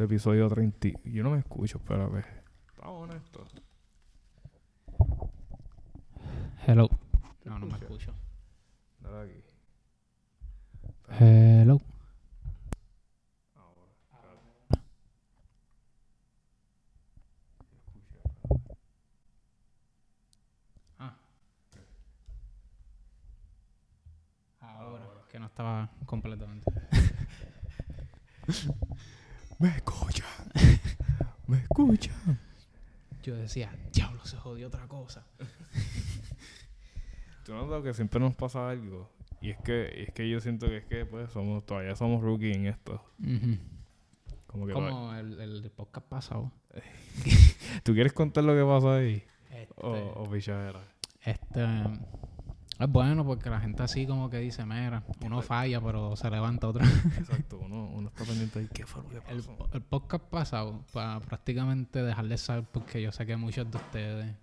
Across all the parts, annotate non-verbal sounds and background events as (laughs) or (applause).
Este episodio 30. Yo no me escucho, espérate. Estamos honestos. Hello. No, no me escucho. Dale aquí. Hello. Ahora. espérate. Escucha. Ah. Ahora, que no estaba completamente. Me escucha. Me escucha. Yo decía, diablo, se jodió otra cosa. (laughs) Tú no notas que siempre nos pasa algo. Y es que, es que yo siento que es que pues somos, todavía somos rookie en esto. Como que Como el, el podcast pasado. (laughs) ¿Tú quieres contar lo que pasó ahí? Este, O, o pichadera. este, es bueno porque la gente así como que dice, mira, uno falla, pero se levanta otra. Exacto, uno, uno está pendiente de qué fue lo que pasó. el podcast pasado, para prácticamente dejarles saber, porque yo sé que muchos de ustedes,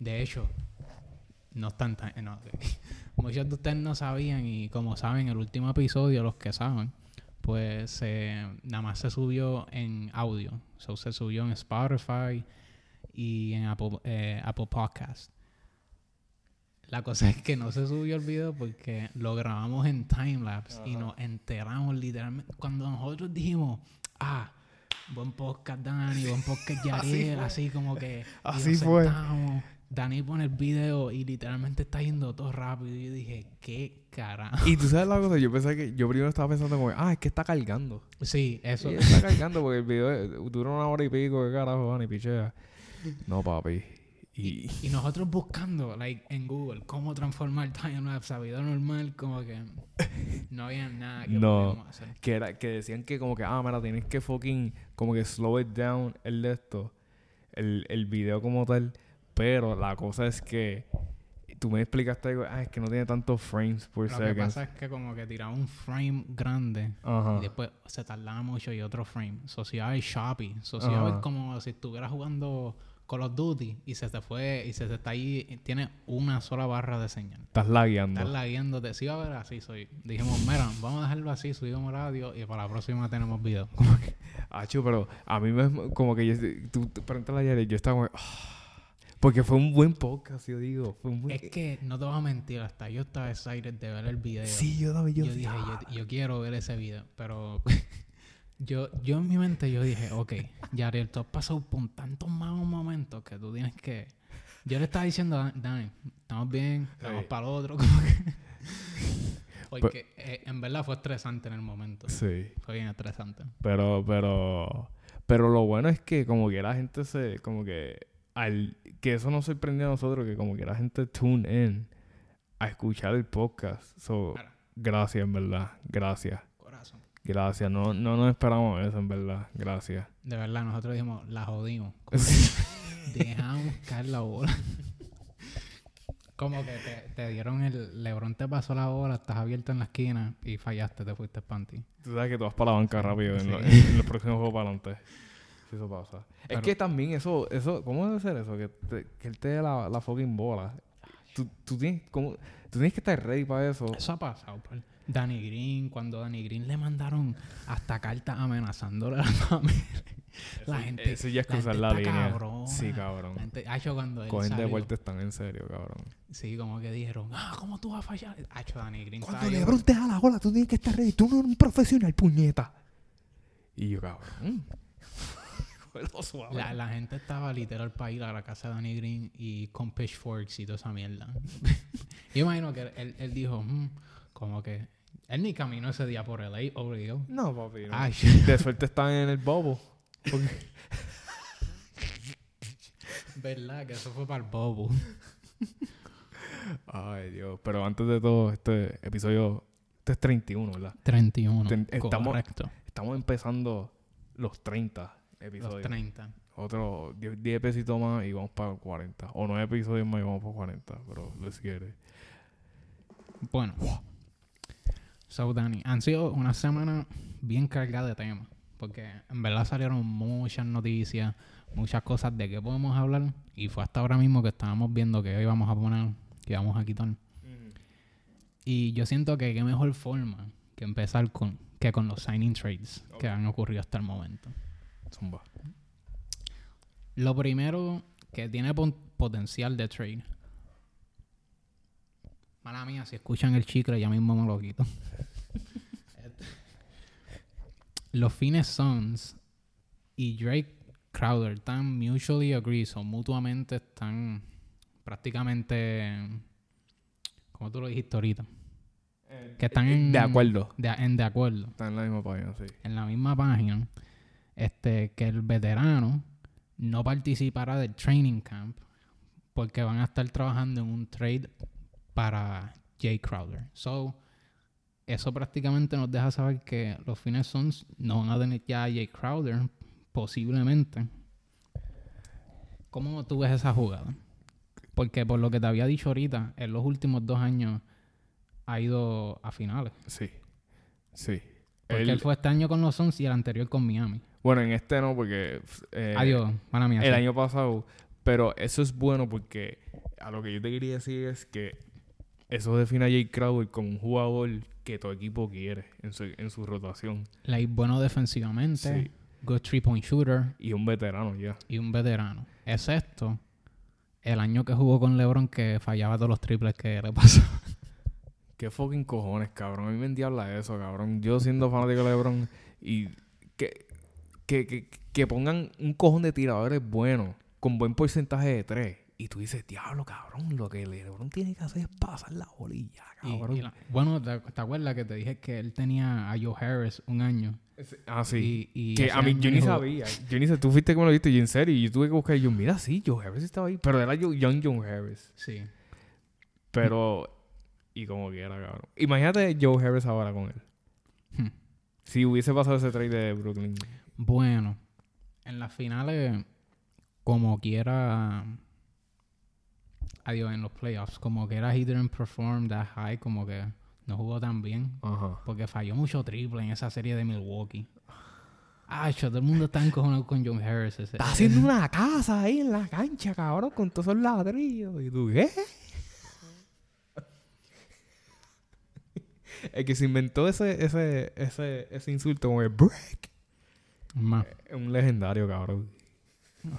de hecho, no están tan. No, (laughs) muchos de ustedes no sabían, y como saben, el último episodio, los que saben, pues eh, nada más se subió en audio. So, se subió en Spotify y en Apple, eh, Apple Podcast. La cosa es que no se subió el video porque lo grabamos en timelapse y nos enteramos literalmente. Cuando nosotros dijimos, ah, buen podcast Dani, buen podcast (laughs) Yariel, fue. así como que. Así fue. sentamos, Dani pone el video y literalmente está yendo todo rápido. Y yo dije, qué carajo. Y tú sabes la cosa, yo pensé que, yo primero estaba pensando como, ah, es que está cargando. Sí, eso. Está cargando porque el video eh, dura una hora y pico, qué carajo, ni pichea. No, papi. Y, Y nosotros buscando, like, en Google, cómo transformar timelapse a video normal, como que no había nada que No. podíamos hacer. que era, que decían que como que, ah, mira, tienes que fucking, como que slow it down el de esto, el, el video como tal. Pero la cosa es que tú me explicaste algo, ah, es que no tiene tantos frames por Lo que pasa es que como que tiraba un frame grande y después se tardaba mucho y otro frame. Sociedad es choppy. Sociedad Ajá. es como si estuvieras jugando Call of Duty y se te fue y se te está ahí, y tiene una sola barra de señal. Estás lagueando. Estás lagueándote. Si va a ver así, soy. Dijimos, mira, vamos a dejarlo así, subimos el audio y para la próxima tenemos video. (laughs) Acho, pero a mí me como que yo, tú, tú pregúntale a Yari, yo estaba como, ah, porque fue un buen podcast, yo digo, fue un buen Es que no te vas a mentir, hasta yo estaba excited de ver el video. Sí, yo también yo, yo dije, yo, yo quiero ver ese video, pero (laughs) yo, yo en mi mente yo dije, ok, Yariel, tú has pasado por tantos malos momentos que tú tienes que... Yo le estaba diciendo a Dani, estamos bien, vamos Sí. para el otro, como que... (laughs) Porque eh, en verdad fue estresante en el momento. Sí, Fue bien estresante. pero pero pero lo bueno es que como que la gente se como que al que eso nos sorprendió a nosotros que como que la gente tune in a escuchar el podcast. So, Claro. gracias en verdad, gracias. Gracias, no no nos esperamos eso en verdad. Gracias. De verdad, nosotros dijimos, la jodimos. (laughs) Dejamos caer la bola. (laughs) Como que te, te dieron el... Lebron te pasó la bola, estás abierto en la esquina y fallaste, te fuiste panty. Tú sabes que tú vas para la banca rápido en, lo- en los (laughs) próximos juegos para adelante. Si eso pasa. Pero- es que también eso, eso, ¿cómo debe ser eso? Que, te- que él te dé la, la fucking bola. Tú, tú, tienes, como, tú tienes que estar ready para eso. Eso ha pasado. Por Danny Green, cuando Danny Green le mandaron hasta cartas amenazándole a la familia. La gente. Eso ya es la gente la está línea. cabrona. Sí, cabrón. La gente, Hacho, cuando él Cogen de vuelta están en serio, cabrón. Sí, como que dijeron, ah, ¿cómo tú vas a fallar? Hacho, Danny Green Cuando LeBron te da la bola, tú tienes que estar ready. Tú no eres un profesional, puñeta. Y yo, cabrón. La, la gente estaba literal para ir a la casa de Danny Green y con pitchforks y toda esa mierda. (laughs) Yo imagino que él, él dijo, "Mm", como que él ni caminó ese día por LA, obligado. No, papi. No. Ay, De suerte están en el bobo. Porque- (laughs) verdad que eso fue para el bobo. (laughs) Ay, Dios. Pero antes de todo, este episodio. Este es 31, ¿verdad? 31. Ten- estamos- correcto. Estamos empezando los 30 Los episodios. 30. Otro 10, 10 pesitos más y vamos para 40. O 9 episodios más y vamos para 40. Pero les quiere. Bueno. So, Dani, han sido una semana bien cargada de temas. Porque en verdad salieron muchas noticias, muchas cosas de qué podemos hablar. Y fue hasta ahora mismo que estábamos viendo que hoy vamos a poner, que vamos a quitar. Y yo siento que qué mejor forma que empezar con que con los signing trades que han ocurrido hasta el momento. Zumba. Lo primero que tiene potencial de trade. Mala mía, si escuchan el chicle, ya mismo me lo quito. (laughs) Los Fines Sons y Drake Crowder están mutually agreed, son mutuamente están prácticamente, como tú lo dijiste ahorita, que están en De acuerdo. de, en de acuerdo Están en la misma página, sí. en la misma página este, que el veterano no participará del training camp porque van a estar trabajando en un trade para Jay Crowder. So, eso prácticamente nos deja saber que los Phoenix Suns no van a tener ya a Jay Crowder, posiblemente. ¿Cómo tú ves esa jugada? Porque por lo que te había dicho ahorita, en los últimos dos años ha ido a finales. Sí. Sí. Porque Él- él fue este año con los Suns y el anterior con Miami. Bueno, en este no, porque... eh, Adiós, mía. El sí. año pasado. Pero eso es bueno porque a lo que yo te quería decir es que eso define a Jay Crowder como un jugador que todo equipo quiere en su, en su rotación. Like, bueno defensivamente, Sí. good three point shooter Y un veterano ya. y un veterano. Excepto el año que jugó con LeBron que fallaba todos los triples que le pasó. (laughs) Qué fucking cojones, cabrón. A mí me endiabla eso, cabrón. Yo siendo fanático de LeBron y que, que, que, que pongan un cojón de tiradores buenos con buen porcentaje de tres. Y tú dices, diablo, cabrón, lo que LeBron tiene que hacer es pasar la bolilla, Y- cabrón. y la- bueno, ¿te, te acuerdas que te dije que él tenía a Joe Harris un año? Ah, sí. Y, y que a mí yo ni sabía. Yo ni sé, tú fuiste me lo diste, yo en serio. Y yo tuve que buscar. Y yo, mira, sí, Joe Harris estaba ahí. Pero era yo, Young John Harris. Sí. Pero. Y como quiera, cabrón. Imagínate Joe Harris ahora con él. Hmm. Si hubiese pasado ese trade de Brooklyn. Bueno, en las finales, como quiera. Adiós, en los playoffs, como quiera, he didn't perform that high, como que no jugó tan bien. Porque falló mucho triple en esa serie de Milwaukee. Ah, todo el mundo está encojonado con John Harris. ese- Está haciendo una casa ahí en la cancha, cabrón, con todos esos ladrillos. ¿Y tú qué? (laughs) El que se inventó ese, ese, ese, ese insulto como el break. Es un legendario, cabrón.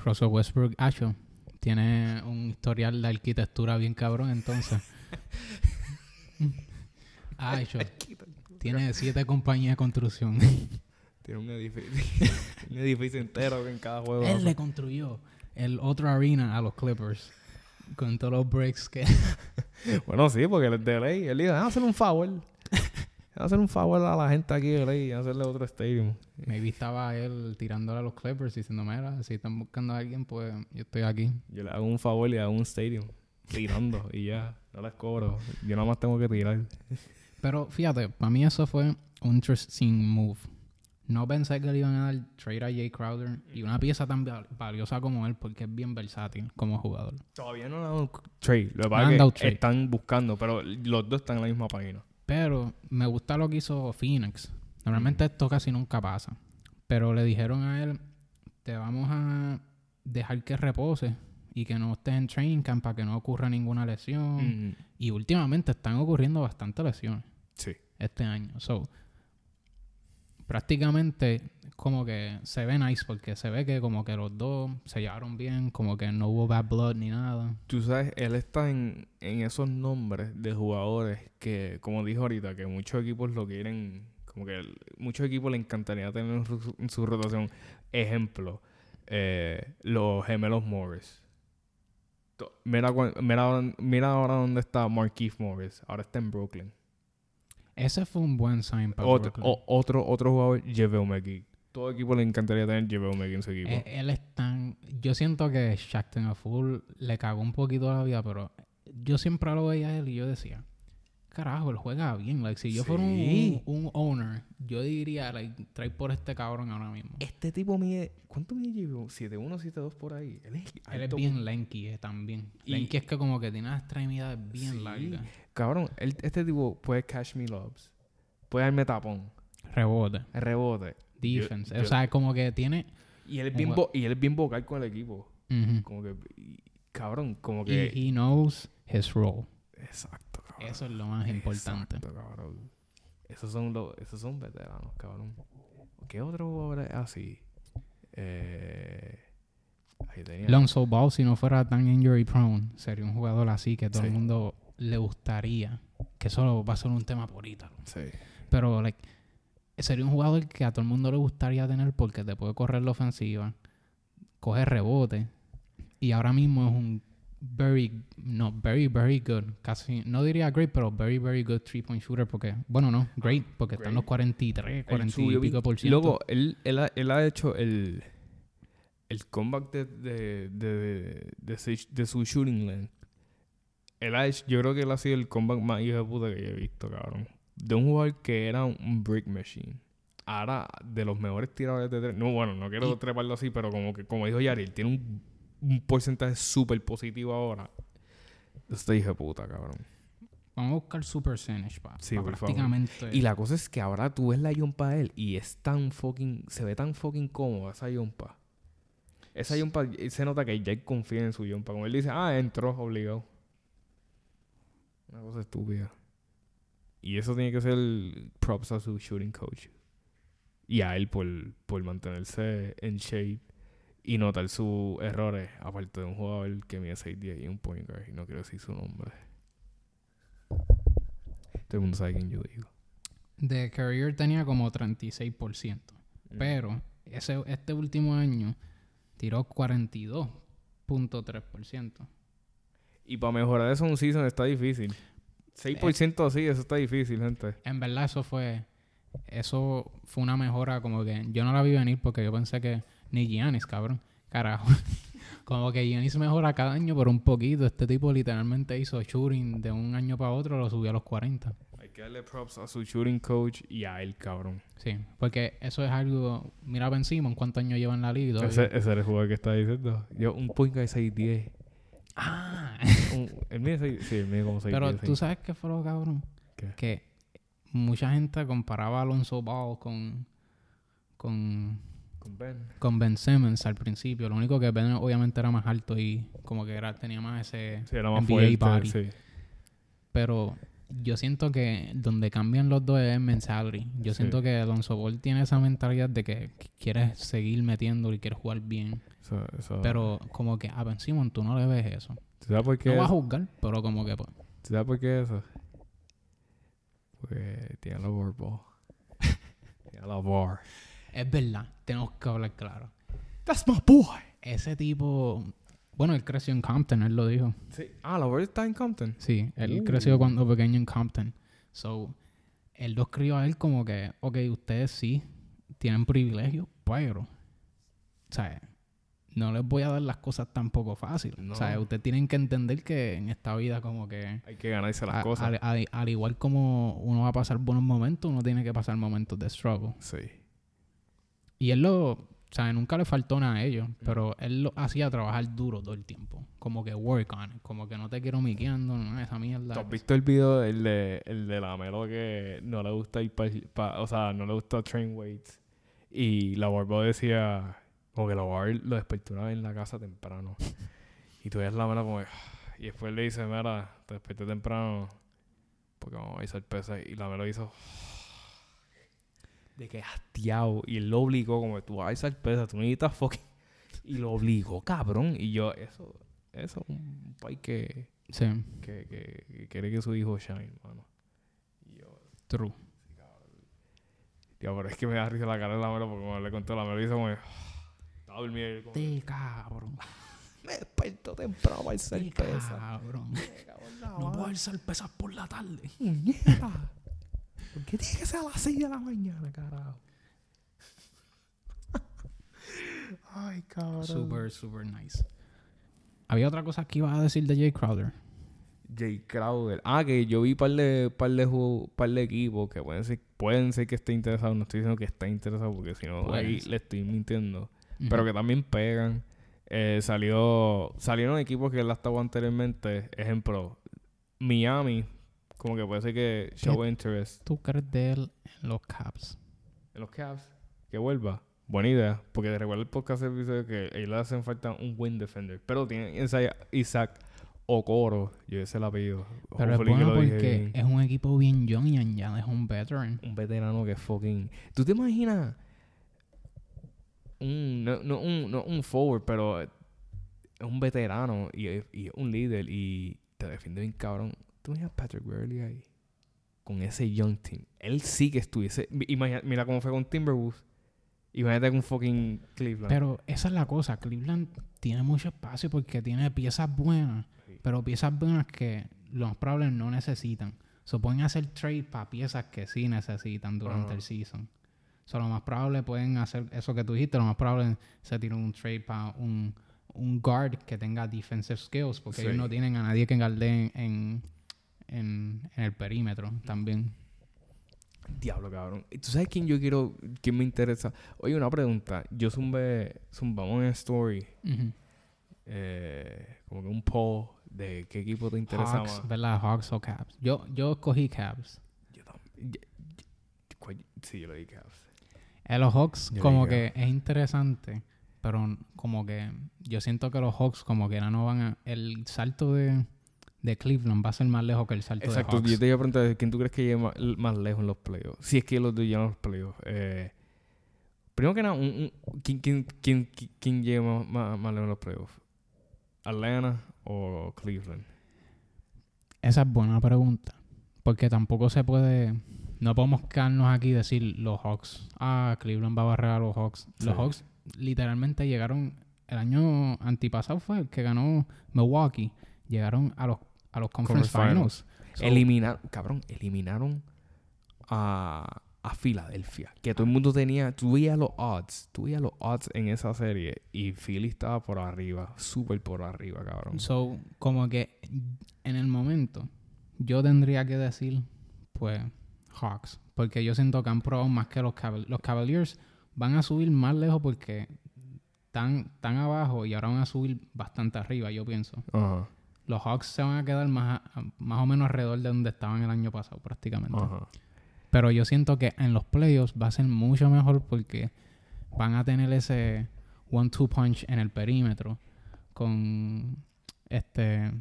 Russell Westbrook, Acho, tiene un historial de arquitectura bien cabrón, entonces. (laughs) Acho, tiene siete compañías de construcción. (laughs) Tiene un edificio, (laughs) un edificio entero en cada juego. Él le construyó el otro arena a los Clippers. Con todos los breaks que... Bueno, sí, porque él es de ley. Él dijo, déjame hacer un favor. Hacer un favor a la gente aquí de ley y hacerle otro stadium. Maybe estaba él tirándole a los Clippers diciendo, mira, si están buscando a alguien, pues yo estoy aquí. Yo le hago un favor y le hago un stadium. Tirando y ya. No les cobro. Yo nada más tengo que tirar. Pero fíjate, para mí eso fue un interesting move. No pensé que le iban a dar trade a Jay Crowder y una pieza tan val- valiosa como él porque es bien versátil como jugador. Todavía no le han dado trade. Lo que pasa es que trade. están buscando, pero los dos están en la misma página. Pero me gusta lo que hizo Phoenix. Normalmente esto casi nunca pasa. Pero le dijeron a él, te vamos a dejar que repose y que no estés en training camp para que no ocurra ninguna lesión. Mm, Y últimamente están ocurriendo bastantes lesiones Sí. este año. So, prácticamente como que se ve nice porque se ve que como que los dos se llevaron bien, como que no hubo bad blood ni nada. Tú sabes, él está en, en esos nombres de jugadores que, como dijo ahorita, que muchos equipos lo quieren, como que muchos equipos le encantaría tener en su, rotación. Ejemplo, eh, los gemelos Morris. Mira, mira, mira ahora dónde está Marquise Morris. Ahora está en Brooklyn. Ese fue un buen sign para Otro, o- otro, otro jugador, JaVale McGee. Todo equipo le encantaría tener JaVale McGee en su equipo. Eh, él es tan... Yo siento que a full le cagó un poquito la vida, pero yo siempre lo veía a él y yo decía, carajo, él juega bien. Like, si yo fuera un, un owner, yo diría, like, trae por este cabrón ahora mismo. Este tipo mide... ¿Cuánto mide JaVale? 7'1", 7'2 por ahí. Él es, Él es bien lanky eh, también. Y- lanky es que como que tiene las extremidades bien Sí. largas. Cabrón, él- este tipo puede catch me lobs. Puede darme tapón. Rebote, Rebote. defense. yo- o sea, como que tiene... Y él es bien, vo- y él es bien vocal con el equipo. Como que... y- cabrón, como Y que... he knows his role. exacto, cabrón. Eso es lo más importante. Exacto, cabrón. Esos son los... Esos son veteranos, cabrón. ¿Qué otro jugador es así? Eh, ahí tenía. Lonzo Ball, si no fuera tan injury prone, sería un jugador así que todo el mundo le gustaría. Que eso va a ser un tema por ahorita. Sí. Pero, like, sería un jugador que a todo el mundo le gustaría tener porque te puede correr la ofensiva, coge rebote. Y ahora mismo es un very, no, very, very good. Casi, no diría great, pero very, very good three-point shooter. Porque, bueno, no, great, porque están Great. los 43, El 40 y pico por ciento. Luego, él, él, ha, él ha hecho el, el comeback de, de, de, de, de su shooting lane. Ha hecho, yo creo que él ha sido el comeback más hijo de puta que yo he visto, cabrón. De un jugador que era un, brick machine. Ahora, de los mejores tiradores de tres. No, bueno, no quiero Y- treparlo así, pero como que, como dijo Yari, él tiene un, un porcentaje súper positivo ahora. Este hijo de puta, cabrón. Vamos a buscar su percentage, pa, Sí, pa por favor. Y la cosa es que ahora tú ves la yompa de él y es tan fucking. Se ve tan fucking cómoda esa yompa. Esa yompa, eh, se nota que Jake confía en su yompa. Como él dice, ah, entró obligado. Una cosa estúpida. Y eso tiene que ser props a su shooting coach. Y a él por, por mantenerse en shape y notar sus errores. Aparte de un jugador que mide 6'10 y un point guard. Y no quiero decir su nombre. Todo el mundo sabe quién yo digo. De career tenía como 36%. Mm. Pero ese, este último año tiró 42.3%. Y para mejorar eso en un season está difícil. 6% así, eso está difícil, gente. En verdad eso fue... Eso fue una mejora como que... Yo no la vi venir porque yo pensé que... Ni Giannis, cabrón. Carajo. (laughs) como que Giannis mejora cada año por un poquito. Este tipo literalmente hizo shooting de un año para otro. Lo subió a los 40. Hay que darle props a su shooting coach y a él, cabrón. Sí. Porque eso es algo... Mira Ben Simmons cuántos años lleva en la liga. Ese, ese era el jugador que está diciendo. Yo, un point guard 6'10. Ah. Mide 6, sí, él mide como 6'10. Pero tú sabes qué fue lo cabrón. ¿Qué? Que mucha gente comparaba a Alonso Ball con, con, Con Ben. con Ben Simmons al principio. Lo único que Ben obviamente era más alto y como que era, tenía más ese... Sí, era más NBA fuerte. body. Sí. Pero yo siento que donde cambian los dos es en mentality. Yo Sí. siento que Alonso Ball tiene esa mentalidad de que quiere seguir metiendo y quiere jugar bien. Eso, eso. Pero como que a Ben Simmons tú no le ves eso. ¿Tú sabes por qué No vas a juzgar, pero como que... pues, ¿Tú sabes por qué eso? Porque tiene la ball. (laughs) tiene la bar. Es verdad, tenemos que hablar claro. That's my boy. Ese tipo... Bueno, él creció en Compton, él lo dijo. Sí. Ah, la bar está en Compton. Sí, él Uh. creció cuando pequeño en Compton. So, él lo escribió a él como que, ok, ustedes sí tienen privilegio, pero, sea, no les voy a dar las cosas tampoco fácil. No. O sea, ustedes tienen que entender que en esta vida como que, Hay que ganarse las a- cosas. al, al- al igual como uno va a pasar buenos momentos, uno tiene que pasar momentos de struggle. Sí. Y él lo, sea, nunca le faltó nada a ellos, pero él lo hacía trabajar duro todo el tiempo. Como que work on it, como que no te quiero miqueando, no, esa mierda. ¿Tú has visto el video el de, el de la Melo que no le gusta ir para... o sea, no le gusta train weights? Y la Barba decía... Como que la Barba lo despertó una vez en la casa temprano. y tú ves la Melo como... Y después le dice, mira, te desperté temprano porque vamos a hacer pesas. Y la Melo hizo... De que hastiado. Y él lo obligó como tú vas a hacer pesas, tú necesitas fucking... Y lo obligó, cabrón. Y yo, eso... Eso es un país que Sí, que, que, que quiere que su hijo shine, mano. Y yo, true. tío, pero es que me da risa la cara de la mera porque cuando le conté la hizo como... Estaba durmiendo como... Te cabrón. (laughs) Me desperto temprano para hacer Te pesa. cabrón. No puedo alzar pesas por la tarde. (laughs) ¿Por qué tiene que ser a las 6 de la mañana, carajo? (laughs) Ay, cabrón. Super, super nice. Había otra cosa que ibas a decir de Jay Crowder. Jay Crowder. Ah, que yo vi par de, par de, par de equipos que pueden ser, pueden ser que esté interesado. No estoy diciendo que está interesado porque si no, ahí le estoy mintiendo. Pero que también pegan. Eh, salió, salieron equipos que él ha estado anteriormente. Ejemplo, Miami, como que puede ser que show interest ¿Tú crees de él en los Caps? en los Cavs. Que vuelva. Buena idea, porque recuerda el podcast del episodio que a ellos le hacen falta un win defender. Pero tienen Isaiah- Isaac Okoro, yo ese el apellido. Pero es Hopefully que bueno porque es un equipo bien young y añade es un veteran. un veterano que fucking. ¿Tú te imaginas? un, no, no un, no un forward, pero es un veterano y, es- y es un líder y te defiende bien cabrón. Tú miras Patrick Beverly ahí con ese young team. Él sí que estuviese. imagina- mira cómo fue con Timberwolves. Imagínate con fucking Cleveland. Pero esa es la cosa. Cleveland tiene mucho espacio porque tiene piezas buenas. Sí. Pero piezas buenas que los más probables no necesitan. Se pueden hacer trade para piezas que sí necesitan durante el season. So, lo más probable pueden hacer eso que tú dijiste. Lo más probable se tiran un trade para un, un guard que tenga defensive skills. Porque ellos no tienen a nadie que guardeen en, en, en el perímetro también. Diablo, cabrón. ¿Y ¿Tú sabes quién yo quiero, quién me interesa? Oye, una pregunta. Yo zumbé, zumbamos en story, eh, como que un poll de qué equipo te interesa Hawks, más. ¿verdad? Hawks o Cavs. Yo, yo escogí Cavs. Yo también. yo- yo- ¿cuál- Sí, yo lo di Cavs. Eh, los Hawks Yo como que es interesante, pero como que yo siento que los Hawks como que no van a... El salto de, de Cleveland va a ser más lejos que el salto Exacto. de Yo Hawks. te iba a preguntar, ¿quién tú crees que llegue más, más lejos en los playoffs? Si es que los dos llegan a los playoffs. Eh, primero que nada, un, un- ¿quién, quién, quién, quién, quién llega más, más, más lejos en los playoffs? ¿Atlanta o Cleveland? Esa es buena pregunta, porque tampoco se puede... No podemos quedarnos aquí y decir los Hawks. Ah, Cleveland va a barrer a los Hawks. Los Sí. Hawks literalmente llegaron... El año antipasado fue el que ganó Milwaukee. Llegaron a los, a los Conference, Finals. So, Eliminar, cabrón, eliminaron a, a Filadelfia. Que todo el mundo tenía, veías los odds, veías los odds en esa serie y Philly estaba por arriba, súper por arriba, cabrón. So, como que en el momento, yo tendría que decir, pues, Hawks. Porque yo siento que han probado más que los Cavaliers. Los Cavaliers van a subir más lejos porque están tan abajo y ahora van a subir bastante arriba, yo pienso. Ajá, Los Hawks se van a quedar más, a- más o menos alrededor de donde estaban el año pasado, prácticamente. ajá. Pero yo siento que en los playoffs va a ser mucho mejor porque van a tener ese one-two punch en el perímetro con este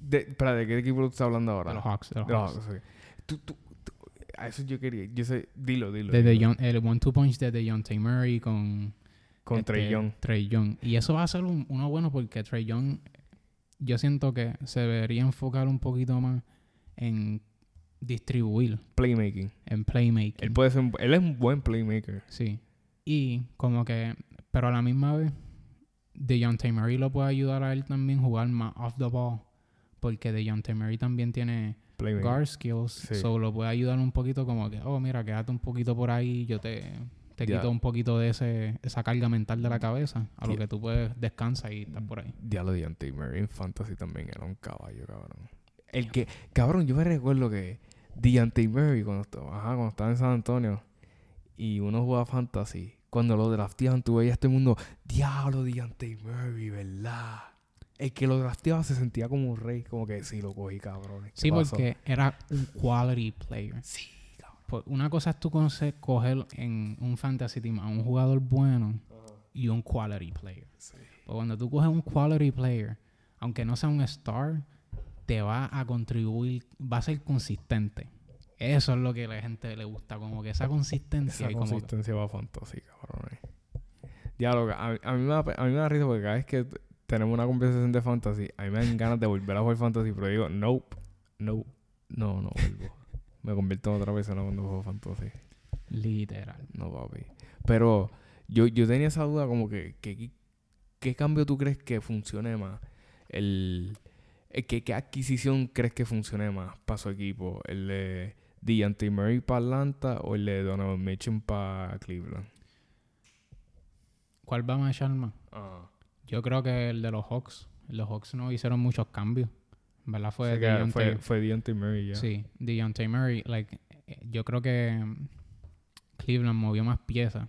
De, espera, ¿de qué equipo tú estás hablando ahora? de los Hawks. De los De los Hawks. Tú- tú- tú- a eso yo quería, yo sé, dilo, dilo. De dilo. Dejon- el one-two punch de Dejounte Murray con, Con este, Trey Young. Trae Young. Y eso va a ser un- uno bueno porque Trey Young, yo siento que se debería enfocar un poquito más en distribuir, Playmaking. en playmaking. Él puede ser, un- él es un buen playmaker. Sí. Y como que, pero a la misma vez, DeJounte Murray lo puede ayudar a él también jugar más off the ball. Porque DeJounte Murray también tiene Playmaker. guard skills. Sí. So lo puede ayudar un poquito como que, oh, mira, quédate un poquito por ahí. Yo te, te Ya. quito un poquito de ese, esa carga mental de la cabeza. A lo Ya. que tú puedes descansar y estar por ahí. Diablo de Deontay Murray en Fantasy también era un caballo, cabrón. El que, cabrón, yo me recuerdo que Deontay Murray cuando estaba, ajá, cuando estaba en San Antonio y uno jugaba Fantasy, cuando lo drafteaban, tú veías todo el mundo, diablo Deontay Murray, ¿verdad? El que lo drafteaba se sentía como un rey, como que sí, lo cogí, cabrón. ¿qué Sí, pasó?" porque era un quality player. Sí, una cosa es tú conocer, coger en un fantasy team a un jugador bueno y un quality player. Sí. Pues cuando tú coges un quality player, aunque no sea un star, te va a contribuir, va a ser consistente. Eso es lo que a la gente le gusta, como que esa consistencia. Esa y como que- consistencia va a fantasy, cabrón. Diablo, a, a mí me da, a mí me da risa porque cada vez que tenemos una conversación de fantasy, a mí me dan ganas de volver a jugar fantasy, pero digo, nope, nope, no, no vuelvo. Me convierto en otra persona cuando juego fantasy. literal. No, papi. Pero yo, yo tenía esa duda como que, que- ¿qué cambio tú crees que funcione más? El, el que, ¿Qué adquisición crees que funcione más para su equipo? ¿El de Deontay Murray para Atlanta o el de Donovan Mitchell para Cleveland? ¿Cuál va a echar más? Ah. Yo creo que el de los Hawks. Los Hawks no hicieron muchos cambios. ¿Verdad? Fue Fue, Dejounte- fue, fue Deontay Murray ya. Sí, Deontay Murray, like, eh, yo creo que mm, Cleveland movió más piezas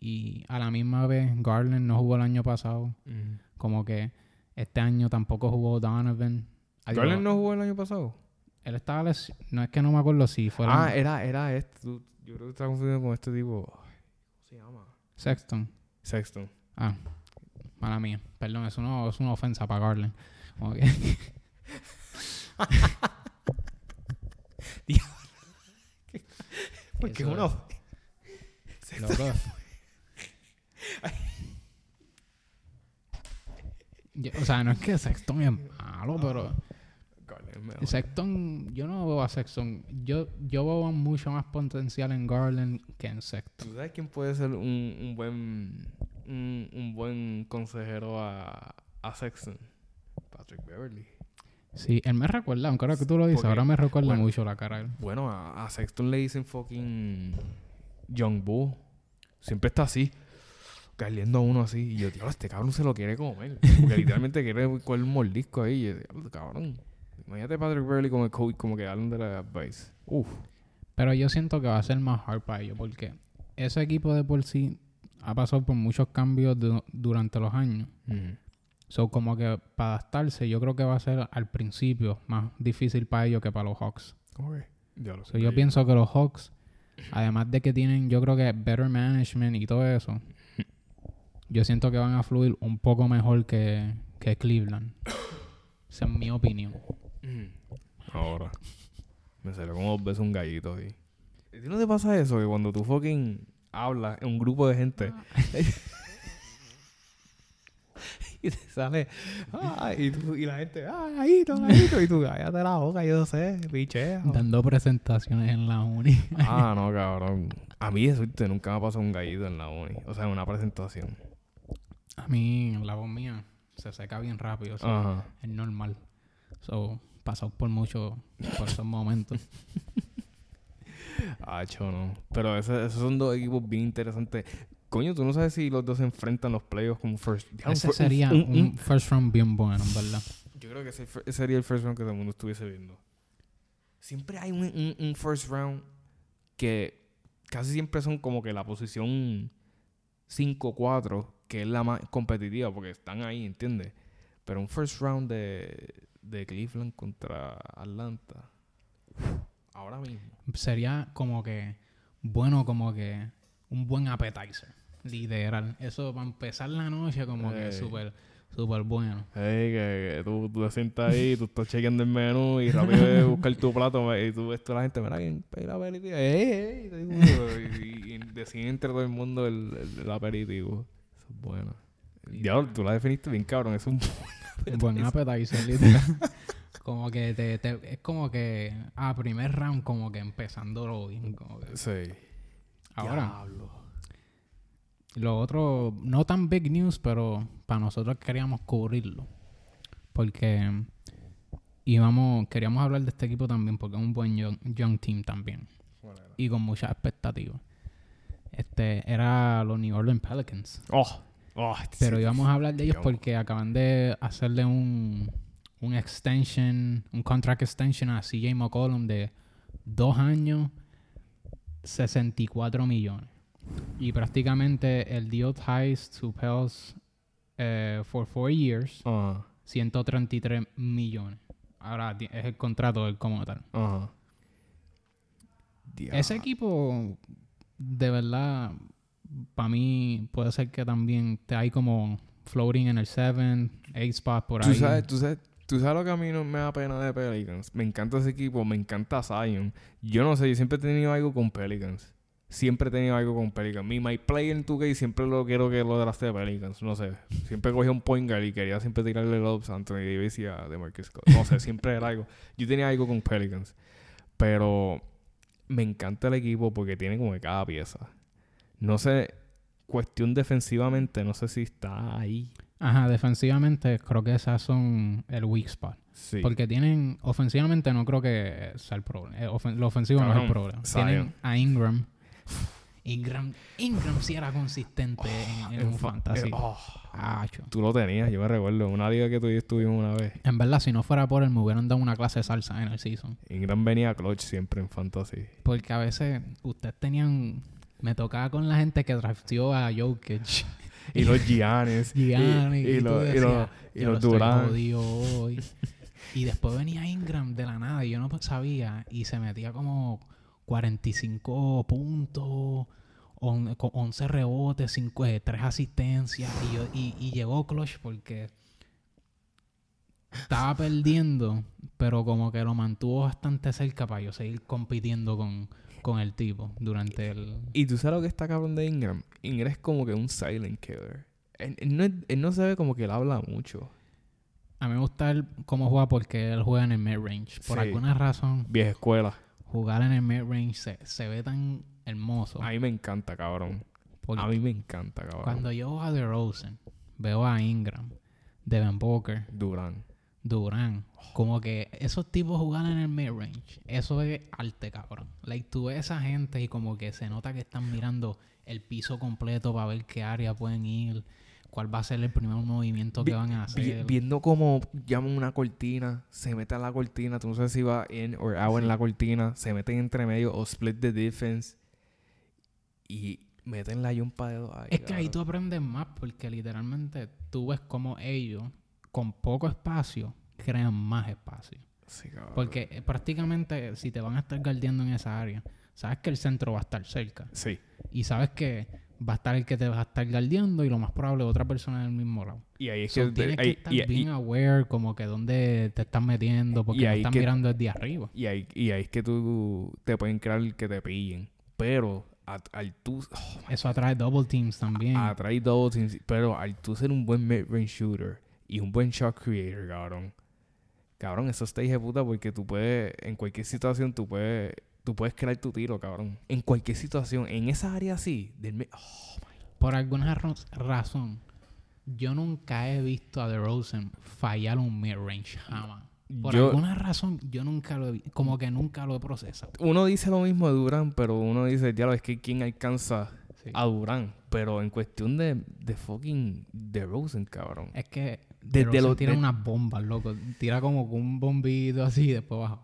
y a la misma vez Garland no jugó el año pasado, Ujú. como que este año tampoco jugó Donovan. ¿Garland no jugó el año pasado? Él estaba no es que no me acuerdo si fue el Ah, año- era, era este. yo creo que estás confundiendo con este tipo. ¿Cómo se llama? Sexton. Sexton. Ah, mala mía. Perdón, es, una es una ofensa para Garland. Como que- (laughs) Porque uno. Se no, o sea, no es que Sexton es malo, pero. Sexton, yo no veo a Sexton. Yo, yo veo mucho más potencial en Garland que en Sexton. ¿Tú sabes quién puede ser un, un buen un, buen consejero a, a Sexton? Patrick Beverly. Sí, él me recuerda, aunque ahora que tú lo dices, Porque, ahora me recuerda bueno, mucho la cara él. Bueno, a, a Sexton le dicen fucking Young Boo. Siempre está así. Caliendo a uno así. Y yo, tío, este cabrón se lo quiere comer. Porque literalmente quiere coger un mordisco ahí. Y yo, "Diablo, cabrón. Imagínate Patrick Beverly como el coach, como que hablan de la advice. Uf. Pero yo siento que va a ser más hard para ellos porque ese equipo de por sí ha pasado por muchos cambios du- durante los años. So, como que para adaptarse, yo creo que va a ser al principio más difícil para ellos que para los Hawks. ¿Cómo que? Ya lo So, yo pienso que los Hawks, además de que tienen, yo creo que better management y todo eso, yo siento que van a fluir un poco mejor que, que Cleveland. Esa es mi opinión. Ahora. Me salió como dos veces un gallito ahí. ¿Y no te pasa eso? Que cuando tú fucking hablas en un grupo de gente (laughs) y te sale ah, y, tú- y la gente ah gallito, gallito y tú cállate la boca yo sé pichea Dando presentaciones en la uni. ah no cabrón a mí eso ¿viste? nunca me ha pasado un gallito en la uni o sea en una presentación A mí, la voz mía se seca bien rápido. so, ajá Es normal. So, pasado por mucho, por esos momentos. (laughs) Acho, no. Pero ese- esos son dos equipos bien interesantes. Coño, tú no sabes si los dos se enfrentan los playoffs como first. Diablo, Ese sería un- un, un- first round bien bueno, en verdad. Yo creo que ese, sería el first round que todo el mundo estuviese viendo. Siempre hay un, un- un first round que casi siempre son como que la posición 5-4, que es la más competitiva, porque están ahí, ¿entiendes? Pero un first round de, de Cleveland contra Atlanta. Ahora mismo. Sería como que bueno, como que un buen appetizer. Literal. Eso para empezar la noche, como que Ey. súper, súper bueno. Hey, que, que tú, tú te sientas ahí, tú estás chequeando el menú y rápido buscar tu plato y tú ves toda la gente, mira, ¿quién pide aperitivo? ¡Ey, ey! te digo, y, y deciden entre todo el mundo el, el, el aperitivo. Eso es bueno. Ya, tú la definiste bien, cabrón. Es un... Un buen appetizer, literal. (laughs) como que te, te- es como que a primer round, como que empezándolo bien. Como que. Sí. Ahora, Diablo. Lo otro, no tan big news, pero para nosotros queríamos cubrirlo. Porque íbamos, queríamos hablar de este equipo también, porque es un buen young, young team también. Y con muchas expectativas. Este, era los New Orleans Pelicans. Oh. Oh, Pero sí. íbamos a hablar de ellos Yo- porque acaban de hacerle un, un extension, un contract extension a CJ McCollum de dos años, 64 millones. Y prácticamente el deal ties to Pels eh, for four years, Ajá. 133 millones. Ahora es el contrato del como tal. Ese equipo, de verdad, para mí puede ser que también te hay como floating en el 7, 8 spot por ¿Tú ahí. sabes, tú, sabes, tú sabes lo que a mí no me da pena de Pelicans. Me encanta ese equipo, me encanta Zion. Yo no sé, yo siempre he tenido algo con Pelicans. Siempre he tenido algo con Pelicans. Mi My Play en 2K siempre lo quiero que lo drafte de Pelicans. No sé. Siempre cogía un point guard y quería siempre tirarle lobs a Anthony Davis y a DeMarcus Scott. No sé, siempre era algo. Yo tenía algo con Pelicans. Pero me encanta el equipo porque tiene como que cada pieza. No sé, cuestión defensivamente, no sé si está ahí. Ajá, defensivamente creo que esas son el weak spot. Sí. Porque tienen, ofensivamente no creo que sea el problema. Eh, ofen- lo ofensivo no es el problema. Zion. Tienen a Ingram. Ingram, Ingram sí era consistente en, en un fa- fantasy. oh. Tú lo tenías, yo me recuerdo. Una liga que tú y yo estuvimos una vez. En verdad, si no fuera por él, me hubieran dado una clase de salsa en el season. Ingram venía clutch siempre en fantasy. Porque a veces ustedes tenían... Me tocaba con la gente que drafteó a Jokic. (laughs) Y los Giannis. (laughs) Giannis, y, y y tú los, y los, y "Yo los estoy Durant. jodido hoy". (laughs) y después venía Ingram de la nada y yo no sabía y se metía como 45 puntos, on- con 11 rebotes, 5, 3 asistencias y, yo, y, y llegó Clutch porque estaba perdiendo, pero como que lo mantuvo bastante cerca para yo seguir compitiendo con, con el tipo durante el... Y tú sabes lo que está cabrón de Ingram. Ingram es como que un silent killer. Él, él no, él no se ve como que él habla mucho. A mí me gusta el- cómo juega porque él juega en el mid-range. Por Sí. alguna razón, Vieja escuela. Jugar en el mid-range se, se ve tan hermoso. A mí me encanta, cabrón. Porque A mí me encanta, cabrón. cuando yo veo a DeRozan, veo a Ingram, Devin Booker, Durán. Durán, como que esos tipos jugar en el mid-range, eso es arte, cabrón. Like, tú ves a esa gente y como que se nota que están mirando el piso completo para ver qué área pueden ir, cuál va a ser el primer movimiento que Vi- van a vi- hacer. viendo cómo llaman una cortina, se mete a la cortina, tú no sabes si va in o out en la cortina, se meten entre medio o split the defense y meten la yumpa de dos Es que ahí tú aprendes más porque literalmente tú ves como ellos, con poco espacio, crean más espacio. Sí. Porque eh, prácticamente si te van a estar guardiando en esa área, sabes que el centro va a estar cerca. Sí. Y sabes que va a estar el que te va a estar guardiando y lo más probable otra persona en el mismo lado. Y ahí es So, que... tienes que estar y, bien y- aware como que dónde te estás metiendo porque no están que- mirando desde arriba. y ahí, y ahí es que tú te pueden crear que te pillen. Pero al tú... oh, Eso atrae double teams también. atrae double teams, pero al tú ser un buen mid-range shooter y un buen shot creator, cabrón. Cabrón, eso está de puta porque tú puedes, en cualquier situación, tú puedes, tú puedes crear tu tiro, cabrón. En cualquier situación, en esa área así, del oh, Por alguna razón, yo nunca he visto a DeRozan fallar un mid-range, jamás. Por Yo- alguna razón, yo nunca lo he vi- como que nunca lo he procesado. uno dice lo mismo de Durán, pero uno dice, ya lo es que quién alcanza Sí. a Durán. Pero en cuestión de, de fucking de Rosen, cabrón. Es que Desde DeRozan lo- tira de- unas bombas, loco. Tira como un bombito así y después baja.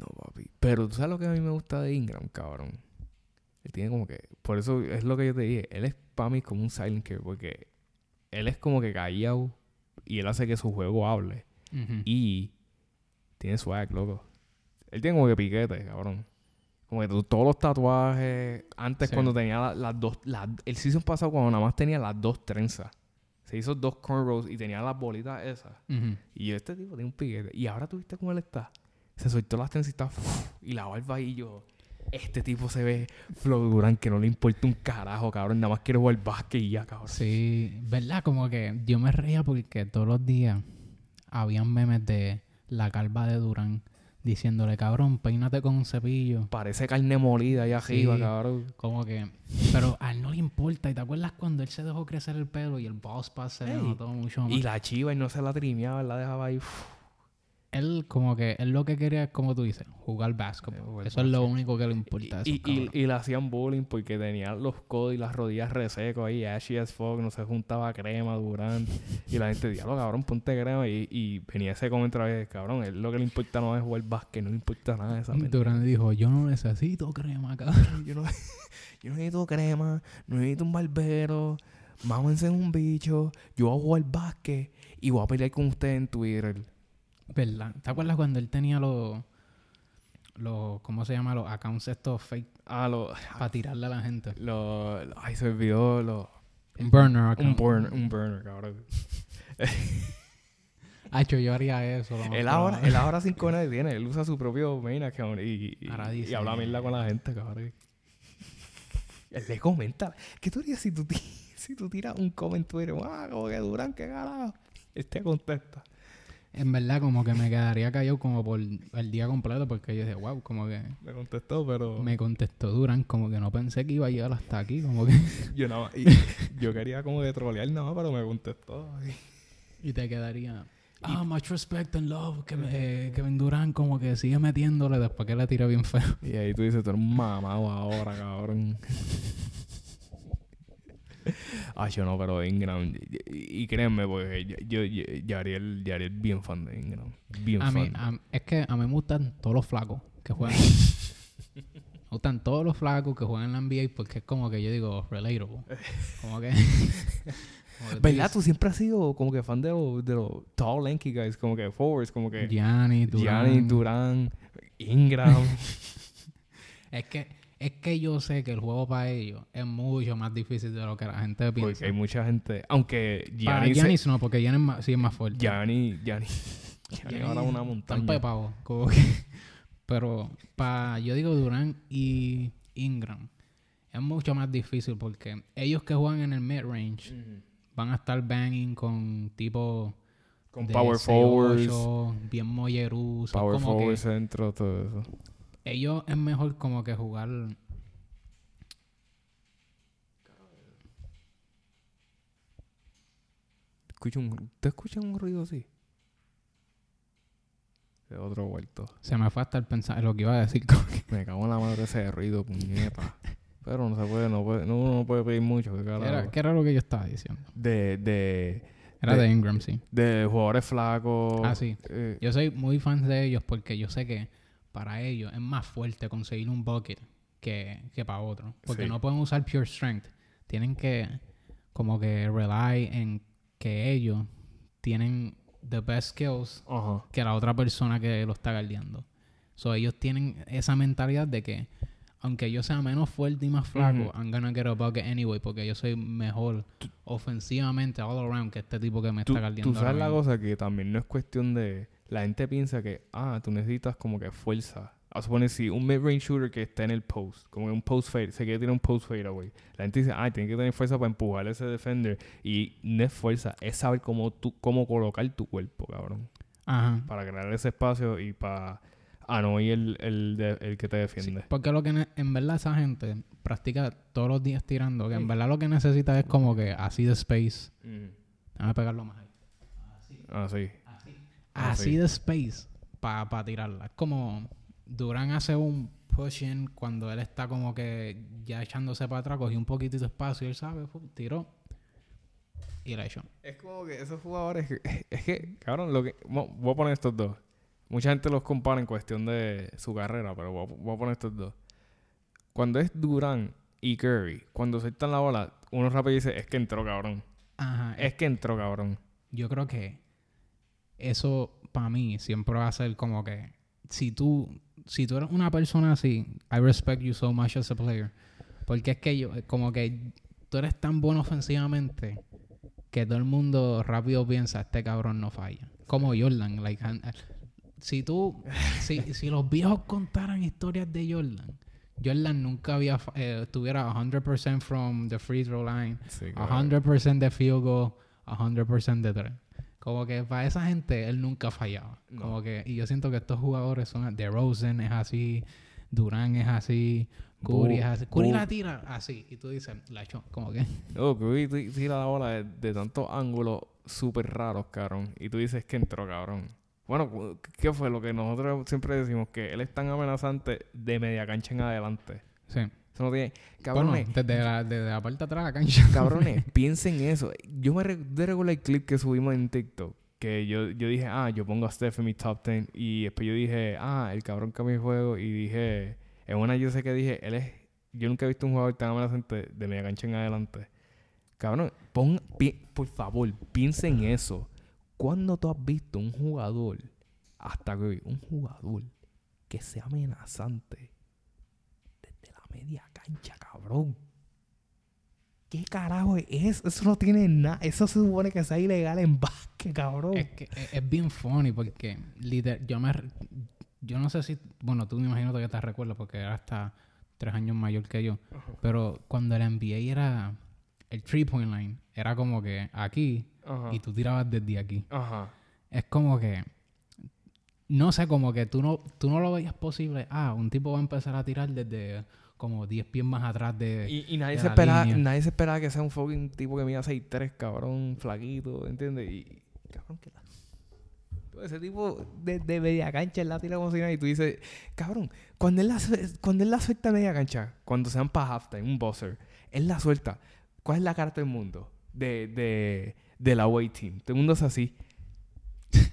No, papi. Pero tú sabes lo que a mí me gusta de Ingram, cabrón. Él tiene como que. Por eso es lo que yo te dije. Él es para mí como un silent killer. Porque él es como que callado. Y él hace que su juego hable. Y tiene swag, loco. Él tiene como que piquete, cabrón. Como que todos los tatuajes. Antes Sí. cuando tenía la- las dos. las- el season pasado cuando nada más tenía las dos trenzas. Se hizo dos cornrows y tenía las bolitas esas. Y yo, este tipo tiene un piquete. Y ahora tú viste cómo él está. Se soltó las trencitas y la barba y yo. Este tipo se ve Flow Durán que no le importa un carajo, cabrón. Nada más quiere jugar básquet y ya, cabrón. Sí, ¿verdad? Como que yo me reía porque todos los días habían memes de la calva de Durán diciéndole, cabrón, peínate con un cepillo. Parece carne molida ahí arriba, Sí. cabrón. Como que... Pero a él no le importa. ¿Y te acuerdas cuando él se dejó crecer el pelo y el boss pass se le Ey, notó mucho más? Y la chiva y no se la trimeaba, la dejaba ahí. uf. Él como que... Él lo que quería es, como tú dices, jugar básquetbol. Eh, jugar Eso es lo único que le importa Y, y, le hacían bullying porque tenía los codos y las rodillas resecos ahí, ashy as fuck, no se juntaba crema, Durán. Y la gente decía, cabrón, ponte crema. Y, y venía ese comentario otra vez, cabrón, él lo que le importa no es jugar básquet, no le importa nada de esa. Durán dijo, yo no necesito crema, cabrón. Yo no, (laughs) yo no necesito crema, no necesito un barbero, mámense en un bicho, yo voy a jugar básquet y voy a pelear con ustedes en Twitter. ¿Verdad? ¿Te acuerdas cuando él tenía los... los ¿Cómo se llama? Los accounts estos fake Ah, lo, para tirarle a la gente. lo, ay, se olvidó lo, Un burner un account. burner, un burner, cabrón. (laughs) Hacho, yo haría eso. (laughs) Él ahora, él ahora sin nadie tiene, él usa su propio main account y, y, Ahora y dice- habla mierda con la gente, cabrón. Él le comenta. ¿Qué tú harías si tú, (laughs) si tú tiras un Twitter? Ah, como que Durán, qué carajo. Él te contesta. En verdad, como que me quedaría callado como por el día completo porque yo dije, wow, como que Me contestó, pero... me contestó Durán, como que no pensé que iba a llegar hasta aquí, como que... (laughs) Yo nada y (laughs) yo quería como de trolear nada más, pero me contestó. y te quedaría... Ah, much respect and love, que me, Kevin Durán como que sigue metiéndole después que le tira bien feo. Y ahí tú dices, tú eres un mamado ahora, cabrón. (laughs) Ay, (laughs) yo no, pero Ingram. Y, y créanme, porque yo, yo, Yariel, Yariel bien fan de Ingram. Bien A fan. mí, a- es que a mí me gustan todos los flacos que juegan. (laughs) me gustan todos los flacos que juegan en la NBA porque es como que yo digo, relatable. Como que... (laughs) ¿Verdad? Tú siempre has sido como que fan de los de los tall, lanky guys, como que forwards, como que Gianni, Durán. Gianni, Durán, Ingram. Es que, es que yo sé que el juego para ellos es mucho más difícil de lo que la gente piensa. porque hay mucha gente. Aunque para Gianni. se- Giannis no, porque Giannis es más- sí es más fuerte. Gianni, Gianni. (laughs) Gianni ahora una Tan montaña. pepado, como que- (laughs) Pero para, yo digo Durán y Ingram es mucho más difícil porque ellos que juegan en el mid-range van a estar banging con tipo Con power 6'8", forwards, bien mollerú. son power como que forward centro, todo eso. Ellos es mejor como que jugar. Escucha un, ¿Te escuchas un ruido así? De otro vuelto. Se me fue hasta el pensar lo que iba a decir. Me cago en la madre ese ruido, puñeta. Pero no se puede, no puede, no, uno no puede pedir mucho, ¿qué era, qué era lo que yo estaba diciendo? De, de, Era De- de Ingram, sí. de jugadores flacos. Ah, sí. eh, Yo soy muy fan de ellos porque yo sé que para ellos es más fuerte conseguir un bucket que, que para otro. Porque Sí. no pueden usar pure strength. Tienen que como que rely en que ellos tienen the best skills que la otra persona que lo está guardiando. So, ellos tienen esa mentalidad de que aunque yo sea menos fuerte y más flaco, Ujú. I'm gonna get a bucket anyway porque yo soy mejor ofensivamente all around que este tipo que me Tú, está guardiando. tú sabes la cosa que también no es cuestión de... La gente piensa que, ah, tú necesitas como que fuerza. A suponer si un mid-range shooter que está en el post, como que un post fade, se quiere tirar un post fade away. La gente dice, ah, tiene que tener fuerza para empujar a ese defender. Y no es fuerza, es saber cómo, tú, cómo colocar tu cuerpo, cabrón. Ajá. Para crear ese espacio y para... Ah, no, y el, el, de- el que te Sí, defiende. porque lo que ne- en verdad esa gente practica todos los días tirando, que Sí. en verdad lo que necesita es como que así de space. Mm. Déjame pegarlo más ahí. Ah, sí. Ah, Así sí. de space para tirarla. Es como Durán hace un push-in cuando él está como que ya echándose para atrás, cogió un poquitito de espacio y él sabe, tiró y la echó. Es como que esos jugadores, que- (laughs) es que, cabrón, lo que, voy a poner estos dos. Mucha gente los compara en cuestión de su carrera, pero voy a, voy a poner estos dos. Cuando es Durán y Curry, cuando sueltan la bola, uno rápido dice, es que entró, cabrón. Ajá. Es que entró, cabrón. Yo creo que eso para mí siempre va a ser como que si tú si tú eres una persona así, I respect you so much as a player. Porque es que yo como que tú eres tan bueno ofensivamente que todo el mundo rápido piensa este cabrón no falla. Como Jordan, like si tú (laughs) si, si los viejos contaran historias de Jordan, Jordan nunca había eh, estuviera 100% from the free throw line Sí, 100% de field goal, 100% de tres. Como que para esa gente él nunca fallaba. No. Como que y yo siento que estos jugadores son de Rosen es así, Durán es así, Curry es así. Curry la tira así y tú dices, la echó, como que (laughs) No, Curry ti- tira la bola de, de tantos ángulos súper raros, cabrón. Y tú dices que entró, cabrón. Bueno, ¿qué fue lo que nosotros siempre decimos? Que él es tan amenazante de media cancha en adelante. sí. Eso no tiene... Bueno, Cabrones, desde la, desde la parte de atrás de la cancha. (laughs) cabrones, (laughs) piensen eso. Yo me recuerdo el clip que subimos en TikTok. Que yo, yo dije, ah, yo pongo a Steph en mi top 10. Y después yo dije, ah, el cabrón cambia el juego. Y dije, en una yo sé que dije, él es... Yo nunca he visto un jugador tan amenazante de media cancha en adelante. Cabrón, pon, pi- por favor, piensa en eso. ¿Cuándo tú has visto un jugador, hasta que hoy, un jugador que sea amenazante desde la media cancha, cabrón? ¿Qué carajo es eso? Eso no tiene nada. Eso se supone que sea ilegal en básquet, cabrón. Es que es, es bien funny porque liter- yo me yo no sé si bueno tú me imagino que te recuerdas porque era hasta tres años mayor que yo pero cuando el NBA era el three point line era como que aquí y tú tirabas desde aquí es como que no sé como que tú no tú no lo veías posible ah un tipo va a empezar a tirar desde como 10 pies más atrás de Y, y nadie, de se la espera, línea. nadie se esperaba que sea un fucking tipo que mida 6'3, cabrón, flaquito, ¿entiendes? Y, cabrón, ¿qué la... Todo Ese tipo de, de media cancha, él la tira como si nada y tú dices, cabrón, cuando él la, cuando él la suelta a media cancha, cuando sean para halftime, un buzzer, él la suelta. ¿Cuál es la carta del mundo? De, de, de la away team. Todo el mundo es así.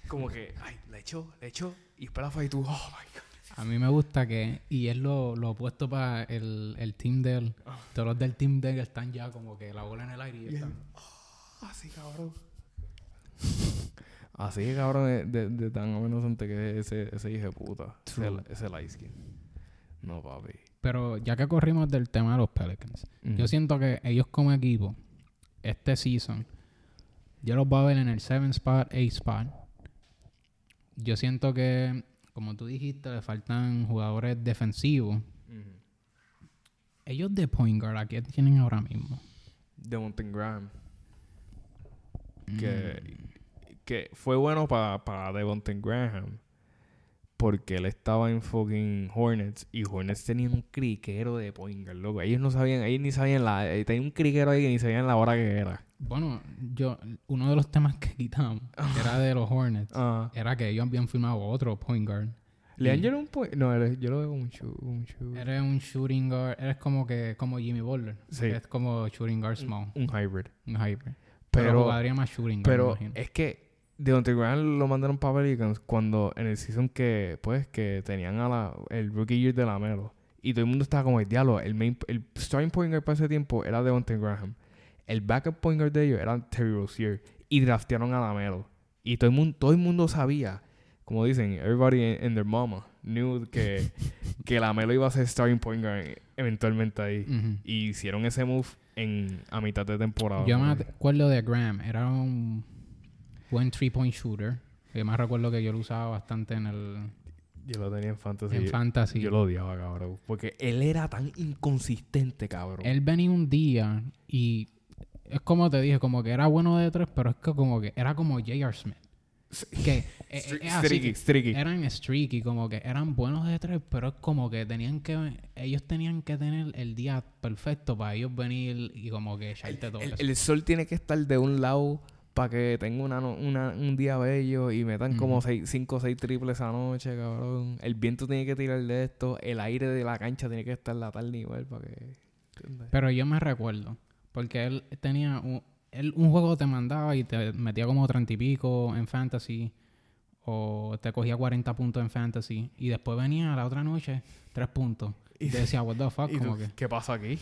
Como que, ay, la echó, la echó. Y fue y tú, oh my god. A mí me gusta que y es lo, lo opuesto para el, el team de él todos los del team de él están ya como que la bola en el aire y están (laughs) Así, cabrón. Así cabrón, de, de, de tan amenazante que es ese, ese hijo de puta. Ese, True. ese light skin. No, papi. Pero ya que corrimos del tema de los Pelicans, yo siento que ellos como equipo, este season, yo los voy a ver en el 7 spot, 8 spot. Yo siento que, como tú dijiste, le faltan jugadores defensivos. Ellos de point guard, ¿a quién tienen ahora mismo? De Mountain Graham. Que que fue bueno para pa Devontae Graham. Porque él estaba en fucking Hornets y Hornets tenían un criquero de Poingar, loco. Ellos no sabían, ellos ni sabían la. Eh, tenía un criquero ahí que ni sabían la hora que era. Bueno, yo, uno de los temas que quitamos, que era de los Hornets, (laughs) era que ellos habían firmado otro point guard. Leandro era un point. No, yo lo veo como un shoot. Un, shoot- Eres un shooting guard, eres como que como Jimmy Butler. Sí. Es como shooting guard small, un hybrid. un hyper. Pero, Pero, jugaría más shooting guard, me pero imagino. es que Devontae Graham lo mandaron para Pelicans cuando en el season que, pues, que tenían a la, el rookie year de la Melo. Y todo el mundo estaba como el diablo. El, main, el starting point guard para ese tiempo era Devontae Graham. El backup point guard de ellos era Terry Rozier. Y draftearon a la Melo. Y todo el mundo, todo el mundo sabía, como dicen, everybody and their mama knew que, (laughs) que la Melo iba a ser starting point guard eventualmente ahí. Y hicieron ese move en, a mitad de temporada. Yo me acuerdo de Graham, era un buen three-point shooter. Yo más recuerdo que yo lo usaba bastante en el Yo lo tenía en fantasy. en fantasy. Yo lo odiaba, cabrón. Porque él era tan inconsistente, cabrón. Él venía un día y es como te dije, como que era bueno de tres, pero es que como que era como J.R. Smith. Que eh, (laughs) así streaky, streaky. eran streaky, como que eran buenos de tres, pero es como que tenían que, ellos tenían que tener el día perfecto para ellos venir y como que echarte todo El, eso. el sol tiene que estar de un lado para que tenga una, no- una- un día bello y metan como Ujú. 5 o 6 triples esa noche, cabrón. El viento tiene que tirar de esto. El aire de la cancha tiene que estar a tal nivel para que... ¿entiendes? Pero yo me recuerdo, porque él tenía un, él un juego te mandaba y te metía como treinta y pico en fantasy o te cogía 40 puntos en fantasy y después venía la otra noche tres puntos. (laughs) Y te decía, what the fuck, ¿Y tú, como que... ¿Qué pasa aquí?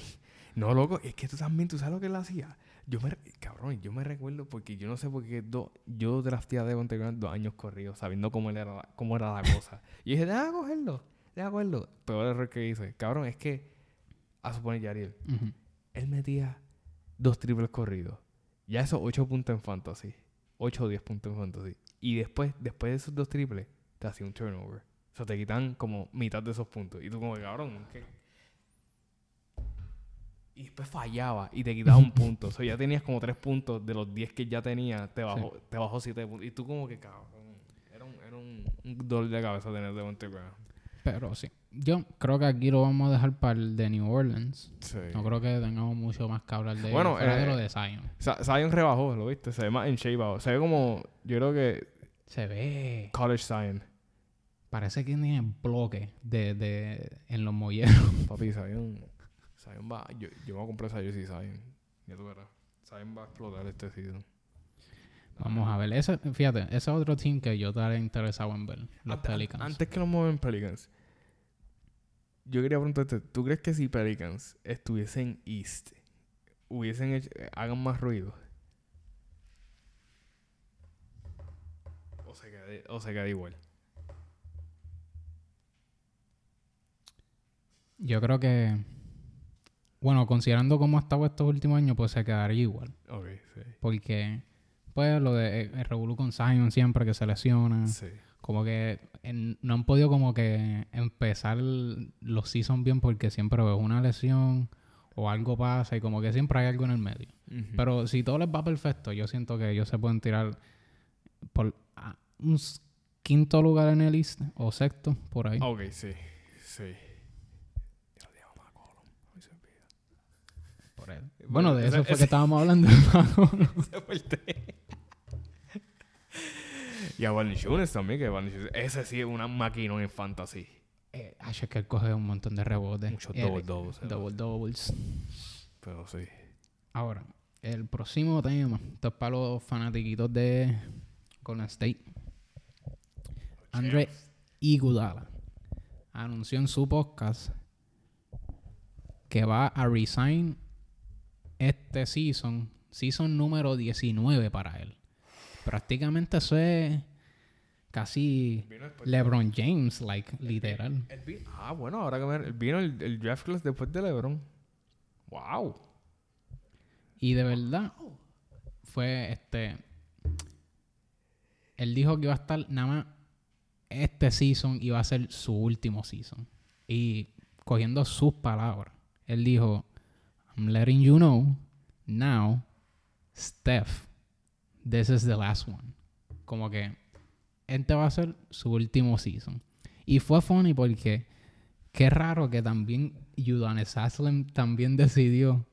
No, loco, es que tú también, ¿tú sabes lo que él hacía? Yo me, cabrón, yo me recuerdo porque yo no sé por qué do- yo drafté a Graham dos años corridos, sabiendo cómo, él era, la- cómo era la cosa. y dije, déjame cogerlo, déjame cogerlo. Peor error que hice. Cabrón, es que, a suponer Yariel, Ujú. él metía dos triples corridos. Ya esos ocho puntos en fantasy. Ocho o diez puntos en fantasy. Y después, después de esos dos triples, te hacía un turnover. O sea, te quitan como mitad de esos puntos. Y tú como, cabrón, ¿qué? Y después fallaba y te quitaba un (laughs) punto. O sea, ya tenías como tres puntos de los diez que ya tenía. Te bajó, te bajó siete puntos. Y tú como que, cabrón. Era un, era un, un dolor de cabeza tener de Graham. Pero sí. Yo creo que aquí lo vamos a dejar para el de New Orleans. Sí. No creo que tengamos mucho más que hablar de Bueno, fuera de eh, lo de Zion. Zion rebajó, ¿lo viste? Se ve más en shape. Se ve como, yo creo que Se ve. college Zion. Parece que tiene bloque de, de, en los molleros. Papi, Zion, Zion va, yo, yo me voy a comprar esa jersey Zion. Ya tú verás. Zion va a explotar este season. Vamos a ver. Ese, fíjate, ese es otro team que yo estaría interesado en ver. Los Pelicans. Antes que los mueven Pelicans, yo quería preguntarte, ¿tú crees que si Pelicans estuviesen East, hubiesen hecho, hagan más ruido? O se queda, o se queda igual. Yo creo que. Bueno, considerando cómo ha estado estos últimos años, pues se quedaría igual. Ok, sí. Porque, pues, lo de eh, el revolú con Zion siempre que se lesiona. Sí. Como que en- no han podido como que empezar los seasons bien porque siempre ves una lesión o algo pasa y como que siempre hay algo en el medio. Pero si todo les va perfecto, yo siento que ellos se pueden tirar por ah, un quinto lugar en el East o sexto, por ahí. Ok, sí. Sí. Ya lo llamo McCollum. Ay, se olvida. Por él. Bueno, de ese- eso fue ese- que estábamos hablando. (laughs) Se fue el té. Y a Valanciunas también, que Valanciunas- ese sí es una máquina en fantasy. eh, es que él coge un montón de rebotes. Muchos double doubles. double doubles. Pero sí. Ahora, el próximo tema. Esto es para los fanatiquitos de Golden State. Andre Iguodala anunció en su podcast que va a resign este season, season número 19 para él. Prácticamente eso es casi LeBron James, like, literal. Ah, bueno, ahora que me... Vino el, el draft class después de LeBron. ¡Wow! Y de verdad, fue este. Él dijo que iba a estar nada más este season iba a ser su último season. Y cogiendo sus palabras, él dijo: I'm letting you know now, Steph, this is the last one. como que este va a ser su último season. Y fue funny porque qué raro que también Udonis Haslem también decidió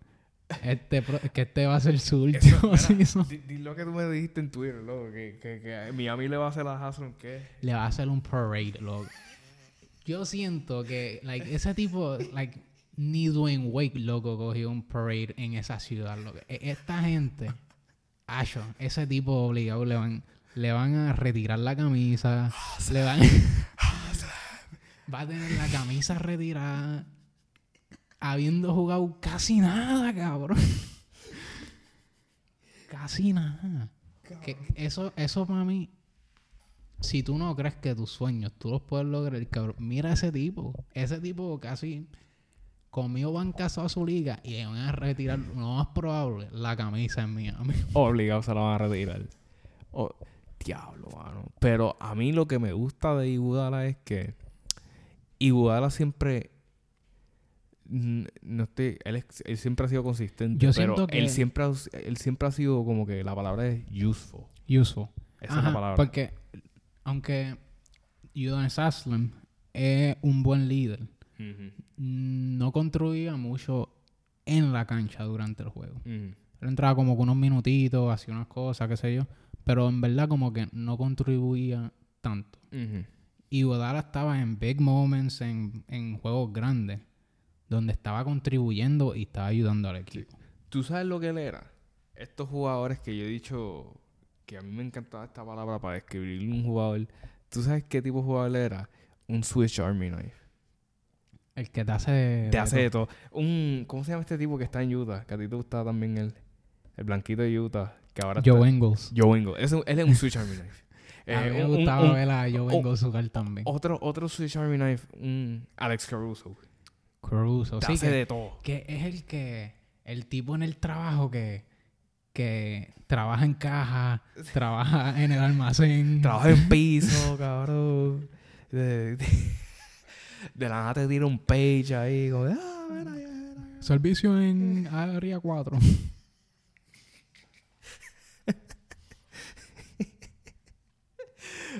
este que este va a ser su Eso, último mira, season. di, di lo que tú me dijiste en Twitter, loco, que, que, que Miami le va a hacer a ¿qué? Le va a hacer un parade, loco. Yo siento que, like, ese tipo, like, ni Dwayne Wake, loco, cogió un parade en esa ciudad. E- Esta gente, Acho, ese tipo obligado le van, le van a retirar la camisa, le van... (laughs) va a tener la camisa retirada, habiendo jugado casi nada, cabrón. casi nada. Que eso, eso para mí, si tú no crees que tus sueños tú los puedes lograr, cabrón, mira a ese tipo. Ese tipo casi conmigo van casado a su liga y le van a retirar, lo más probable, la camisa en Miami. (laughs) Obligado se la van a retirar. Oh, diablo, mano. Pero a mí lo que me gusta de Iguodala es que Iguodala siempre no estoy él, es- él siempre ha sido consistente Yo pero que- él siempre ha, él siempre ha sido como que la palabra es useful Useful. esa es Ajá, la palabra Porque, aunque Udonis Haslem es un buen líder, No contribuía mucho en la cancha durante el juego. Él entraba como con unos minutitos, hacía unas cosas, qué sé yo. Pero en verdad como que no contribuía tanto. Y Godala estaba en big moments, en, en juegos grandes, donde estaba contribuyendo y estaba ayudando al equipo. ¿Tú sabes lo que él era? Estos jugadores que yo he dicho que a mí me encantaba esta palabra para describir un jugador. ¿Tú sabes qué tipo de jugador era? Un Swiss Army Knife. El que te hace... Te hace de todo. Un, ¿Cómo se llama este tipo que está en Utah? Que a ti te gustaba también él. El blanquito de Utah. Que ahora Joe está- Engels. Joe Engel. Ese- él es un Switch Army Knife. (laughs) a mí Eh, me un- gustaba un- ver a Joe Engels jugar también. otro, otro Switch Army Knife. Un Alex Caruso. Caruso. Te Sí, hace que, de todo. que es el que... El tipo en el trabajo que... Que trabaja en caja, trabaja en el almacén. Trabaja en piso, cabrón. (laughs) De, la nada te tira un page ahí. Como, ah, mira, Servicio en área 4. (laughs)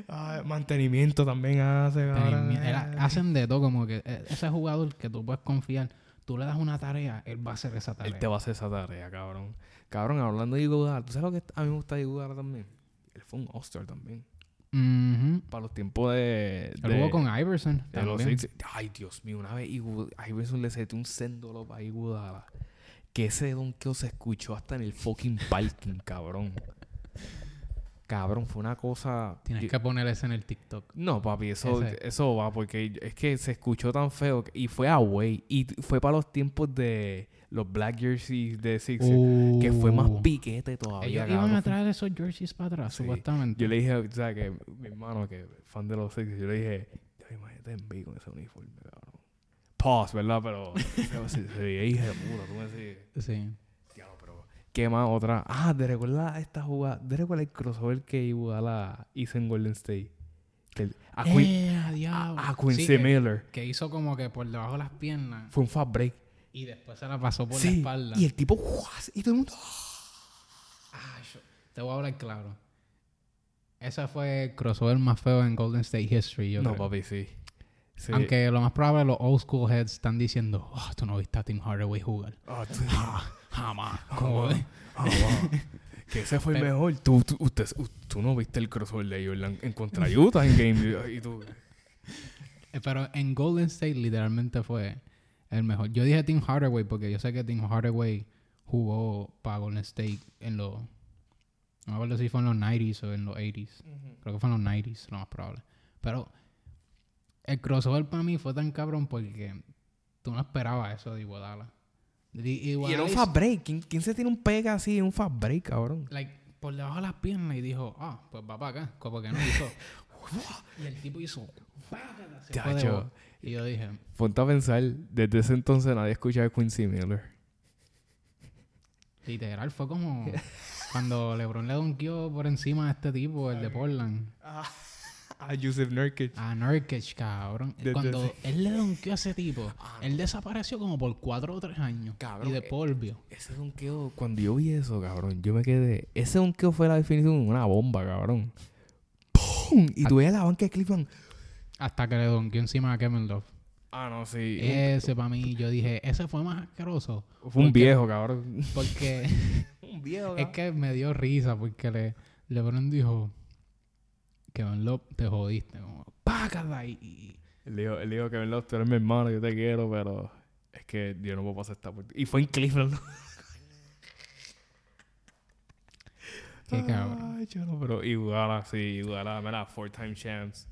Ah, mantenimiento también hace. Era- hacen de todo, como que eh, ese jugador que tú puedes confiar, tú le das una tarea, él va a hacer esa tarea. Él te va a hacer esa tarea, cabrón. Cabrón, hablando de Iguodala, ¿tú sabes lo que a mí me gusta de también? Él fue un All-Star también. Ujú. Para los tiempos de... De- jugó con Iverson. de los. Ay, Dios mío, una vez Iverson le setió un séndolo para Iguodala. Que ese donkeo se escuchó hasta en el fucking parking, cabrón. Cabrón, fue una cosa... Tienes yo- que poner ese en el TikTok. No, papi, eso, Ese. eso va porque es que se escuchó tan feo y fue away. Y fue para los tiempos de los Black Jerseys de Sixers. Que fue más Uh. piquete todavía. Ellos cabrón. iban a traer esos jerseys para atrás, Sí. supuestamente. Yo le dije, o sea, que mi hermano, que fan de los Sixers, yo le dije, "Ya, imagínate en B con ese uniforme, cabrón. Pause, ¿verdad? Pero (laughs) se, veía hija de puta, tú me. Sí. ¿Qué más? Otra. Ah, ¿te recuerdas esta jugada? ¿Te recuerdas el crossover que Iguodala hizo en Golden State? Que a, Quin- Eh, a a, Quincy Sí, Miller. que hizo como que por debajo de las piernas Fue un fast break. y después se la pasó por la espalda. Y el tipo, y todo el mundo. Ah, yo- te voy a hablar claro. Ese fue el crossover más feo en Golden State History, yo no, creo. papi, sí. Sí. Aunque lo más probable los old school heads están diciendo, oh, tú no viste a Tim Hardaway jugar. Ah, Ah, jamás. Ah, Como de- Ah, que ese fue el Pero- mejor. Tú, tú, usted, tú no viste el crossover de Jordan en contra Utah en Game. Y tú. Eh, Pero en Golden State literalmente fue el mejor. Yo dije Tim Hardaway porque yo sé que Tim Hardaway jugó para Golden State en los... No me acuerdo si fue en los 90s o en los 80s. Creo que fue en los 90s, lo más probable. Pero el crossover para mí fue tan cabrón porque tú no esperabas eso de Iguodala. Y era un fast break. ¿Quién, quién se tiene un pega así en un fast break, cabrón? like, por debajo de las piernas y dijo, ah, pues va para acá. Como que no hizo. (laughs) y el tipo hizo. Y yo dije, Ponte a pensar, desde ese entonces nadie escuchaba a Quincy Miller. literal, fue como cuando LeBron le donkeó por encima a este tipo, el de Portland. A Yusuf Nurkic. A Nurkic, cabrón. Cuando él le donkeó a ese tipo, Ah, él desapareció como por cuatro o tres años. Cabrón, y de eh, polvio. Ese donkeo, cuando yo vi eso, cabrón, yo me quedé. Ese donkeo fue la definición de una bomba, cabrón. ¡pum! Y tú ves la banca de Cleveland. Hasta que le donqueó encima a Kevin Love. Ah, no, sí. Ese para mí, yo dije, ese fue más asqueroso. Fue un viejo, cabrón. Porque (laughs) un viejo, (laughs) es que me dio risa porque le, LeBron dijo, Kevin Love, te jodiste. Como, págala y, Él dijo, él dijo Ben Love, tú eres mi hermano, yo te quiero, pero es que yo no puedo pasar esta por ti. Y fue en Cleveland. (laughs) Qué cabrón. Ay, chulo, pero Iguala, sí, Iguala, mira, four time champs.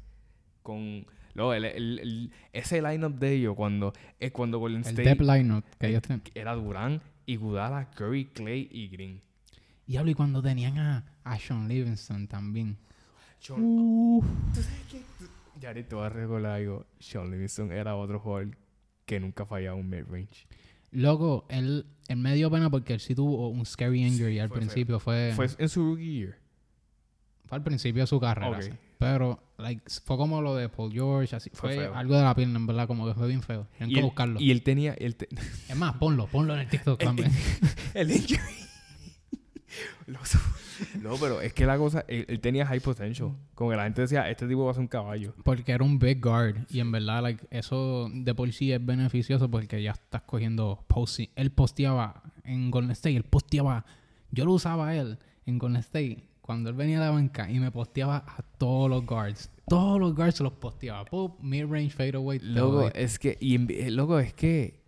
Con. Luego, el, el- el- ese lineup de ellos, cuando, es cuando Golden el State depth lineup que ellos tenían. era Durán, Iguodala, Curry, Clay y Green. Diablo, y cuando tenían a, a Sean Livingston también. Sean, ¿Tú sabes qué? Yari, te voy a recordar algo. Sean Livingston era otro jugador que nunca fallaba un mid-range. Luego, él, él me dio pena porque él sí tuvo un scary injury al feo. principio. Fue, Fue en su rookie year. fue al principio de su carrera. Pero like, fue como lo de Paul George. Así, Fue algo de la pierna, en verdad. Como que fue bien feo. Tienen que él, buscarlo. y él tenía... Él te- Es más, ponlo. Ponlo en el TikTok (laughs) también. (laughs) el injury. (laughs) Lo su- no, pero es que la cosa... Él, él tenía high potential. Como que la gente decía, este tipo va a ser un caballo. Porque era un big guard. Y en verdad, like, eso de por sí es beneficioso porque ya estás cogiendo posting. Él posteaba en Golden State. Él posteaba. Yo lo usaba a él en Golden State cuando él venía a la banca y me posteaba a todos los guards. Todos los guards se los posteaba. Pop, mid-range, fadeaway. Loco, es que... Y eh, loco, es que...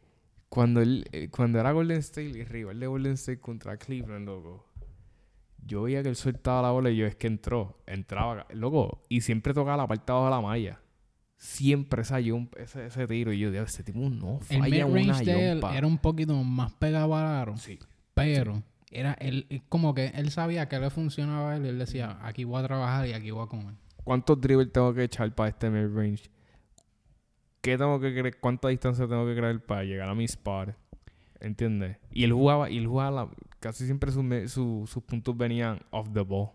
Cuando él... eh, Cuando era Golden State y rival de Golden State contra Cleveland, loco... Yo veía que él soltaba la bola y yo es que entró. Entraba... Loco. Y siempre tocaba la parte de abajo de la malla. Siempre salió un- ese, ese tiro. Y yo, Dios, ese tipo no El falla una mid-range de él era un poquito más pegado al aro. Sí. Pero era él, como que él sabía que le funcionaba a él y él decía, aquí voy a trabajar y aquí voy a comer. ¿Cuántos dribbles tengo que echar para este mid-range? ¿Qué tengo que creer? ¿Cuánta distancia tengo que creer para llegar a mi spot? ¿Entiendes? Y él jugaba, y él jugaba la- casi siempre sus su- sus puntos venían off the ball.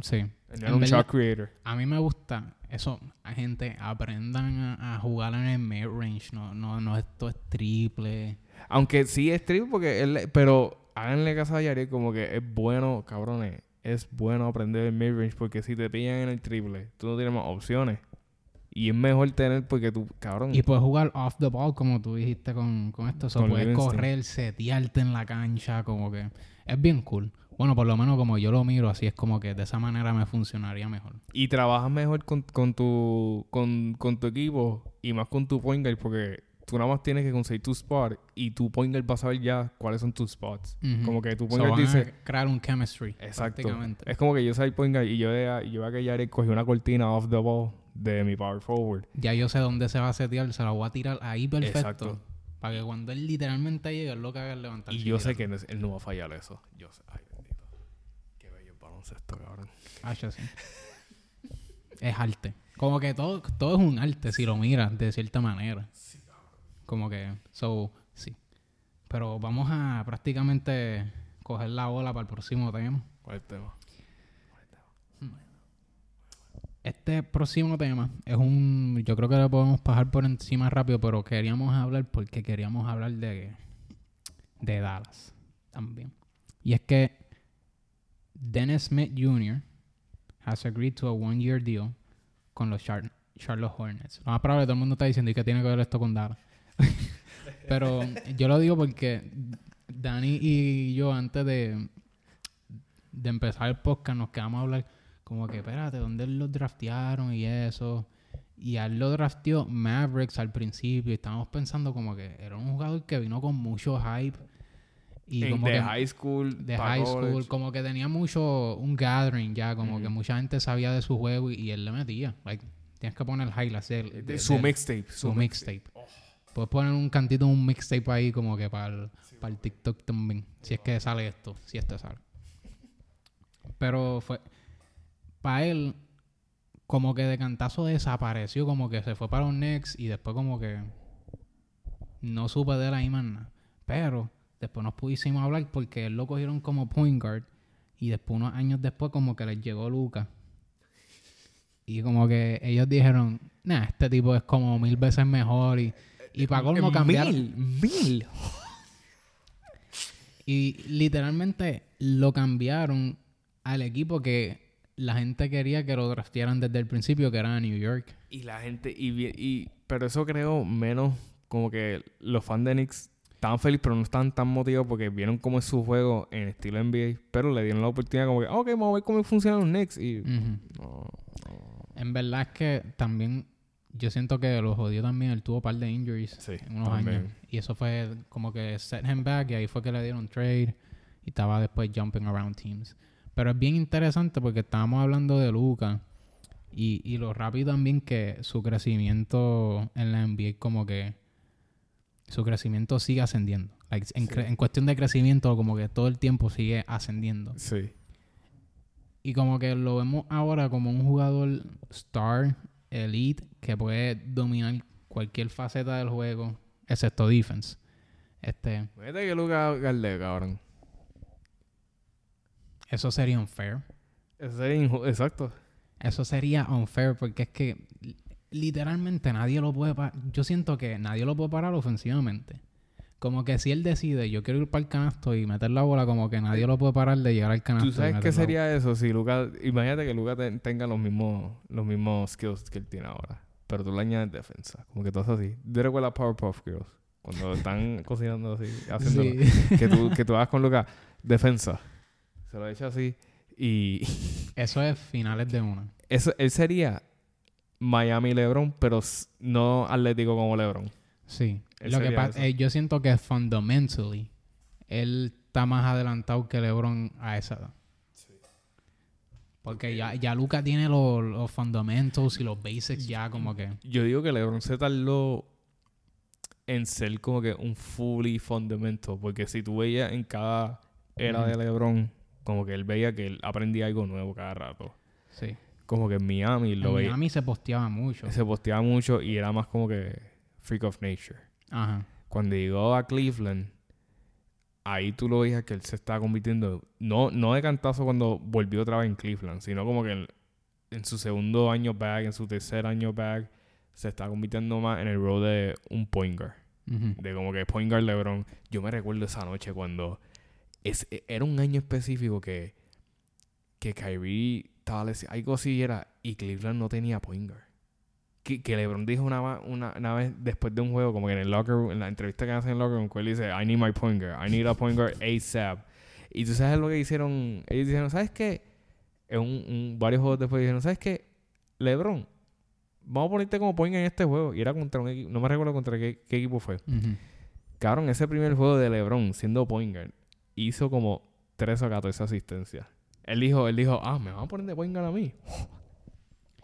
Sí. Era un shot creator. A mí me gusta eso. Gente aprendan a, a jugar en el mid-range. No, no, no esto es triple. Aunque sí es triple porque él... Pero háganle caso a Yari como que es bueno, cabrones. Es bueno aprender el mid-range porque si te pillan en el triple, tú no tienes más opciones. Y es mejor tener porque tú, cabrón... Y puedes jugar off the ball, como tú dijiste con, con esto. O sea, puedes correr, setearte en la cancha, como que... Es bien cool. Bueno, por lo menos como yo lo miro, así es como que de esa manera me funcionaría mejor. Y trabajas mejor con, con tu con, con tu equipo y más con tu point guard porque tú nada más tienes que conseguir tu spot y tu point guard va a saber ya cuáles son tus spots. Como que tu So, point guard van dice... a crear un chemistry, Exacto. Es como que yo soy point guard y yo, vea- yo vea que Jared cogió una cortina off the ball de mi power forward. Ya yo sé dónde se va a setear, se la voy a tirar ahí perfecto. Exacto. Para que cuando él literalmente llegue, él lo que haga es levantar. Y yo sé que él no va a fallar eso. Yo sé. Ay, bendito. Qué bello el baloncesto, cabrón. Ah, yo sí. es arte. Como que todo, todo es un arte si lo miras de cierta manera. Como que, so, sí. Pero vamos a prácticamente coger la bola para el próximo tema. ¿Cuál es el tema? Este próximo tema es un. Yo creo que lo podemos pasar por encima rápido, pero queríamos hablar porque queríamos hablar de. de Dallas también. Y es que Dennis Smith Jr. has agreed to a one-year deal con los Char- Charlotte Hornets. Lo más probable, todo el mundo está diciendo ¿y qué tiene que ver esto con Dallas? (laughs) pero yo lo digo porque Dani y yo, antes de, de empezar el podcast, nos quedamos a hablar como que, espérate, ¿dónde los draftearon y eso? Y a él lo drafteó Mavericks al principio y estábamos pensando como que era un jugador que vino con mucho hype. Y como de que high school. de high college. school, como que tenía mucho, un gathering ya, como que mucha gente sabía de su juego y, y él le metía. Like, tienes que poner highlights de, Su mixtape. su mixtape. Puedes poner un cantito, un mixtape ahí como que para el, para el TikTok también. Si es que sale esto, si este sale. Pero fue, para él, como que de cantazo desapareció, como que se fue para un Next y después como que no supe de él ahí más nada. Pero después nos pusimos hablar porque él lo cogieron como point guard y después unos años después como que les llegó Lucas. Y como que ellos dijeron, nah, este tipo es como mil veces mejor y, y para colmo cambiaron. Mil, mil. Y literalmente lo cambiaron al equipo que la gente quería que lo draftearan desde el principio, que era New York. Y la gente, y, y pero eso creo menos como que los fans de Knicks estaban felices, pero no estaban tan motivados porque vieron cómo es su juego en estilo NBA, pero le dieron la oportunidad como que, ok, vamos a ver cómo funcionan los Knicks. Y Ujú. no, no. En verdad es que también yo siento que lo jodió también. Él tuvo un par de injuries Sí, en unos también. años. Y eso fue como que set him back y ahí fue que le dieron trade y estaba después jumping around teams. Pero es bien interesante porque estábamos hablando de Luca y, y lo rápido también que su crecimiento en la NBA como que su crecimiento sigue ascendiendo. Like, en, Sí. cre- en cuestión de crecimiento como que todo el tiempo sigue ascendiendo. Sí. Y como que lo vemos ahora como un jugador star, elite, que puede dominar cualquier faceta del juego, excepto defense. Este, Mete que Luca Galdé, cabrón. Eso sería unfair. Eso sería Exacto. Eso sería unfair porque es que li- literalmente nadie lo puede parar. Yo siento que nadie lo puede parar ofensivamente. Como que si él decide, yo quiero ir para el canasto y meter la bola, como que nadie lo puede parar de llegar al canasto. ¿Tú sabes qué sería eso si Luca... Imagínate que Luca te- tenga los mismos, los mismos skills que él tiene ahora. Pero tú le añades defensa. Como que todo es así. Yo recuerdo a Powerpuff Girls. Cuando están (laughs) cocinando así, haciendo... Sí. Que, tú, que tú hagas con Luca defensa. Se lo echa así. Y... (laughs) Eso es finales de una. Eso, él sería Miami LeBron, pero no atlético como LeBron. Sí. Él Lo que pasa, eh, yo siento que fundamentally él está más adelantado que LeBron a esa edad. Porque ya, ya Luca tiene los, los fundamentals y los basics ya como que... Yo digo que LeBron se tardó en ser como que un fully fundamental. Porque si tú veías en cada era de. LeBron, como que él veía que él aprendía algo nuevo cada rato. Sí. Como que en Miami lo En veía. Miami se posteaba mucho. Se posteaba mucho y era más como que freak of nature. Ajá. Cuando llegó a Cleveland, ahí tú lo veías que él se estaba convirtiendo, no, no de cantazo cuando volvió otra vez en Cleveland, sino como que en, en su segundo año back, en su tercer año back, se está convirtiendo más en el rol de un point guard. De como que point guard LeBron. Yo me recuerdo esa noche cuando es, era un año específico que, que Kyrie estaba lesionado, algo así era, y Cleveland no tenía point guard. Que, que LeBron dijo una, una, una vez después de un juego, como que en el locker room, en la entrevista que hacen en el locker room, que él dice, I need my point guard, I need a point guard ASAP. Y tú sabes lo que hicieron, ellos dijeron, ¿sabes qué? En un, un- varios juegos después dijeron, ¿sabes qué? LeBron, vamos a ponerte como point en este juego. Y era contra un equipo, no me recuerdo contra qué, qué equipo fue. Ujú. Cabrón, ese primer juego de LeBron siendo point guard hizo como 13 o 14 asistencias. Él dijo, él dijo, ah, me van a poner de point guard a mí. (gasps)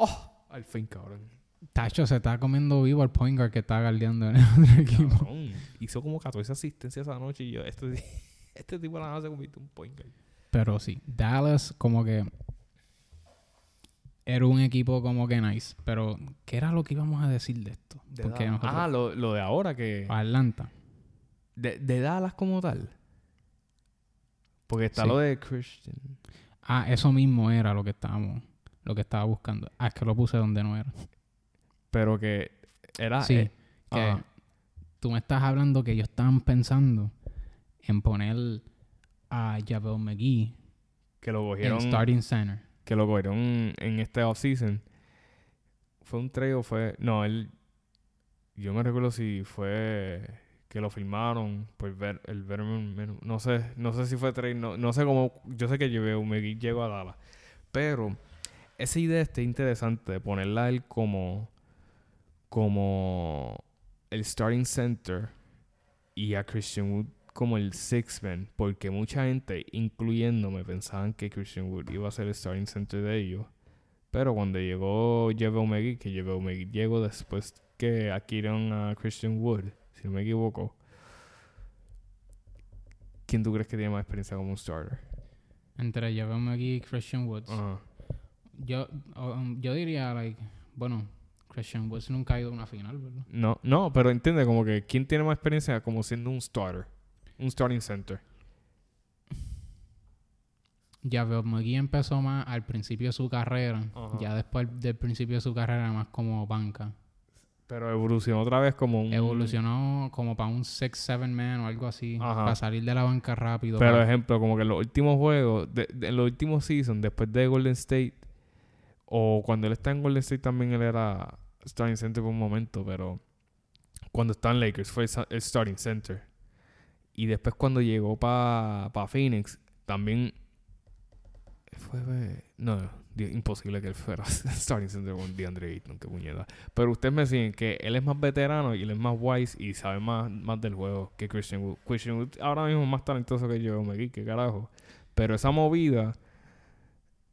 Oh, al fin, cabrón. Tacho se está comiendo vivo al point guard que está guardeando en el (laughs) otro equipo. Cabrón. Hizo como 14 asistencias esa noche y yo, este, (laughs) este tipo de la nada se convirtió en un point guard. Pero sí, Dallas como que era un equipo como que nice. Pero, ¿qué era lo que íbamos a decir de esto? De Porque nosotros... Ah, lo, lo de ahora que... Atlanta. De, de Dallas como tal. Porque está Sí. lo de Christian. Ah, eso mismo era lo que estábamos... Lo que estaba buscando. Ah, es que lo puse donde no era. Pero que era... sí, eh, que tú me estás hablando que ellos estaban pensando en poner a Javel McGee que lo en cogieron... starting center. que lo cogieron en este offseason. ¿Fue un trade o fue...? No, él... Yo me recuerdo si fue que lo firmaron por ver, el Vernon... Men- No sé, no sé si fue trade, no, no sé cómo... Yo sé que llevé un llegó a Dallas. Pero esa idea está interesante de ponerla a él como... Como el starting center y a Christian Wood como el six man, porque mucha gente, incluyéndome, pensaban que Christian Wood iba a ser el starting center de ellos. Pero cuando llegó Jeff McGee, que Jeff McGee llegó después que adquirieron a Christian Wood, si no me equivoco. ¿Quién tú crees que tiene más experiencia como un starter? Entre Javel McGee y Christian Woods. Yo, um, yo diría, like, bueno, Christian Woods nunca ha ido a una final, ¿verdad? No, no, pero entiende como que quién tiene más experiencia como siendo un starter, un starting center. Javel McGee empezó más al principio de su carrera. Ya después del principio de su carrera, más como banca. Pero evolucionó otra vez como un Evolucionó como para un 6-7 man o algo así. Ajá. Para salir de la banca rápido. Pero para- ejemplo, como que en los últimos juegos, de, de- en los últimos seasons, después de Golden State, O cuando él está en Golden State también él era starting center por un momento, pero cuando está en Lakers fue el starting center. Y después cuando llegó para Phoenix, también fue... No, imposible que él fuera (laughs) starting center con DeAndre Ayton, qué puñeta. Pero ustedes me siguen que él es más veterano y él es más wise y sabe más, más del juego que Christian Wood. Christian Wood ahora mismo es más talentoso que yo, me qué carajo. Pero esa movida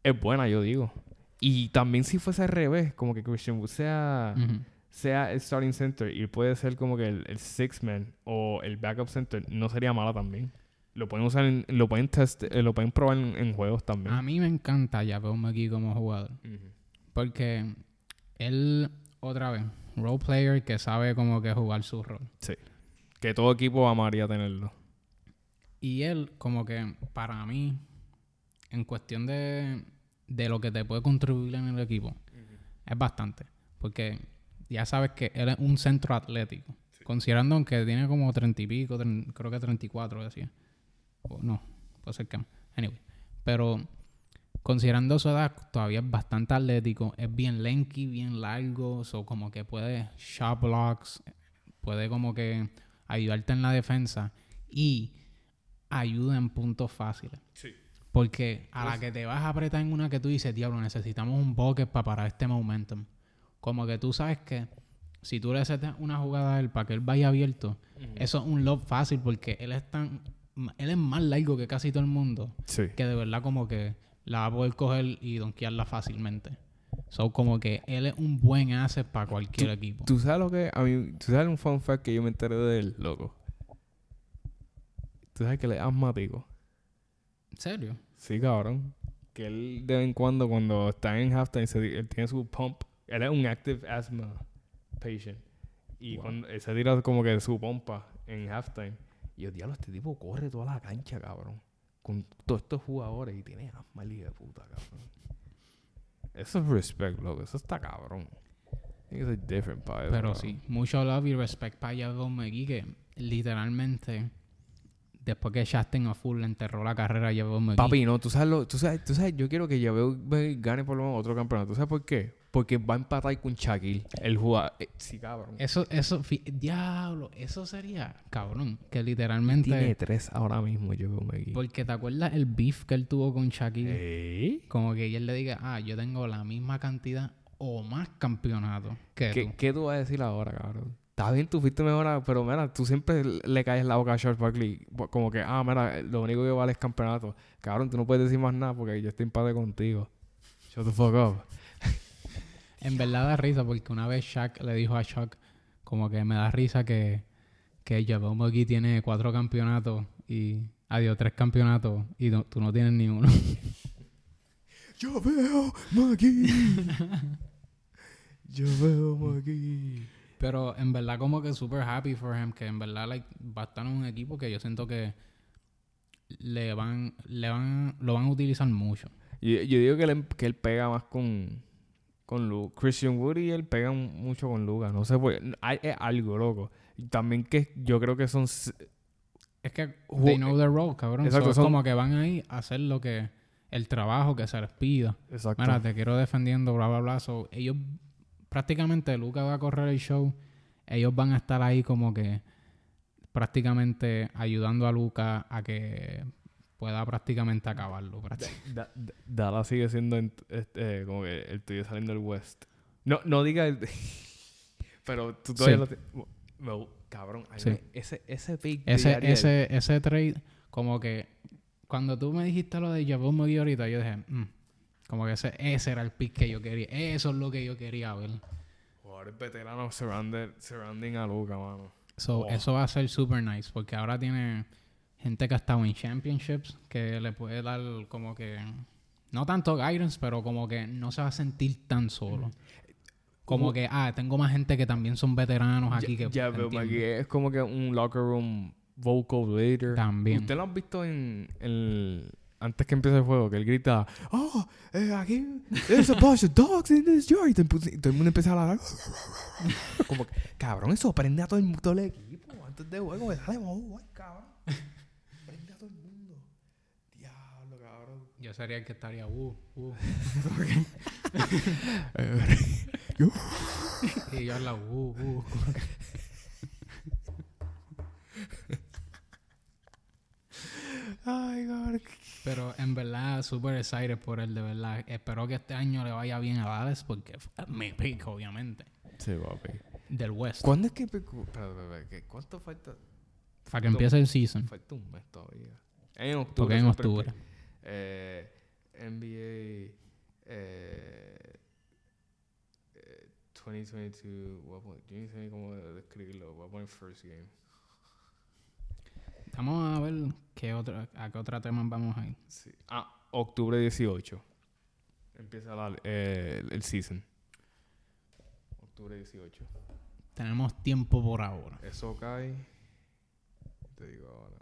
es buena, yo digo. Y también si fuese al revés, como que Christian Wood sea, sea el starting center y puede ser como que el, el six man o el backup center, no sería mala también. Lo pueden usar, en- lo pueden test, eh, lo pueden probar en, en juegos también. A mí me encanta Javel McGee como jugador. Ujú. Porque él, otra vez, role player que sabe como que jugar su rol. Que todo equipo amaría tenerlo. Y él, como que para mí, en cuestión de, de lo que te puede contribuir en el equipo, es bastante. Porque ya sabes que él es un centro atlético. Considerando que tiene como 30 y pico, creo que 34, decía. O no, puede ser que no. Anyway. Pero considerando su edad, todavía es bastante atlético. Es bien lanky, bien largo. So como que puede shot blocks. Puede como que ayudarte en la defensa. Y ayuda en puntos fáciles. Sí. Porque a la que te vas a apretar en una que tú dices, diablo, necesitamos un bucket para parar este momentum. Como que tú sabes que si tú le haces una jugada a él para que él vaya abierto, eso es un lob fácil porque él es tan... Él es más largo que casi todo el mundo Sí. que de verdad como que la va a poder coger y donkearla fácilmente. So, como que él es un buen asset para cualquier equipo. ¿Tú sabes lo que a mí, tú sabes un fun fact que yo me enteré de él, loco? ¿Tú sabes que él es asmático? ¿En serio? Sí, cabrón. Que él de vez en cuando, cuando está en halftime, se, él tiene su pump. Él es un active asthma patient. Y Wow. cuando él se tira como que su pompa en halftime. Y yo, diablo, este tipo corre toda la cancha, cabrón. Con todos estos jugadores y tiene asma hijo de puta, cabrón. Eso es respect, loco. Eso está cabrón. It's a different vibe, Pero bro. sí, mucho love y respect para Javel McGee que literalmente después que Shastin a full le enterró la carrera a Javel McGee. Papi, no, tú sabes, lo, tú sabes, tú sabes, yo quiero que Yabel gane por lo menos otro campeonato. ¿Tú sabes por qué? Porque va a empatar con Shaquille, el jugador. eh, sí, cabrón. Eso, eso, diablo, eso sería cabrón. Que literalmente. Tiene tres ahora mismo, yo aquí. Porque te acuerdas el beef que él tuvo con Shaquille. ¿Eh? Como que él le diga, ah, yo tengo la misma cantidad o más campeonatos que ¿Qué, tú. ¿Qué tú vas a decir ahora, cabrón? Está bien, tú fuiste mejor, pero mira, tú siempre le caes la boca a Charles Barkley. po- Como que, ah, mira, lo único que vale es campeonato. Cabrón, tú no puedes decir más nada porque yo estoy en contigo. Shut the fuck up. En verdad da risa porque una vez Shaq le dijo a Shaq, como que me da risa que, que Javel McGee tiene cuatro campeonatos y adiós, tres campeonatos y no- tú no tienes ni uno. Yo (laughs) veo Maggie. yo veo Maggie. Pero en verdad como que super happy for him, que en verdad like, va a estar en un equipo que yo siento que le van, le van, lo van a utilizar mucho. Yo, yo digo que él, que él pega más con, con Christian Wood y él pega un- mucho con Lucas. No sé, qué. hay, es algo, loco. También que yo creo que son... Es que they know their role, cabrón. Exacto, So, es son- como que van ahí a hacer lo que, el trabajo que se les pida. Exacto. Mira, te quiero defendiendo, bla, bla, bla. So, ellos, prácticamente, Luca va a correr el show. Ellos van a estar ahí como que prácticamente ayudando a Luca a que pueda prácticamente acabarlo. prácti- Da- da- Dallas sigue siendo en- este, como que el tuyo saliendo del West. No, no diga el... (laughs) Pero tú todavía Sí. lo tienes... Me- cabrón, Sí. me- ese, ese pick Ese, ese, ese trade, como que cuando tú me dijiste lo de Javon McGee ahorita, yo dije, "Mm", como que ese, ese era el pick que yo quería. Eso es lo que yo quería ver. Jugadores veteranos surrounded, surrounding a Luca, mano. So, Oh. Eso va a ser super nice porque ahora tiene gente que ha estado en championships que le puede dar como que, no tanto guidance, pero como que no se va a sentir tan solo. Como Hubo- que, ah, tengo más gente que también son veteranos aquí que... Ya, pero aquí es como que un locker room vocal leader. También. ¿Usted lo han visto en el... Antes que empiece el juego, que él grita, oh, eh, aquí, there's a bunch of dogs in this yard. Y todo el- mundo empieza a hablar. (laughs) como que, cabrón, eso prende a todo el, todo el equipo antes de juego. Dale, jugar, cabrón. Prende a todo el el que estaría, uh, uh. (laughs) (laughs) y yo la uh, uh. Ay, God. Pero en verdad, súper excited por él, de verdad. Espero que este año le vaya bien a Dallas porque fue mi pick, obviamente. Sí, papi. Del West. ¿Cuándo es que... pico- Espérate, espérate, espérate, ¿qué- ¿Cuánto falta? Para que empiece el season. Falta un mes todavía. En octubre. Porque en siempre octubre. empieza. Eh, NBA... Eh, eh, 2022... Voy a poner, yo ni sé cómo describirlo. Voy a poner first game. Vamos a ver qué otro, a qué otro tema vamos a ir. Sí. Ah, octubre 18. Empieza la- eh, el, el season. Octubre 18. Tenemos tiempo por ahora. Eso cae. Te digo ahora.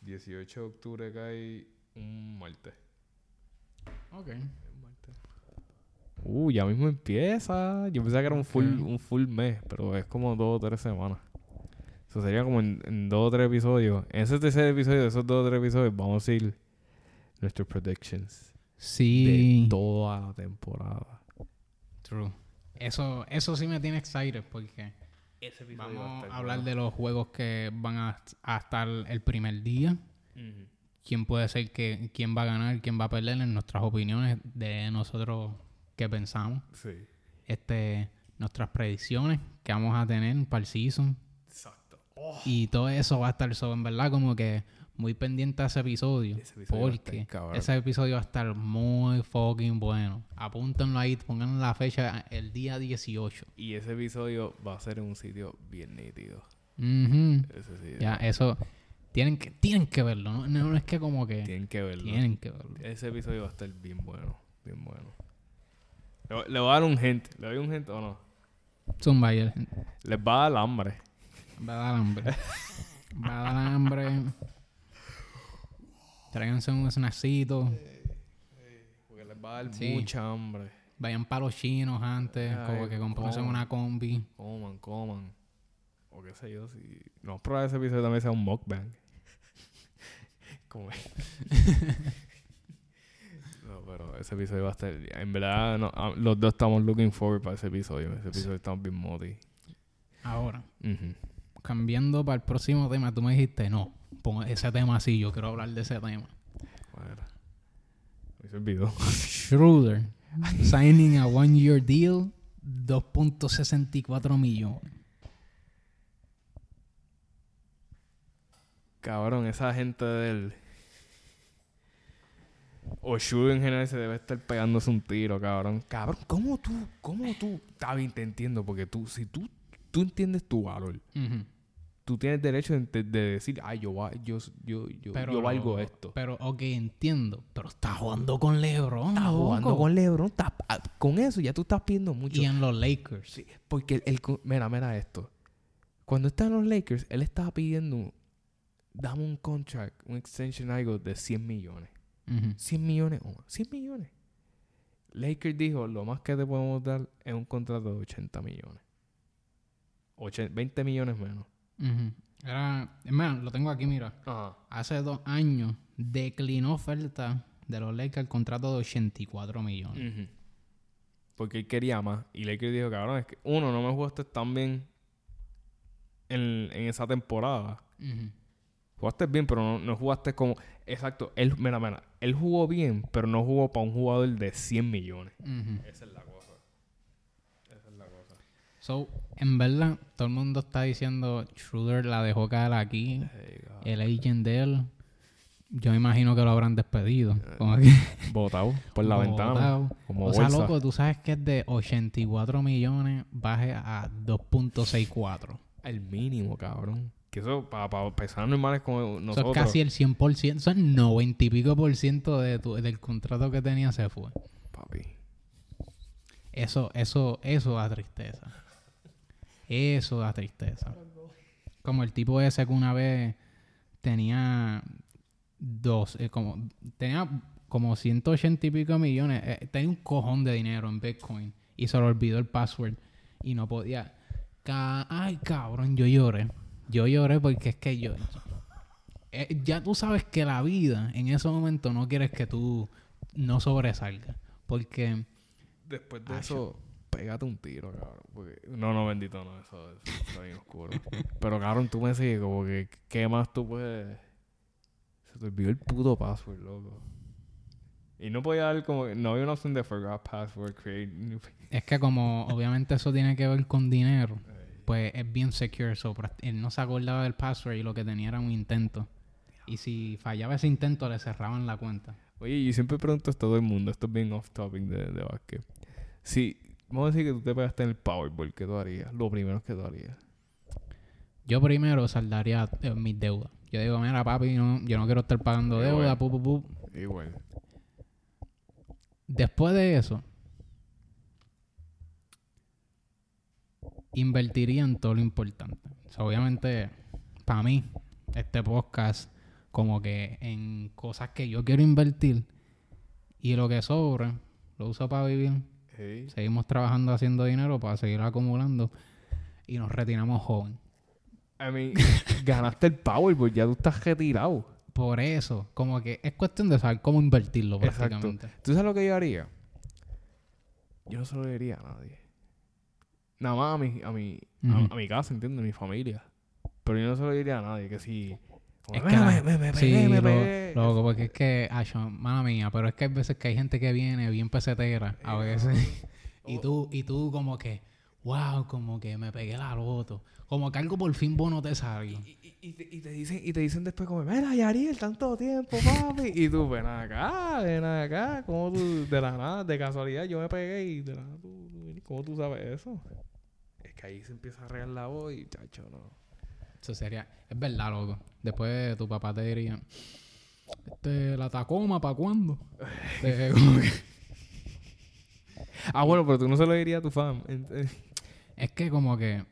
18 de octubre cae un martes. Ok. Un martes. Uh, ya mismo empieza. Yo pensaba que era un full, un full mes, pero es como dos o tres semanas. Eso sería como en, en dos o tres episodios. En ese tercer episodio, de esos dos o tres episodios, vamos a ir nuestros predictions Sí. de toda la temporada. True. Eso, eso sí me tiene excited porque vamos a hablar de los juegos que van a, a estar el primer día. quién puede ser que quién va a ganar, quién va a perder en nuestras opiniones de nosotros que pensamos. Sí. Este, nuestras predicciones que vamos a tener para el season. Exacto. Y todo eso va a estar so, en verdad como que muy pendiente a ese episodio. Ese episodio va a estar porque ese episodio va a estar muy fucking bueno. Apúntenlo ahí, pongan la fecha el día 18. Y ese episodio va a ser en un sitio bien nítido. Ese sitio. Ya, eso tienen que, tienen que verlo, ¿no? No, no es que como que Tienen que verlo. tienen que verlo. Ese episodio va a estar bien bueno. Bien bueno. Le, le voy a dar un hint. ¿Le doy un hint o no? Zumba, y el- Les va a dar hambre. Va a dar hambre. (laughs) Va a dar hambre. Tráiganse un snackcito. Porque les va a dar Sí. mucha hambre. Vayan para los chinos antes. Ay, como que ¿cómo? una combi. Coman, coman. O qué sé yo, si... No, probar ese episodio también sea un mukbang. (laughs) Como... (laughs) no, pero ese episodio va a estar... En verdad, no, ah, los dos estamos looking forward para ese episodio. Ese episodio estamos bien moti. Ahora, cambiando para el próximo tema, tú me dijiste, no, pon ese tema así, yo quiero hablar de ese tema. ¿Cuál era? Me se olvidó. (laughs) Schroeder, signing a one-year deal, 2.64 millones. Cabrón, esa gente del... O Shu en general se debe estar pegándose un tiro, cabrón. Cabrón, ¿cómo tú? ¿Cómo tú? Está bien, te entiendo, porque tú, si tú, tú entiendes tu valor, Ujú. Tú tienes derecho de, decir, ay, yo, yo, yo, yo, yo valgo esto. Pero, ok, entiendo. Pero está jugando con LeBron. Estás jugando con LeBron, estás- ah, con eso ya tú estás pidiendo mucho. Y en los Lakers. Sí, porque el, mira, mira esto. Cuando está en los Lakers, él estaba pidiendo, dame un contract, un extension algo de 100 millones. Ujú. 100 millones o más. 100 millones. Lakers dijo, lo más que te podemos dar es un contrato de 80 millones. Ochen- 20 millones menos. Ujú. Era, hermano, lo tengo aquí, mira. Ajá. Hace dos años declinó oferta de los Lakers el contrato de 84 millones. Porque él quería más. Y Lakers dijo, cabrón, es que uno, no me jugaste tan bien en, en esa temporada. Jugaste bien, pero no, no jugaste como... Exacto. Él, mira, mira. Él jugó bien, pero no jugó para un jugador de 100 millones. Esa es la cosa. Esa es la cosa. So, en verdad, todo el mundo está diciendo Schroeder la dejó caer aquí. El agent de él, yo me imagino que lo habrán despedido. Como que (laughs) Botado por la ventana. Como O sea, bolsa. loco, tú sabes que es de 84 millones, baje a 2.64. El mínimo, cabrón. Que eso, para personas normales como Eso nosotros... es casi el 100%, eso es 90 y pico por ciento de tu- del contrato que tenía se fue. Papi. Eso, eso, eso da tristeza. Eso da tristeza. Como el tipo ese que una vez tenía dos, eh, como, tenía como 180 y pico millones, eh, tenía un cojón de dinero en Bitcoin y se le olvidó el password y no podía. Ca- Ay, cabrón, yo lloré. Yo lloré porque es que yo... eh, ya tú sabes que la vida en ese momento no quieres que tú no sobresalga. Porque Después de eso, pégate un tiro, cabrón. Porque... No, no, bendito, no. Eso, eso está bien oscuro. Pero, cabrón, tú me sigues como que... ¿Qué más tú puedes...? Se te olvidó el puto password, loco. Y no podía dar como... No había una opción de forgot password, create new... es que como obviamente eso tiene que ver con dinero, (laughs) pues es bien secure. So, él no se acordaba del password y lo que tenía era un intento. Y si fallaba ese intento, le cerraban la cuenta. Oye, yo siempre pregunto a todo el mundo. Esto es bien off topic de, de básquet. Si... Vamos a decir que tú te pegaste en el Powerball. ¿Qué tú harías? Lo primero que tú harías. Yo primero saldaría eh, mis deudas. Yo digo, mira, papi, no, yo no quiero estar pagando Qué deuda, pu, pu, pu. Igual. Después de eso, invertiría en todo lo importante. O sea, obviamente, para mí, este podcast, como que en cosas que yo quiero invertir y lo que sobre, lo uso para vivir. Hey. Seguimos trabajando haciendo dinero para seguir acumulando y nos retiramos joven. I mean, (laughs) ganaste el Powerball. Ya tú estás retirado. Por eso, como que es cuestión de saber cómo invertirlo Exacto. prácticamente. ¿Tú sabes lo que yo haría? Yo no se lo diría a nadie. Nada más a mi, a mi, a- mi casa, ¿entiendes? A mi familia. Pero yo no se lo diría a nadie. Que si... como, Es que "Mira, la- me, me, me Sí, me lo- pegué". loco, porque es que, acho, mala mía, pero es que hay veces que hay gente que viene bien pesetera, a veces, (laughs) y tú, y tú como que, wow, como que me pegué la loto, como que algo por fin bueno te salió. Y, y- y te, y te dicen, y te dicen después como, mira, Yariel, tanto tiempo, papi. y tú, ven acá, ven acá. ¿Cómo tú, de la nada, de casualidad, yo me pegué y de la nada, tú, tú- ¿cómo tú sabes eso? Es que ahí se empieza a regar la voz y, chacho, no. Eso sería, es verdad, loco. Después tu papá te diría, este, la Tacoma, ¿para cuándo? (laughs) Este, que- Ah, bueno, pero tú no se lo dirías a tu fan. Eh, es que como que,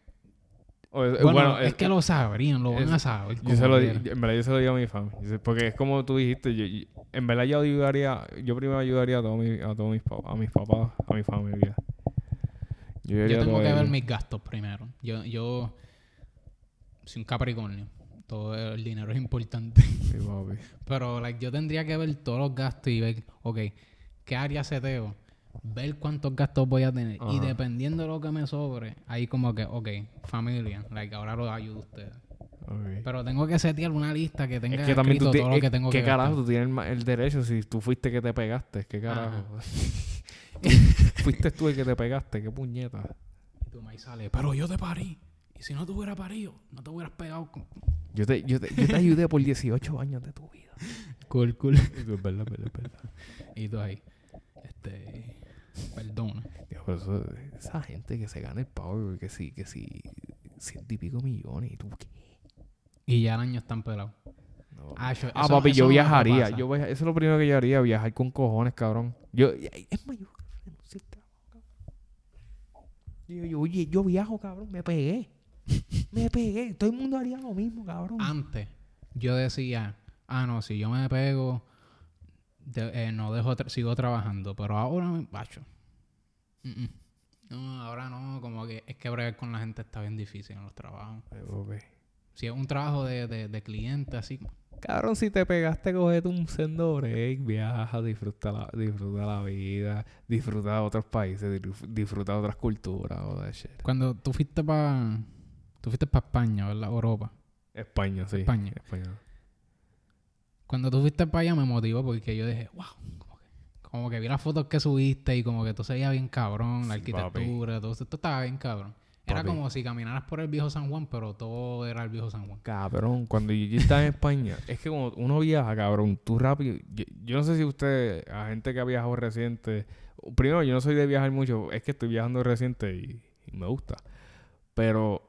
o es- bueno, bueno, es, es- que lo sabrían, lo van es- a saber. Yo se lo yo- en verdad yo se lo digo a mi sé- Porque es como tú dijiste, yo, yo- en verdad yo ayudaría, yo primero ayudaría a todos mis, a todos mis papás, a mis papás, a mi familia. Yo, tengo que ver mis gastos primero. Yo, yo soy un Capricornio. Todo el dinero es importante. Sí. (laughs) Pero like, yo tendría que ver todos los gastos y ver, ok, ¿qué área seteo? Ver cuántos gastos voy a tener. Y dependiendo de lo que me sobre, ahí como que, ok, familia, like, ahora lo ayudo a ustedes. Pero tengo que setear una lista que tenga Es que también tú todo lo que tengo ¿Qué que carajo? gastar. Tú tienes el derecho si tú fuiste que te pegaste. ¿Qué carajo? (laughs) (laughs) Fuiste tú el que te pegaste. ¿Qué puñeta? Y tú me sale, pero yo te parí. Y si no te hubiera parido, no te hubieras pegado. con-". Yo te, yo, te, yo te ayudé por 18 años de tu vida. (laughs) Cool, cool. (laughs) Es verdad, es verdad, verdad. Y tú ahí, este, perdona. Dios, pero eso- esa gente que se gana el power, que sí, que sí, ciento y pico millones. ¿Y tú qué? Y ya el año están pelados. No. Ah, yo- Ah, eso- papi, eso yo viajaría. Yo viaja- eso es lo primero que yo haría, viajar con cojones, cabrón. Yo, es cabrón. Yo, yo, oye, yo viajo, cabrón, me pegué. Me pegué. Todo el mundo haría lo mismo, cabrón. Antes, yo decía, ah, no, si yo me pego, de- eh, no dejo, tra- sigo trabajando. Pero ahora me bacho. Mm, mm. No, ahora no, como que es que bregar con la gente está bien difícil en los trabajos. Si es un trabajo de, de, de cliente, así, Cabrón, si te pegaste, cogete un sendo break, viaja, disfruta la, disfruta la vida, disfruta de otros países, disfr- disfruta de otras culturas, o de shit. Cuando tú fuiste para tú fuiste para España, ¿verdad? Europa. España, sí. España. España. Cuando tú fuiste para allá me motivó porque yo dije, wow, como que, como que vi las fotos que subiste y como que todo se bien cabrón, la arquitectura, todo esto estaba bien cabrón. Era Papi. como si caminaras por el viejo San Juan, pero todo era el viejo San Juan. Cabrón, cuando yo, estaba en España, (laughs) es que como uno viaja, cabrón, tú rápido. Yo, yo no sé si usted, a gente que ha viajado reciente, primero, yo no soy de viajar mucho, es que estoy viajando reciente y, y me gusta. Pero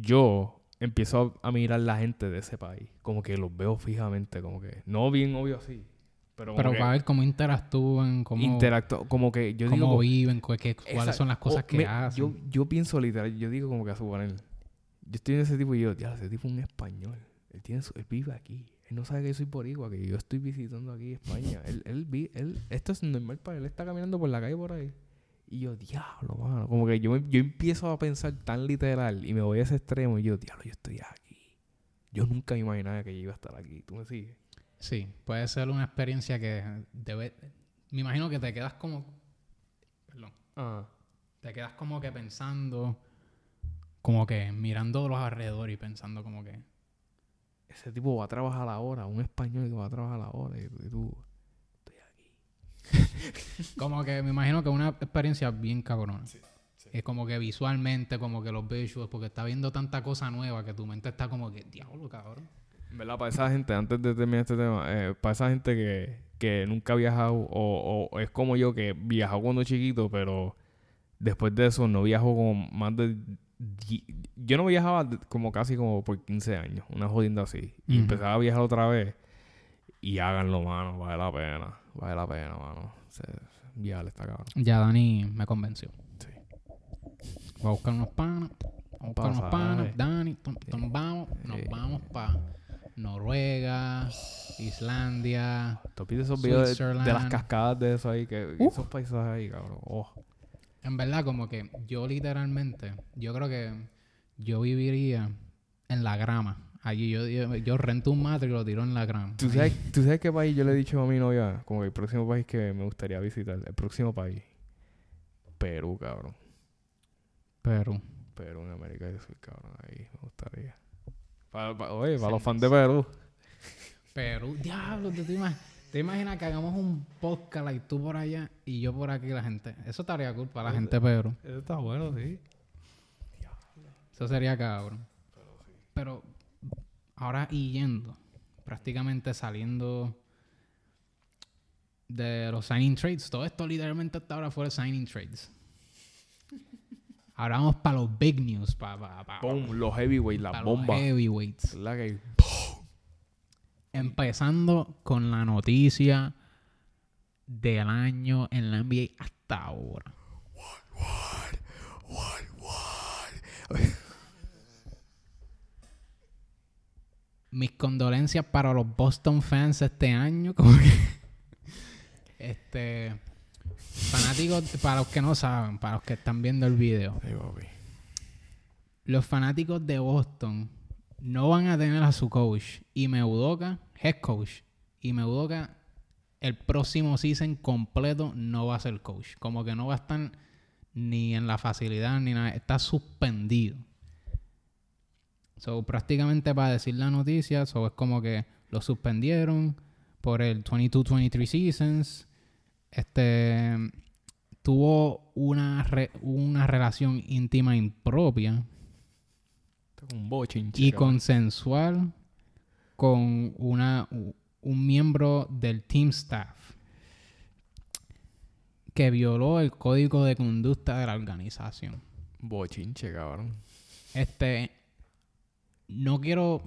yo empiezo a, a mirar la gente de ese país, como que los veo fijamente, como que, no bien obvio así, pero, Pero para ver cómo interactúan, cómo, interactúo, como que yo cómo digo, viven, cu- qué- cuáles son las cosas O que me- hacen. Yo, yo pienso literal, yo digo como que a suponer. Yo estoy en ese tipo y yo, ya, ese tipo es un español. Él, tiene su- él vive aquí. Él no sabe que yo soy boricua, que yo estoy visitando aquí España. (laughs) él, él, él, esto es normal para él. Él está caminando por la calle por ahí. Y yo, diablo, mano. Como que yo, me- yo empiezo a pensar tan literal y me voy a ese extremo y yo, diablo, yo estoy aquí. Yo nunca me imaginaba que yo iba a estar aquí. ¿Tú me sigues? Sí, puede ser una experiencia que debe... Me imagino que te quedas como... Perdón. Ah. Te quedas como que pensando... Como que mirando los alrededores y pensando como que... Ese tipo va a trabajar ahora, un español que va a trabajar ahora y tú, y tú Como que me imagino que es una experiencia bien cabrona. Es como que visualmente, como que los visuals, porque está viendo tanta cosa nueva que tu mente está como que, diablo, cabrón. ¿Verdad? Para esa gente, antes de terminar este tema, eh, para esa gente que, que nunca ha viajado o, o es como yo que viajó cuando chiquito, pero después de eso no viajó como más de... Yo no viajaba como casi como por 15 años, una jodienda así. Y empezaba a viajar otra vez y háganlo, mano, vale la pena, vale la pena, mano. Se, viajar está cabrón. Ya Dani me convenció. Sí. Voy a buscar unos panas. Voy a buscar unos panas. Pasaje. Dani, tom- vamos, nos vamos para Noruega, Islandia. ¿Tú viste esos videos de, de las cascadas de eso ahí? Que, Uh. Esos paisajes ahí, cabrón. Oh. En verdad, como que yo literalmente, yo creo que yo viviría en la grama. Allí yo, yo, yo rento un matre y lo tiro en la grama. ¿Tú sabes, ¿Tú sabes qué país yo le he dicho a mi novia? Como que el próximo país que me gustaría visitar. El próximo país. Perú, cabrón. Pero, Perú en América del Sur, cabrón. Ahí me gustaría. Oye, para los fans de Perú. Perú, diablo, ¿tú te, imaginas, te imaginas que hagamos un podcast y tú por allá y yo por aquí la gente? Eso estaría cool para la gente de Perú. Eso está bueno, sí. Eso sería cabrón. Pero ahora y yendo, prácticamente saliendo de los signing trades, todo esto literalmente hasta ahora fue signing trades. Ahora vamos para los big news, para Boom, los heavyweights, las los bombas. heavyweights. La que Empezando con la noticia del año en la NBA hasta ahora. Mis condolencias para los Boston fans este año. (laughs) Como que, este, fanáticos, para los que no saben, para los que están viendo el video, los fanáticos de Boston no van a tener a su coach. Y Udoka, head coach. Y Udoka, el próximo season completo no va a ser coach. Como que no va a estar ni en la facilidad ni nada. Está suspendido. So, prácticamente para decir la noticia, so, es como que lo suspendieron por el 22-23 seasons. Este tuvo una, re- una relación íntima impropia un bochinche. y consensual con una, un miembro del team staff que violó el código de conducta de la organización. Bochinche, cabrón. Este, no quiero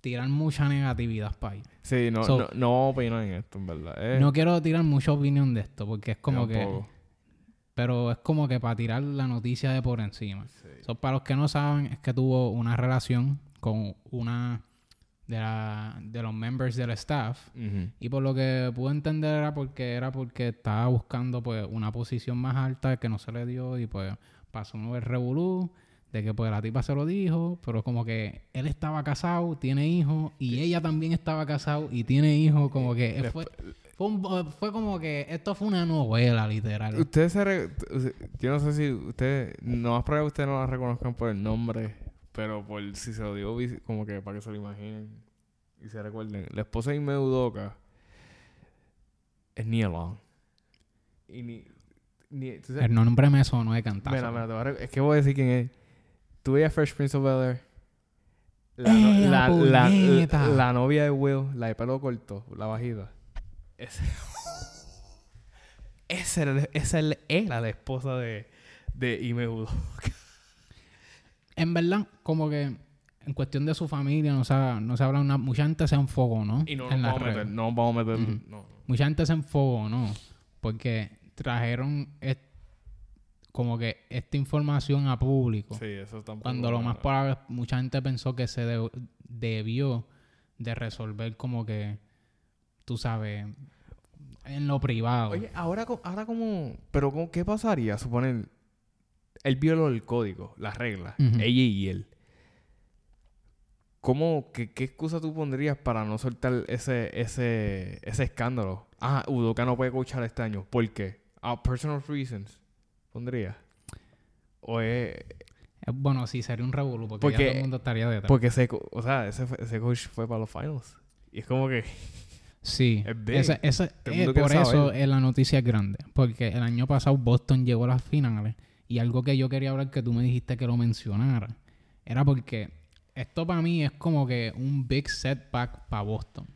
tirar mucha negatividad para ahí. Sí, no, So- no, no opinar en esto, en verdad. Eh, No quiero tirar mucha opinión de esto porque es como que... Pero es como que para tirar la noticia de por encima. Sí. So, para los que no saben, es que tuvo una relación con una de, la- de los members del staff. Y por lo que pude entender era porque era porque estaba buscando pues una posición más alta que no se le dio y pues pasó un revolú de que pues la tipa se lo dijo, pero como que él estaba casado, tiene hijos y ella también estaba casado y tiene hijos, como que fue, fue, un- fue como que esto fue una novela literal. Ustedes se... re- Yo no sé si ustedes... No más probable que ustedes no la reconozcan por el nombre, pero por si se lo digo como que para que se lo imaginen y se recuerden. La esposa de Ime Udoka es Nia Long. Y ni... ni. El nombre me sonó de cantazo. Mira, es que voy a decir quién es. Tú veías Fresh Prince of Bel-Air. La, no- ¡Eh, la, la la, la novia de Will, la de pelo corto, la bajita. Ese- (laughs) Esa era, esa era- era la esposa de, de Ime Udoka. (laughs) En verdad, como que en cuestión de su familia no se, no se habla una... Mucha gente se enfocó, ¿no? Y no en nos vamos a meter, no vamos a meter. Ujú. no. Mucha gente se enfocó, ¿no? Porque trajeron est- como que esta información a público. Sí, eso tampoco. Cuando lo más probable, mucha gente pensó que se de- debió de resolver como que, tú sabes, en lo privado. Oye, ahora, ahora como... Pero como, ¿qué pasaría? Suponer... Él violó el código, las reglas. Ella y él. ¿cómo, qué, qué excusa tú pondrías para no soltar ese, ese, ese escándalo? Ah, Udoka no puede coachar este año. ¿Por qué? Ah, personal reasons. ¿Pondría? O es... Eh, Bueno, sí, sería un revolú porque, Porque- ya todo el mundo estaría detrás. Porque ese, co- o sea, ese, fue- ese coach fue para los finals. Y es como que... Sí, (laughs) Es big. esa- esa- eh, por eso es la noticia es grande. Porque el año pasado Boston llegó a las finales. Y algo que yo quería hablar que tú me dijiste que lo mencionara. Era porque esto para mí es como que un big setback para Boston.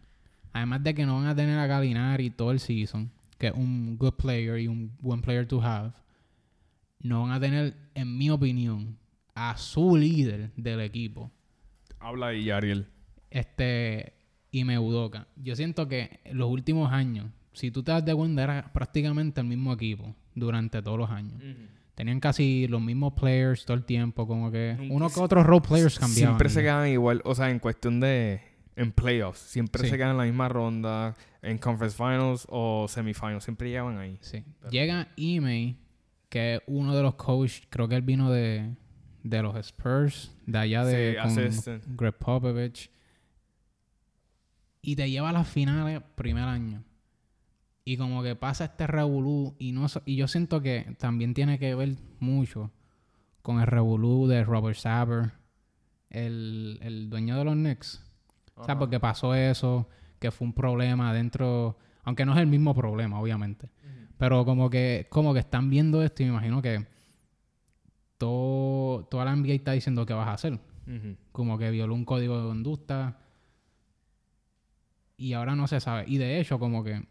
Además de que no van a tener a Galinari todo el season, que es un good player y un buen player to have. No van a tener, en mi opinión, a su líder del equipo Habla ahí, Ariel. este Ime Udoka. Yo siento que en los últimos años, si tú te das de cuenta, era prácticamente el mismo equipo durante todos los años. Tenían casi los mismos players todo el tiempo, como que uno que otros role players cambiaban. Siempre se y- quedan igual, o sea, en cuestión de... En playoffs. Siempre Sí. se quedan en la misma ronda. En conference finals o semifinals. Siempre llegan ahí. Sí. Llega Ime, que es uno de los coaches, creo que él vino de, de los Spurs, de allá de Sí, con. Greg Popovich. Y te lleva a las finales primer año. Y como que pasa este revolú y no y yo siento que también tiene que ver mucho con el revolú de Robert Saber, el, el dueño de los Knicks. O sea, porque pasó eso, que fue un problema dentro, aunque no es el mismo problema, obviamente. Pero como que, como que están viendo esto y me imagino que todo, toda la NBA está diciendo qué vas a hacer. Como que violó un código de conducta. Y ahora no se sabe. Y de hecho, como que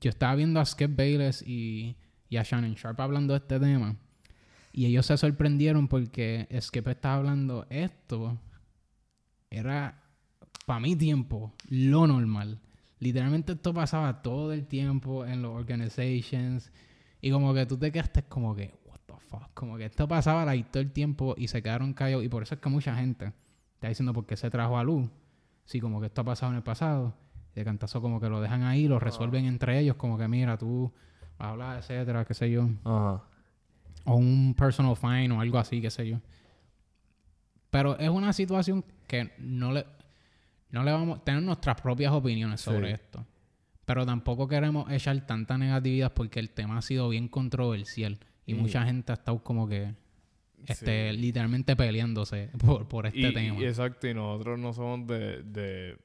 yo estaba viendo a Skip Bayless y, y a Shannon Sharp hablando de este tema. Y ellos se sorprendieron porque Skip estaba hablando esto. Era, para mi tiempo, lo normal. Literalmente esto pasaba todo el tiempo en los organizations. Y como que tú te quedaste como que, what the fuck. Como que esto pasaba like, todo el tiempo y se quedaron callados. Y por eso es que mucha gente está diciendo por qué se trajo a luz. Sí, como que esto ha pasado en el pasado. Y de cantazo como que lo dejan ahí, lo resuelven entre ellos. Como que mira, tú vas a hablar, etcétera, qué sé yo. Ajá. O un personal fine o algo así, qué sé yo. Pero es una situación que no le, no le vamos a tener nuestras propias opiniones sobre Sí. esto. Pero tampoco queremos echar tanta negatividad porque el tema ha sido bien controversial. Y Mm. mucha gente ha estado como que este, Sí. literalmente peleándose (laughs) por, por este Y- tema. y exacto, y nosotros no somos de... de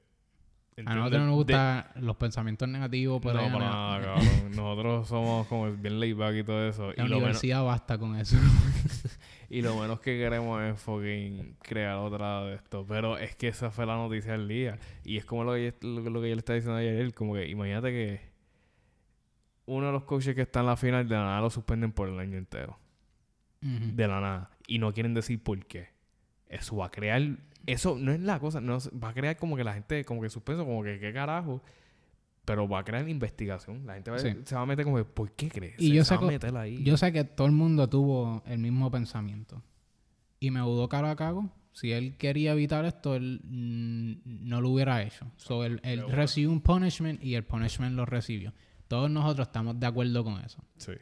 a nosotros no nos de- gustan los pensamientos negativos, pero no, para nada, (laughs) cabrón. Nosotros somos como bien laid back y todo eso. la Y lo, menos, universidad basta con eso. (laughs) y lo menos que queremos es fucking crear otra de esto. Pero es que esa fue la noticia del día. Y es como lo que, yo- lo, lo que yo le estaba diciendo ayer. Como que imagínate que uno de los coaches que está en la final de la nada lo suspenden por el año entero. De la nada. Y no quieren decir por qué. Eso va a crear... Eso no es la cosa. No, va a crear como que la gente... Como que suspenso. Como que qué carajo. Pero va a crear investigación. La gente va- Sí. se va a meter como... que, ¿Por qué crees? Y se, yo se va a ahí. Yo sé que todo el mundo tuvo el mismo pensamiento. Y me dudó que lo cago. Si él quería evitar esto, él no lo hubiera hecho. So, él, recibió un punishment y el punishment lo recibió. Todos nosotros estamos de acuerdo con eso. Sí.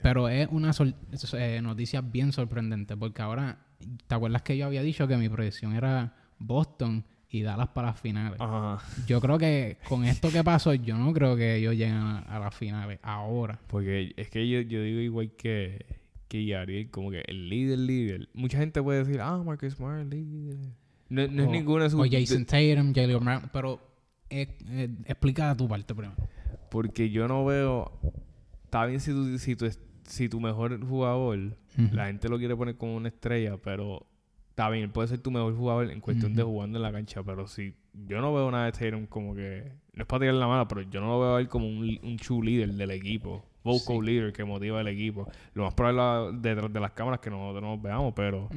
Pero es una eh, noticia bien sorprendente porque ahora, ¿te acuerdas que yo había dicho que mi predicción era Boston y Dallas para las finales? Ajá. Yo creo que con esto que pasó, yo no creo que ellos lleguen a, a las finales ahora. Porque es que yo, yo digo igual que, que Yariel, como que el líder, líder. Mucha gente puede decir, ah, Marcus Smart, líder. No, no es ninguna de sus... O Jason Tatum, Jalen Brown, pero eh, eh, explica tu parte primero. Porque yo no veo... Está bien si tu, si tu, si tu mejor jugador, la gente lo quiere poner como una estrella, pero... Está bien, puede ser tu mejor jugador en cuestión de jugando en la cancha, pero si... Yo no veo nada de Tatum como que... No es para tirar la mano, pero yo no lo veo a él como un, un true leader del equipo. Vocal Sí. leader que motiva al equipo. Lo más probable detrás de las cámaras que nosotros nos veamos, pero...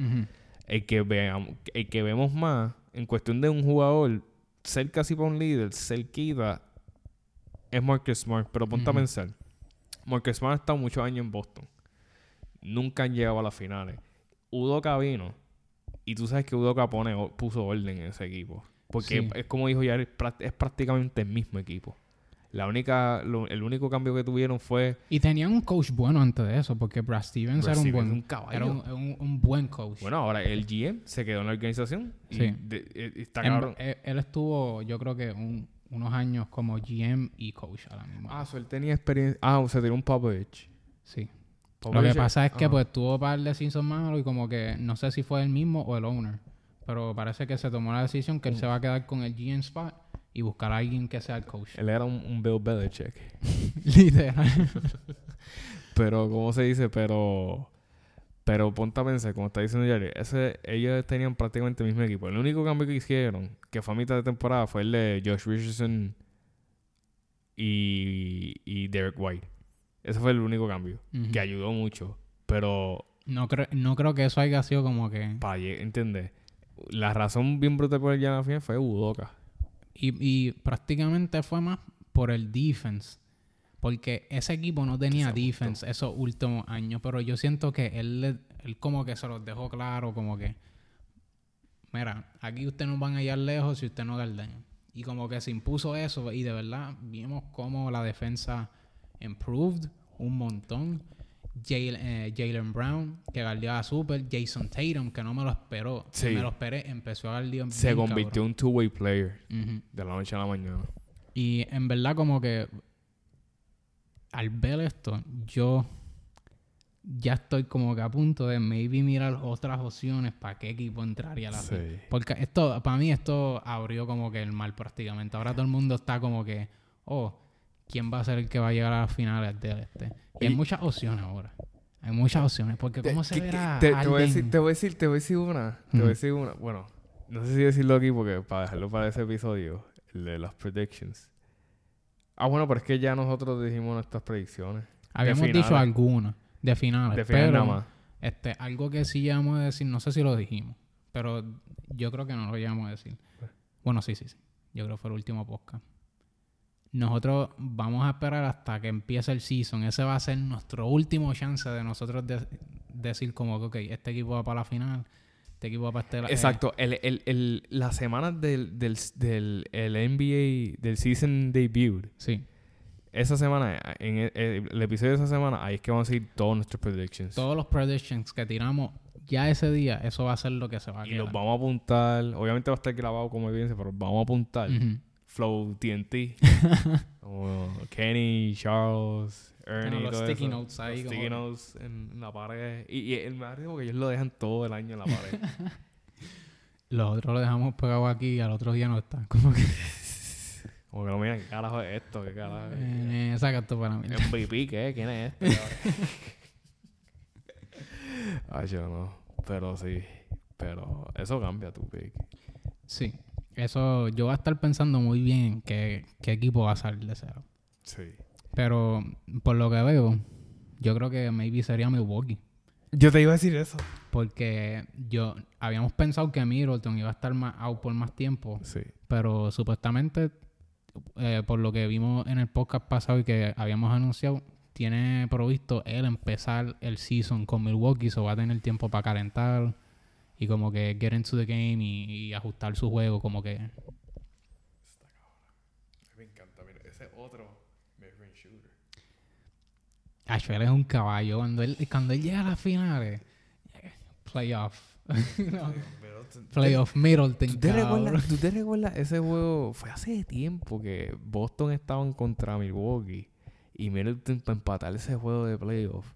El que veamos, el que vemos más en cuestión de un jugador ser casi para un líder, cerquita, es Marcus Smart. Pero ponte a pensar, Marcus Smart ha estado muchos años en Boston. Nunca han llegado a las finales. Udoka vino y tú sabes que Udoka pone, puso orden en ese equipo. Porque Sí. es como dijo ya, es prácticamente el mismo equipo. La única, lo- el único cambio que tuvieron fue Y tenían un coach bueno antes de eso, porque Brad Stevens Brad era un buen un caballo. era un, un- un buen coach. Bueno, ahora el GM se quedó en la organización. Y Sí. de- eh, está En- él, él estuvo, yo creo que un- unos años como GM y coach a la misma. Ah, so él tenía experiencia. Ah, se tiró un Popovich. sí. Lo que pasa es que ajá. pues tuvo par de seasons malos y como que no sé si fue él mismo o el owner. Pero parece que se tomó la decisión que él se va a quedar con el GM spot y buscar a alguien que sea el coach. Él era un, un Bill Belichick. (laughs) Literal. (laughs) Pero, ¿cómo se dice? Pero. Pero ponte a pensar, como está diciendo Jerry, ese, ellos tenían prácticamente el mismo equipo. El único cambio que hicieron, que fue a mitad de temporada, fue el de Josh Richardson y, y Derek White. Ese fue el único cambio, que ayudó mucho. Pero, no, creo, no creo que eso haya sido como que... para entender, la razón bien brutal por el final fue Udoka. Y, y prácticamente fue más por el defense. Porque ese equipo no tenía Se defense esos últimos años. Pero yo siento que él, como que se los dejó claro, como que... Mira, aquí ustedes no van a ir lejos si usted no garden. Y como que se impuso eso. Y de verdad vimos cómo la defensa improved un montón. Jal- eh, Jalen Brown, que guardiaba super. Jason Tatum, que no me lo esperó. Sí. Me lo esperé. Empezó a guardiar Se bien convirtió en un two-way player de la noche a la mañana. Y en verdad como que al ver esto, yo ya estoy como que a punto de maybe mirar otras opciones para qué equipo entraría a la Sí. Porque esto, para mí esto abrió como que el mal prácticamente. Ahora todo el mundo está como que, oh, ¿quién va a ser el que va a llegar a las finales del este? Y, hay muchas opciones ahora. Hay muchas opciones. Porque cómo se ¿Qué- qué- verá te, te voy a decir, te voy a decir, te voy a decir una. Te voy a decir una. Bueno, no sé si decirlo aquí porque para dejarlo para ese episodio, el de las predictions. Ah, bueno, pero es que ya nosotros dijimos nuestras predicciones. Habíamos finales. dicho algunas de finales. De final pero nada más. Este, algo que sí llegamos a decir, no sé si lo dijimos, pero yo creo que no lo llegamos a decir. Bueno, sí, sí, sí. Yo creo que fue el último podcast. Nosotros vamos a esperar hasta que empiece el season. Ese va a ser nuestro último chance de nosotros de- decir como que, ok, este equipo va para la final, este equipo va para este... eh, Exacto. El, el, el, las semanas del, del, del el NBA, del season debut, sí. esa semana, en el, el episodio de esa semana, ahí es que vamos a decir todos nuestros predictions. Todos los predictions que tiramos ya ese día, eso va a ser lo que se va a y quedar. los vamos a apuntar. Obviamente va a estar grabado como evidencia, pero vamos a apuntar. Ujú. Flow TNT. como (laughs) Kenny, Charles, Ernie. los todo sticky eso. notes ahí Los como- sticky notes en la pared. Y, y el más rico que ellos lo dejan todo el año en la pared. (laughs) Los otros lo dejamos pegado aquí y al otro día no están. Como que... (laughs) como que no miran, ¿qué carajo es esto? ¿Qué carajo es? Eh, saca esto para mí. MVP, ¿qué? ¿Quién es este? Ay, yo no. Pero sí. Pero eso cambia tu pick. Sí. Eso, yo voy a estar pensando muy bien qué, qué equipo va a salir de cero. Sí. Pero por lo que veo, yo creo que maybe sería Milwaukee. Yo te iba a decir eso. Porque yo habíamos pensado que Middleton iba a estar más out por más tiempo. Sí. Pero supuestamente, eh, por lo que vimos en el podcast pasado y que habíamos anunciado, tiene provisto él empezar el season con Milwaukee, so va a tener tiempo para calentar y como que get into the game y, y ajustar su juego, como que Me encanta. Mira, ese otro mid-range shooter. Él es un caballo. Cuando él, cuando él llega a las finales, playoff. (laughs) No, playoff Middleton, ¿Tú te, cabrón. recuerdas, ¿Tú te recuerdas ese juego? Fue hace tiempo que Boston estaban contra Milwaukee y Middleton para empatar ese juego de playoff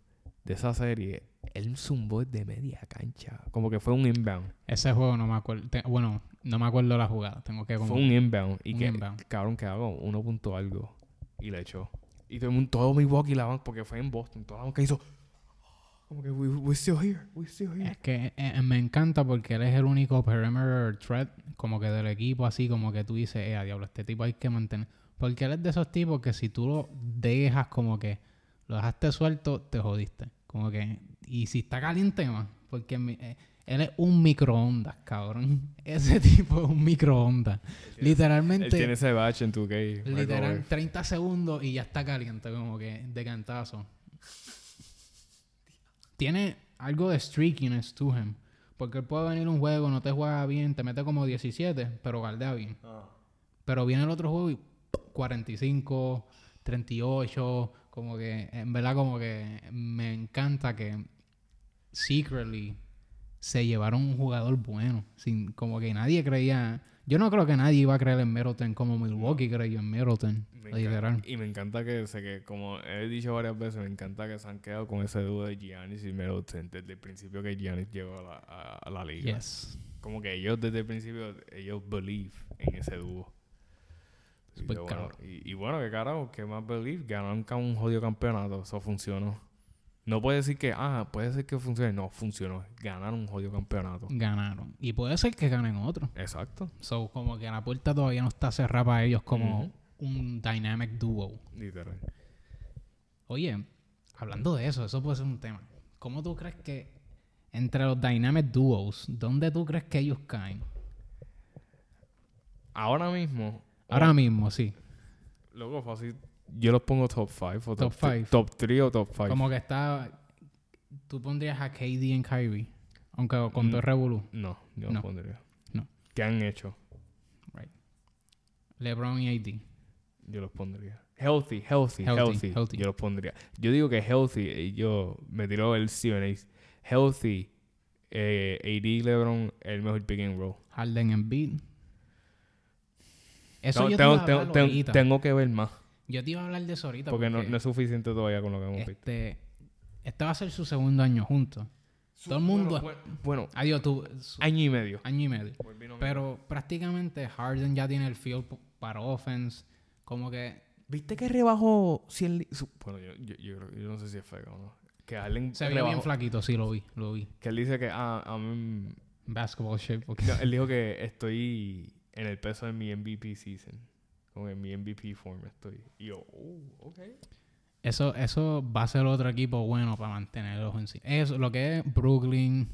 de esa serie, él zumbó de media cancha. Como que fue un inbound. Ese juego no me acuerdo. te- bueno, no me acuerdo la jugada. Tengo que como... Fue un inbound. Y un que, inbound. cabrón, que hago uno punto algo. Y le echó. Y todo el mundo, todo Milwaukee la van, porque fue en Boston. Toda la banca hizo. Como que, we, we're still here, we're still here. Es que eh, me encanta porque él es el único perimeter threat como que del equipo, así como que tú dices, eh, a diablo, este tipo hay que mantener. Porque él es de esos tipos que si tú lo dejas como que lo dejaste suelto, te jodiste. Como que, y si está caliente más, porque mi- eh, él es un microondas, cabrón. (laughs) Ese tipo es un microondas. Él Literalmente, tiene ese batch en tu gay. literal, 30 segundos y ya está caliente, como que de cantazo. Tiene algo de streakiness to him. Porque él puede venir un juego, no te juega bien, te mete como 17, pero galdea bien. Pero viene el otro juego y 45, 38, como que, en verdad como que me encanta que secretly se llevaron un jugador bueno, sin como que nadie creía, yo no creo que nadie iba a creer en Middleton como Milwaukee creyó en Middleton, literal. y me encanta que, sé que, como he dicho varias veces, me encanta que se han quedado con ese dúo de Giannis y Middleton desde el principio que Giannis llegó a la, a- a la liga. Yes. Como que ellos desde el principio, ellos believe en ese dúo. Y, bueno, cabrón. y, y bueno, que carajo, que más believe, ganaron un jodido campeonato, eso funcionó. No puede decir que, ah, puede ser que funcione, no, funcionó, ganaron un jodido campeonato. Ganaron. Y puede ser que ganen otro. Exacto, So, como que la puerta todavía no está cerrada para ellos como un dynamic duo. literal. Oye, hablando de eso, eso puede ser un tema. ¿Cómo tú crees que entre los dynamic duos, dónde tú crees que ellos caen? Ahora mismo, Ahora mismo, sí. Loco, fácil. Yo los pongo top 5 o Top top five. 3 top 3 o top 5. Como que está. Tú pondrías a KD en Kyrie. Aunque con Mm. todo el revolú. No, yo No. no pondría. No. ¿Qué han hecho? Right. LeBron y AD. Yo los pondría. Healthy, healthy, Healthy, healthy. healthy. Yo los pondría. Yo digo que healthy, y yo me tiró el Steven. Healthy, eh, AD LeBron, el mejor pick and roll. Harden en beat. Eso No, yo te tengo, a tengo- tengo- tengo que ver más. Yo te iba a hablar de eso ahorita. Porque no, no es suficiente todavía con lo que hemos visto. este, este va a ser su segundo año juntos. todo el mundo- Bueno, bueno, Adiós, tú. su- año y medio. año y medio. Pero prácticamente Harden ya tiene el field para offense. Como que ¿Viste que rebajó 100 li- su- Bueno, yo, yo, yo, creo- yo no sé si es feo o no. Que Harden se veía bien flaquito, sí lo vi, lo vi. Que él dice que, ah, Basketball shape. no, él dijo que estoy en el peso de mi MVP season. Como en mi MVP form estoy. Y yo, oh, ok. Eso, eso va a ser otro equipo bueno para mantenerlos en sí. Eso, lo que es Brooklyn,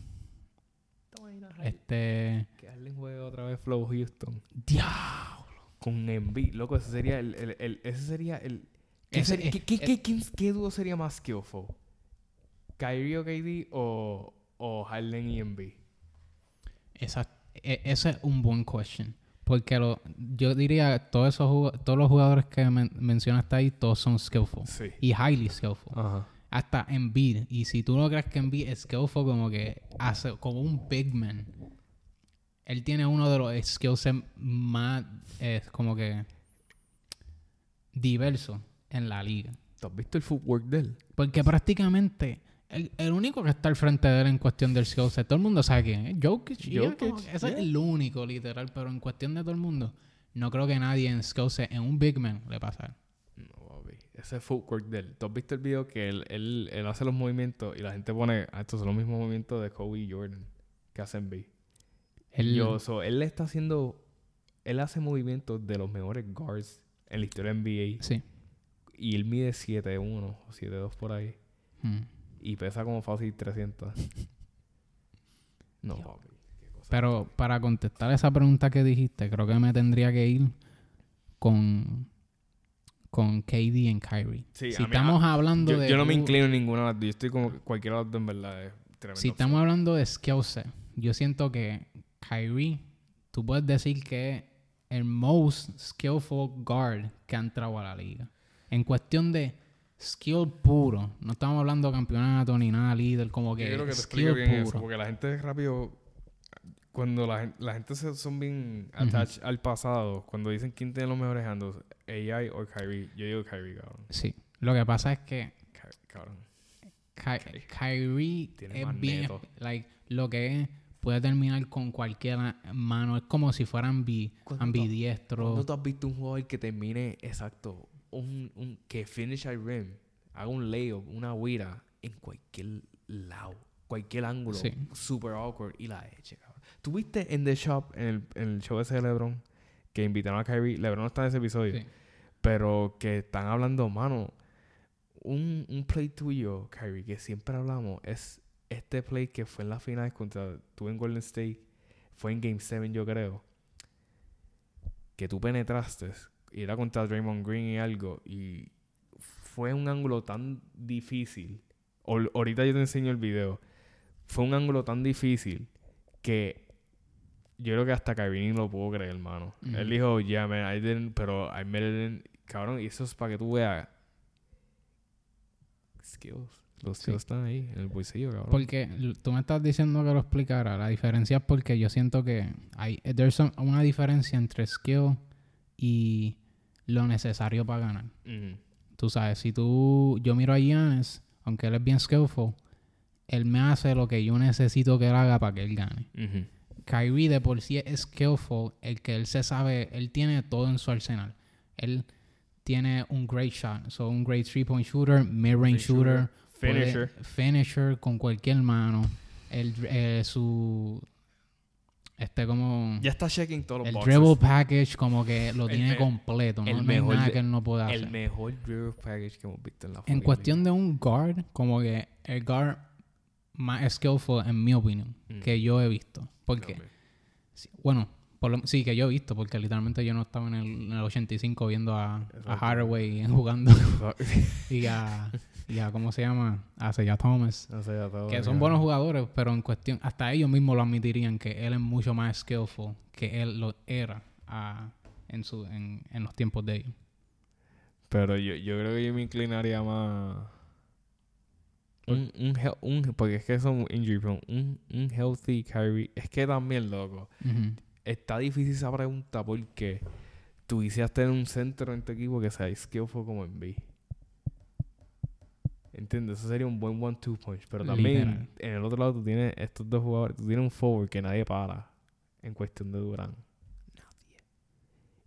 este. Que Harden juegue otra vez Flow Houston. Diablo. Con Embiid. Loco, ese sería el... el, el- ese sería el... ¿Qué, Ese- sería- eh, qué, qué, eh. qué- qué dúo sería más skillful? ¿Kyrie o KD o, o Harden y Embiid? Esa, e- ese es un buen question. Porque lo, yo diría todos esos todos los jugadores que men- mencionaste ahí, todos son skillful. Sí. Y highly skillful. Ajá. Hasta Embiid. Y si tú no crees que Embiid es skillful, como que hace como un big man. Él tiene uno de los skills más eh, como que diversos en la liga. ¿Tú has visto el footwork de él? Porque prácticamente el, el único que está al frente de él en cuestión del skill set, todo el mundo sabe quién es. Jokic. Jokic, ese es el único, literal. Pero en cuestión de todo el mundo, no creo que nadie en skill set, en un big man, le pasa. Ese footwork de él. ¿Tú has visto el video que él, él, él hace los movimientos y la gente pone, ah, estos son los mismos movimientos de Kobe y Jordan que hacen B? Él, Yo, so, él está haciendo, él hace movimientos de los mejores guards en la historia de NBA Sí. y él mide 7'1 o 7'2 por ahí Mm. Y pesa como fácil 300. no, papi. Pero para contestar esa pregunta que dijiste, creo que me tendría que ir con, con KD en Kyrie. Sí, si mí- estamos hablando yo, de... yo no me inclino en ninguna de las dos. Yo estoy como cualquiera de las dos en verdad es tremendo. Si estamos hablando de skill set, yo siento que Kyrie, tú puedes decir que es el most skillful guard que ha entrado a la liga. En cuestión de skill puro, no estamos hablando de campeonato ni nada líder, como que Yo creo que te skill explique bien eso, puro. porque la gente rápido, cuando la, gen- la gente se, son bien attached al pasado, cuando dicen quién tiene los mejores handles, AI o Kyrie, yo digo Kyrie, cabrón. Sí, lo que pasa es que Ky- cabrón. Ky- Kyrie Tiene es más bien, neto. like, lo que es, puede terminar con cualquier mano, es como si fuera ambi, ¿Cuándo tú- ambidiestro. ¿Cuándo tú has visto un jugador que termine exacto, un, un que finish al rim, haga un layup, una huira en cualquier lado, cualquier ángulo, Sí. super awkward y la eche, cabrón. ¿Tú viste en The Shop, en el, en el show ese de LeBron, que invitaron a Kyrie? LeBron no está en ese episodio, Sí. pero que están hablando, mano, un, un play tuyo, Kyrie, que siempre hablamos, es este play que fue en la final contra tú en Golden State, fue en Game 7 yo creo, que tú penetraste y era contra Draymond Green y algo, y fue un ángulo tan difícil, ahorita yo te enseño el video, fue un ángulo tan difícil que yo creo que hasta Kyrie ni lo pudo creer, hermano. Él dijo, yeah, man, I didn't, pero I made it in", cabrón, y eso es para que tú veas. Skills. Los Sí. skills están ahí, en el bolsillo, cabrón. Porque tú me estás diciendo que lo explicara. La diferencia es porque yo siento que hay there's some- una diferencia entre skill y lo necesario para ganar. Tú sabes, si tú... Yo miro a Giannis, aunque él es bien skillful, él me hace lo que yo necesito que él haga para que él gane. Kyrie de por sí es skillful, el que él se sabe, él tiene todo en su arsenal. Él tiene un great shot, so un great three point shooter, mid range shooter, shooter, puede- Finisher. finisher con cualquier mano. El, eh, su este como Ya está checking todos los el boxes. dribble package como que lo El tiene completo, ¿no? el No hay mejor nada de- que él no pueda El hacer. mejor dribble package que hemos visto en la En cuestión de un guard, como que el guard más skillful en mi opinión Mm. que yo he visto, porque. Sí, Bueno, por lo- sí, que yo he visto, porque literalmente yo no estaba en el, en el 85 viendo a, a. Hardaway jugando (laughs) y a, y a, ¿cómo se llama? A Seiya Thomas. Ya todo, Que son ya. buenos jugadores, pero en cuestión, hasta ellos mismos lo admitirían que él es mucho más skillful que él lo era ah, en, su, en, en los tiempos de ellos. Pero yo, yo creo que yo me inclinaría más. Un, un, un- porque es que son injury prone. Un, un healthy Kyrie. Es que también, loco. Está difícil esa pregunta porque tú quisieras tener un centro en tu equipo que sea skillful como en B. ¿Entiendes? Eso sería un buen one-two punch. Pero también Literal. en el otro lado tú tienes estos dos jugadores. Tú tienes un forward que nadie para en cuestión de Durán.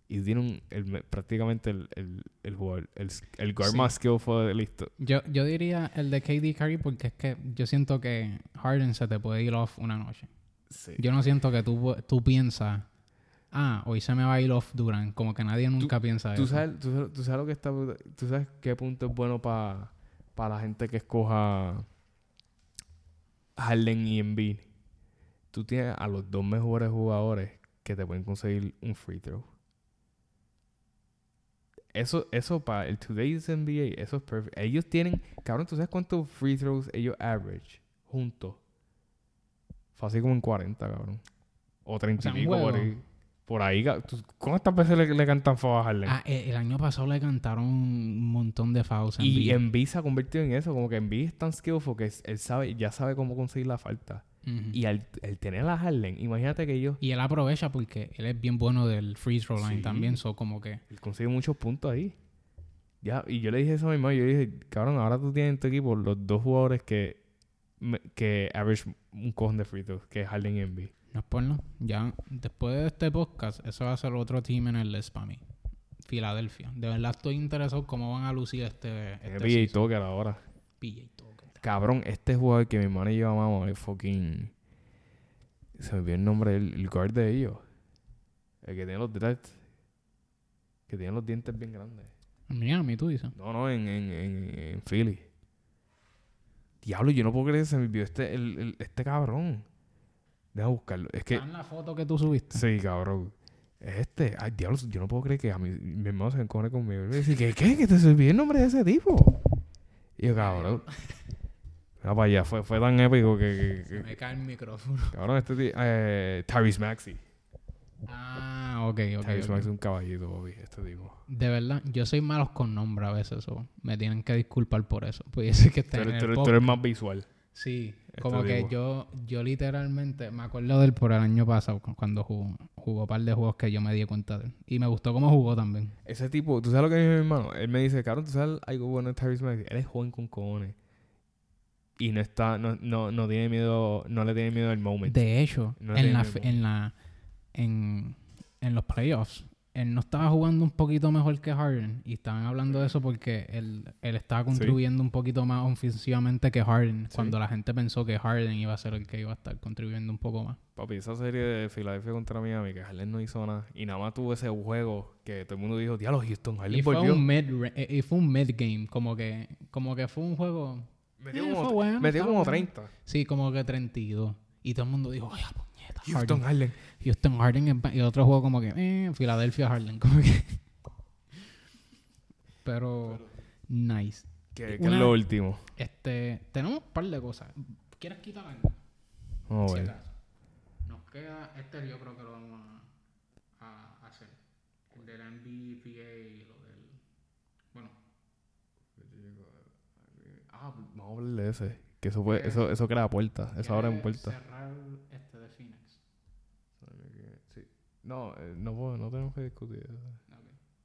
Y tiene un, el me- prácticamente el, el, el jugador, el, el guard Sí. más skillful de listo. Yo, yo diría el de KD Curry porque es que yo siento que Harden se te puede ir off una noche. Sí. Yo no siento que tú, tú piensas, ah, hoy se me va a ir off Durant. Como que nadie nunca piensa ¿Tú eso. sabes, tú, sabes, tú sabes lo que está... ¿Tú sabes qué punto es bueno para la gente que escoja Harden y Embiid? Tú tienes a los dos mejores jugadores que te pueden conseguir un free throw. Eso, eso para el Today's NBA, eso es perfecto. Ellos tienen... Cabrón, ¿tú sabes cuántos free throws ellos average juntos? Fácil como en 40, cabrón. O 30 O sea, por ahí. Por ahí, ca- ¿tú- ¿cuántas veces le, le cantan fue a Harden? Ah, eh, el año pasado le cantaron un montón de en Y. Embiid se ha convertido en eso, como que Embiid es tan skillful que él sabe, ya sabe cómo conseguir la falta. Y al, al tener a Harden, imagínate que ellos Y él aprovecha porque él es bien bueno del free throw line Sí. también. So, como que... él consigue muchos puntos ahí. Ya, y yo le dije eso a mi mamá, yo dije, cabrón, ahora tú tienes en tu equipo los dos jugadores que, que average un cojón de free throws, que es Harden y Embiid. No es. Ya, después de este podcast, eso va a ser otro team en el list para mí. Filadelfia. De verdad estoy interesado cómo van a lucir este... este y season. Tucker ahora. PJ Tucker. Cabrón, este jugador que mi hermana y yo amamos es fucking... Se me olvidó el nombre del el guard de ellos. El que tiene los dreads. Que tiene los dientes bien grandes. En Miami, tú dices. No, no, en, en, en, en Philly. Diablo, yo no puedo creer que se me olvidó este, el, el- este cabrón. Deja buscarlo. Es que... ¿Está la foto que tú subiste? Sí, cabrón. Es este. Ay, diablo, yo no puedo creer que a mí, mi hermano se encone conmigo. Y me dice, ¿qué? ¿Qué? ¿Que te olvidó el nombre de ese tipo? Y yo, cabrón. Mira para allá. Fue, fue tan épico que... que- Se que- me cae el micrófono. (laughs) cabrón, este tío... Eh, Tyrese Maxey. Ah, ok, ok. Tyrese. Maxey es un caballito, Bobby. Este tipo. De verdad, yo soy malos con nombres a veces. so, me tienen que disculpar por eso. (laughs) Puede ser que Tú en el tú eres- tú eres más visual. Sí, Este como que yo, yo literalmente me acuerdo de él por el año pasado, cu- cuando jugó, jugó un par de juegos que yo me di cuenta de él. Y me gustó cómo jugó también. Ese tipo, ¿tú sabes lo que dice mi hermano? Él me dice, cabrón, ¿tú sabes algo bueno de Tyrese Maxey? Él es joven con cojones. Y no está, no, no, no tiene miedo, no le tiene miedo al moment. De hecho, No en, la, en la en, en los playoffs, él no estaba jugando un poquito mejor que Harden. Y estaban hablando de eso porque él, él estaba contribuyendo un poquito más ofensivamente que Harden. Sí. Cuando la gente pensó que Harden iba a ser el que iba a estar contribuyendo un poco más. Papi, esa serie de Filadelfia contra Miami, que Harden no hizo nada. Y nada más tuvo ese juego que todo el mundo dijo, diablo, Houston, Harden Y fue, un mid, eh, y fue un mid game, como que, como que fue un juego. Metió Eh, como, bueno, metió estaba como bueno. 30. Sí, como que 32. Y todo el mundo dijo, ay, Houston Harden. Houston Harden y otro juego como que, eh, Philadelphia Harden, (laughs) como que. Pero, nice. ¿Qué, es lo último? Este, tenemos un par de cosas. ¿Quieres quitar algo? Oh, si acaso. Nos queda, este yo creo que lo vamos a, a hacer. El de la y lo del. Bueno. Ah, vamos a hablar de ese. Que eso, fue, eso, eso crea puertas. Eso abre en puertas. Cerrar No, eh, no, puedo- no tenemos que discutir eso.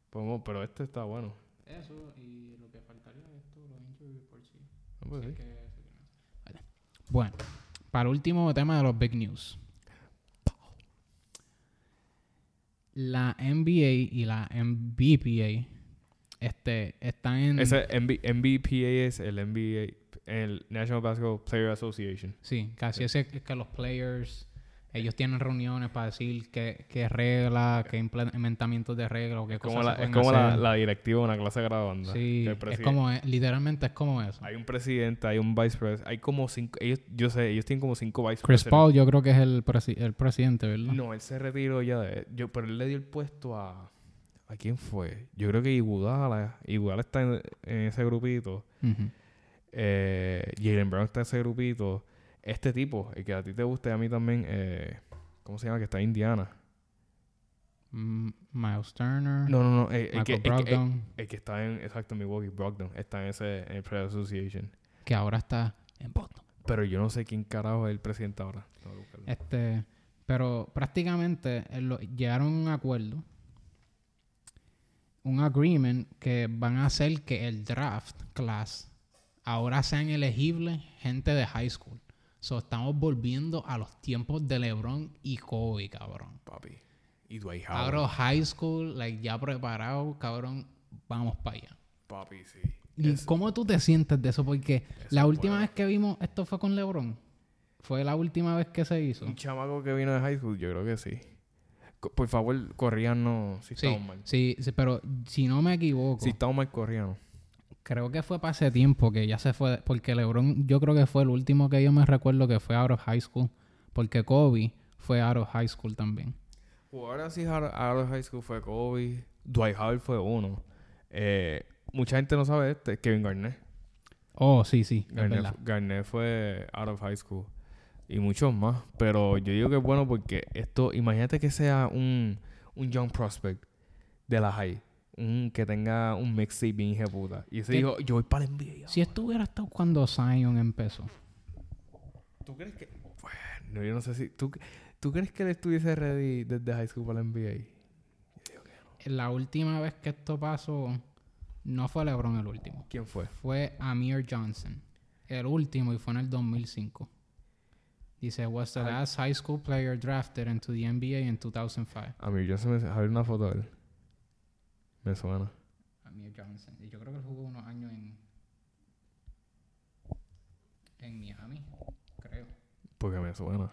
Podemos- pero este está bueno. Eso y lo que faltaría es esto, los injury reports. sí. Ah, pues Sí, sí. que- Vale. Bueno, para el último tema de los big news. La NBA y la MVPA este, están en... Ese MB MVPA es el NBA, el National Basketball Player Association. Sí, casi ese es que los players, ellos tienen reuniones para decir qué, qué reglas, qué implementamientos de reglas qué Es cosas como, se la, es como la, la directiva de una clase graduanda. Sí, es como, es- literalmente es como eso. Hay un presidente, hay un vice president, hay como cinco, ellos, yo sé, ellos tienen como cinco vice Chris. Paul yo creo que es el, presi- el presidente, ¿verdad? No, él se retiró ya de, yo, pero él le dio el puesto a, ¿a quién fue? Yo creo que Iguodala, Iguodala está en, en ese grupito, Ujú. eh, Jalen Brown está en ese grupito, este tipo, el que a ti te gusta y a mí también, eh, ¿cómo se llama? Que está en Indiana. Miles Turner, No, no, no, el, que, Michael el, que, el- Brogdon, el que está en, exacto, Milwaukee, Brogdon, está en ese, en el Player Association. que ahora está en Boston. Pero yo no sé quién carajo es el presidente ahora. Este, pero prácticamente eh, lo- llegaron a un acuerdo, un agreement que van a hacer que el draft class ahora sean elegibles gente de high school. So, estamos volviendo a los tiempos de LeBron y Kobe, cabrón. Papi. Y Dwight Howard. Ahora high school, like, ya preparado, cabrón, vamos para allá. Papi, sí. ¿Y cómo tú te sientes de eso? Porque la última vez que vimos esto fue con LeBron. Fue la última vez que se hizo. Un chamaco que vino de high school, yo creo que sí. Por favor, corríanos si Sí, estamos mal. sí, sí, pero si no me equivoco, Si estamos mal, corríanos. Creo que fue para ese tiempo que ya se fue, porque LeBron yo creo que fue el último que yo me recuerdo que fue out of high school, porque Kobe fue out of high school también. Ahora sí, out of high school fue Kobe. Dwight Howard fue uno. Eh, mucha gente no sabe este, Kevin Garnett. Oh, sí, sí. Garnett fue out of high school. Y muchos más. Pero yo digo que es bueno porque esto, imagínate que sea un, un young prospect de la high. Un, que tenga un mixtape bien puta. Y ese ¿Qué? dijo, yo voy para el NBA. Si esto hubiera estado cuando Zion empezó. ¿Tú crees que.? Bueno, yo no sé si. ¿Tú, ¿tú crees que él estuviese ready desde high school para la NBA? La última vez que esto pasó, no fue LeBron el último. ¿Quién fue? Fue Amir Johnson. El último y fue en el 2005. Dice, was the last high school player drafted into the NBA in 2005. A mí, yo se me. A ver una foto de él. Me suena. Amir Johnson. Y yo creo que él jugó unos años en... En Miami, creo. Porque me suena.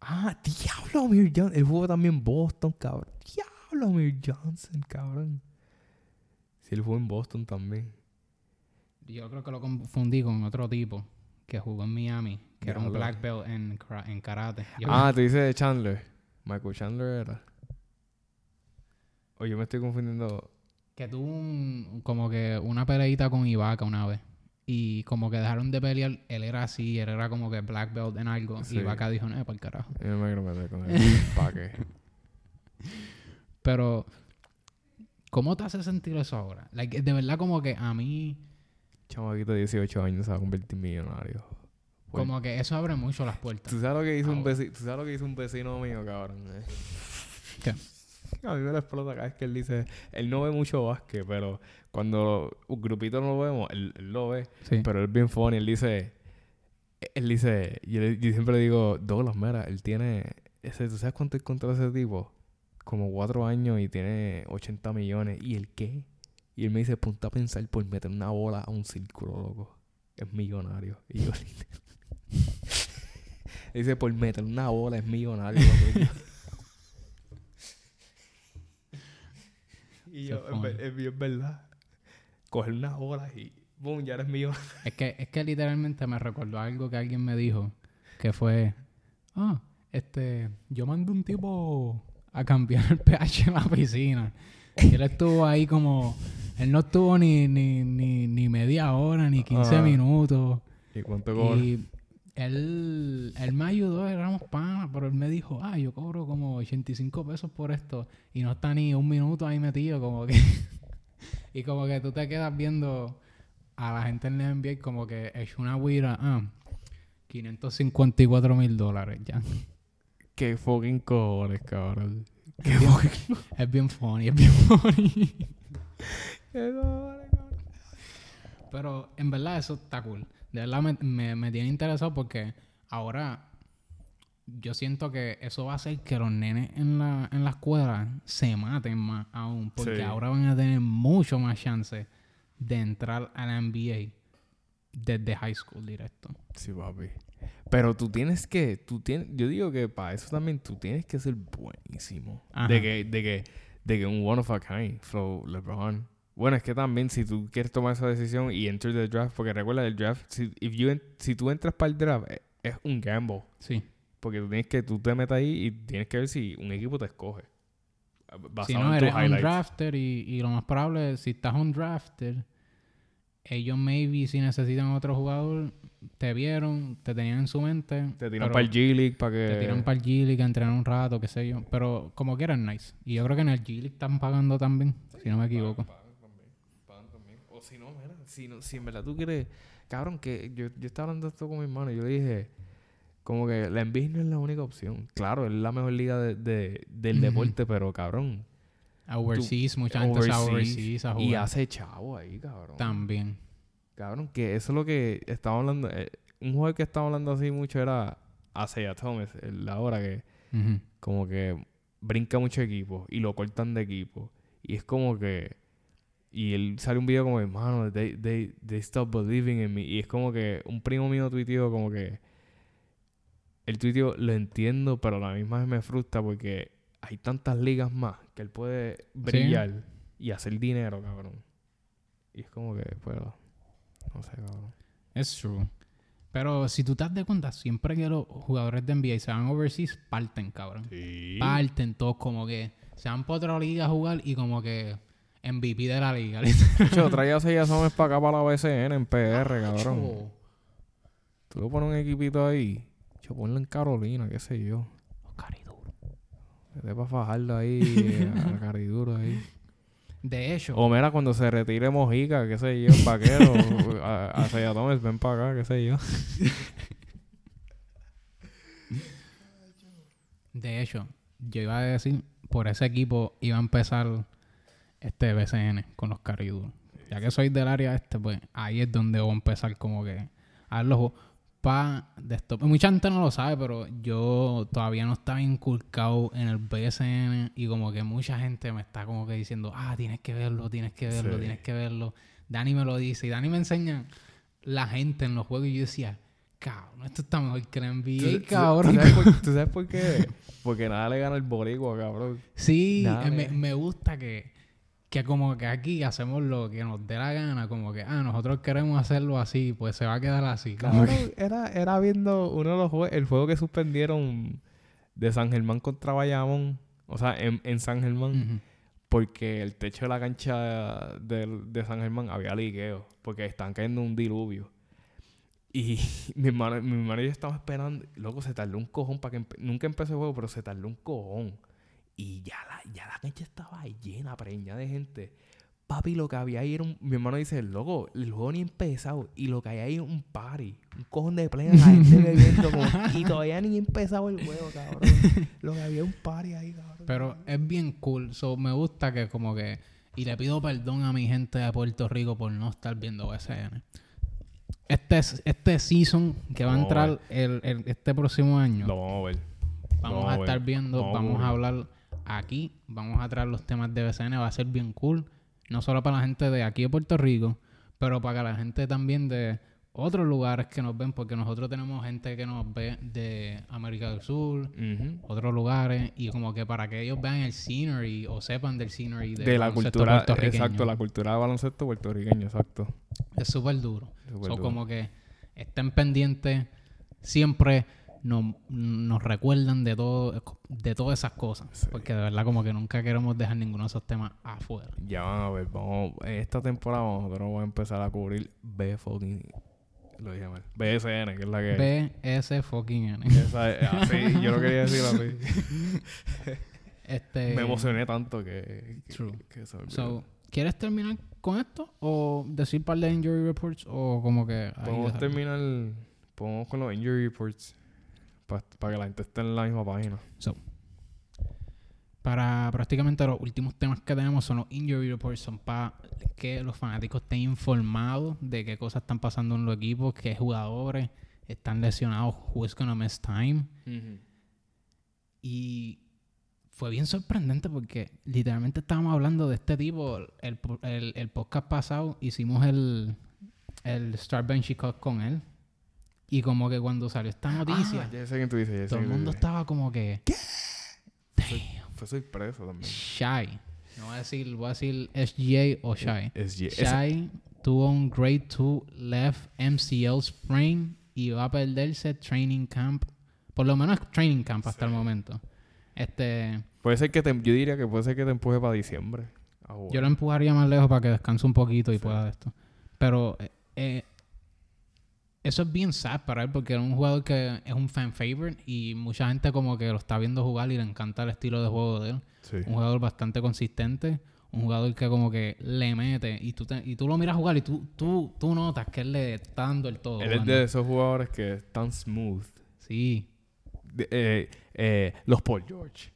Ah, diablo, Amir Johnson. Él jugó también en Boston, cabrón. Diablo, Amir Johnson, cabrón. Sí, él jugó en Boston también. Yo creo que lo confundí con otro tipo que jugó en Miami, que era un black belt en, en karate. Yo- Ah, te dice Chandler. Michael Chandler era. Oye, me estoy confundiendo. que tuvo un, como que una peleita con Ibaka una vez. Y como que dejaron de pelear, él era así, él era como que black belt en algo. Sí. Y Ibaka dijo, no, para el carajo. Yo no me quiero meter con él. (laughs) ¿Para qué? Pero, ¿cómo te hace sentir eso ahora? Like, de verdad como que a mí, Chamaquito de 18 años se va a convertir en millonario. Pues- como que eso abre mucho las puertas. ¿Tú sabes lo que hizo un vecino? ¿Tú sabes lo que hizo un vecino mío, cabrón? eh? ¿Qué? (laughs) A mí me lo explota cada vez que él dice... Él no ve mucho básquet, pero cuando un grupito no lo vemos, él, él lo ve. Sí. Pero él es bien funny. Él dice... Él dice... Yo, yo siempre le digo... Douglas, mira, él tiene... Ese, ¿Tú sabes cuánto encontró ese tipo? Como cuatro años y tiene 80 millones. ¿Y el qué? Y él me dice... Punta a pensar por meter una bola a un círculo, loco. Es millonario. Y yo... dice... Por meter una bola es millonario. (laughs) loco". y yo... Es, es bien verdad. Coger una bola y... Boom, ya eres millonario. (laughs) Es que, es que literalmente me recordó algo que alguien me dijo, que fue, ah, este, yo mandé un tipo a cambiar el pH en la piscina. Y él estuvo ahí como, él no estuvo ni, ni, ni, ni media hora, ni 15 Ah. minutos. ¿Y cuánto cobra? Y él, él me ayudó, éramos panas, pero él me dijo, ah, yo cobro como 85 pesos por esto. Y no está ni un minuto ahí metido, como que... (laughs) y como que tú te quedas viendo a la gente en la NBA como que es una wira, ah, 554 mil dólares ya. Qué fucking cojones, cabrón. Qué Es bien- fucking (laughs) Es bien funny, es bien funny. (laughs) qué cojones, cabrón. Pero en verdad eso está cool. De verdad me, me, me tiene interesado porque ahora yo siento que eso va a hacer que los nenes en la, en la escuela se maten más aún. Porque Sí. ahora van a tener mucho más chance de entrar a la NBA desde high school directo. Sí, papi. Pero tú tienes que, tú tienes, yo digo que para eso también tú tienes que ser buenísimo. Ajá. De que, de que, de que un one of a kind, flow LeBron. Bueno, es que también si tú quieres tomar esa decisión y enter the draft, porque recuerda el draft, si, if you en- si tú entras para el draft, eh, es un gamble. Sí. Porque tú tienes que, tú te metes ahí y tienes que ver si un equipo te escoge. Basado Si no, eres highlights. undrafted y, y lo más probable, si estás undrafted, ellos maybe si necesitan otro jugador, te vieron, te tenían en su mente. Te tiran para el G-League para que... Te tiran para el G-League a entrenar un rato, qué sé yo. Pero como quieran, nice. Y yo creo que en el G-League están pagando también, si no me equivoco. Pagan también, pagan también. O si no, mira, si, no, si en verdad tú quieres... Cabrón, que yo, yo estaba hablando esto con mi hermano y yo le dije... Como que la NBA no es la única opción. Claro, es la mejor liga de, de- del deporte, pero cabrón. Overseas, mucha gente se va overseas a y jugar. hace chavo ahí, cabrón. También. Cabrón, que eso es lo que estaba hablando. eh, un juego que estaba hablando así mucho era Isaiah Thomas, la hora que como que brinca mucho equipo y lo cortan de equipo. Y es como que. Y él sale un video como, hermano, they, they, they stop believing in me. Y es como que un primo mío tuiteó como que. El tuiteo lo entiendo, pero a la misma vez me frustra porque hay tantas ligas más que él puede brillar y hacer dinero, cabrón. Y es como que, pues, no sé, cabrón. Es true. Pero si tú te das de cuenta, siempre que los jugadores de NBA se van overseas, parten, cabrón. Sí. Parten todos como que se van para otra liga a jugar y como que MVP de la liga. Yo traía a Suárez para acá para la BCN en PR, cabrón. Tú le pones un equipito ahí. Yo ponlo en Carolina, qué sé yo. Los cariduros. Vete para fajarlo ahí, (laughs) a cariduro ahí. De hecho, O mira, cuando se retire Mojica, qué sé yo, vaquero. (laughs) a, a Seiya Thomas, ven para acá, qué sé yo. de hecho, yo iba a decir, por ese equipo iba a empezar este BCN con los cariduros. Ya que soy del área este, pues ahí es donde voy a empezar como que a los pa de esto. Mucha gente no lo sabe, pero yo todavía no estaba inculcado en el BSN y como que mucha gente me está como que diciendo, ah, tienes que verlo, tienes que verlo, Sí. tienes que verlo. Dani me lo dice y Dani me enseña la gente en los juegos y yo decía, cabrón, esto está mejor que la NBA, ¿Tú- cabrón. ¿Tú sabes, por, tú sabes por qué? (laughs) Porque nada le gana el boricua, cabrón. Sí, eh, me, me gusta que, que como que aquí hacemos lo que nos dé la gana, como que, ah, nosotros queremos hacerlo así, pues se va a quedar así. como Cabrón, era, era viendo uno de los juegos, el juego que suspendieron de San Germán contra Bayamón. O sea, en, en San que- Germán. Porque el techo de la cancha de, de San Germán había liqueo. Porque estaban cayendo un diluvio. Y (laughs) mi hermano, mi hermano y yo estaba esperando. Loco, se tardó un cojón para que... empe- Nunca empezó el juego, pero se tardó un cojón. Y ya la, ya la cancha estaba llena, preña de gente. Papi, lo que había ahí era un... Mi hermano dice, loco, el juego ni empezado. Y lo que hay ahí es un party. Un cojón de plena, la gente (laughs) bebiendo. como- y todavía ni empezado el juego, cabrón. (laughs) Lo que había un party ahí, cabrón. Pero es bien cool, so, me gusta que como que, y le pido perdón a mi gente de Puerto Rico por no estar viendo BSN. Este, es- este season que va a entrar el, el- este próximo año, Lo vamos a ver. vamos vamos a a estar viendo, Vamos a vamos a ver. hablar aquí, vamos a traer los temas de BCN, va a ser bien cool, no solo para la gente de aquí de Puerto Rico, pero para la gente también de otros lugares que nos ven, porque nosotros tenemos gente que nos ve de América del Sur, otros lugares, y como que para que ellos vean el scenery o sepan del scenery de, de la cultura, puertorriqueño. exacto, la cultura de baloncesto puertorriqueño, exacto. Es súper duro. Súper So, como que estén pendientes, siempre nos, nos recuerdan de todo de todas esas cosas. Sí. Porque de verdad como que nunca queremos dejar ninguno de esos temas afuera. Ya van a ver, vamos, esta temporada nosotros vamos a empezar a cubrir B fucking, lo dije mal, BSN, que es la que... BS fucking N. Esa es- así, (laughs) yo lo quería decir así. (laughs) Este, Me emocioné tanto que... que- True. que se me olvidó. So, ¿quieres terminar con esto? ¿O decir par de injury reports? ¿O como que... Podemos terminar. Podemos con los injury reports. Para que la gente esté en la misma página. Para prácticamente los últimos temas que tenemos son los injury reports, son para que los fanáticos estén informados de qué cosas están pasando en los equipos, qué jugadores están lesionados, who's gonna miss time. Y fue bien sorprendente porque literalmente estábamos hablando de este tipo. El, el- el podcast pasado hicimos el, el Start Bench con él. Y como que cuando salió esta noticia, Ah, ya sé quién tú dices. ya sé todo el mundo estaba como que Fue sorpresa también. shy. No voy a decir, voy a decir SGA o shy. Es, es, Shy tuvo un grade 2 left MCL sprain y va a perderse training camp. Por lo menos training camp hasta el momento. Este, puede ser que te, yo diría que puede ser que te empuje para diciembre. yo lo empujaría más lejos para que descanse un poquito y Sí. pueda esto. Pero eh, eh, eso es bien sad para él porque es un jugador que es un fan favorite y mucha gente como que lo está viendo jugar y le encanta el estilo de juego de él. Sí. Un jugador bastante consistente, un jugador que como que le mete y tú, te- y tú lo miras jugar y tú, tú, tú notas que él le está dando el todo. Él es de esos jugadores que están smooth. Sí, De- eh, eh, los Paul George.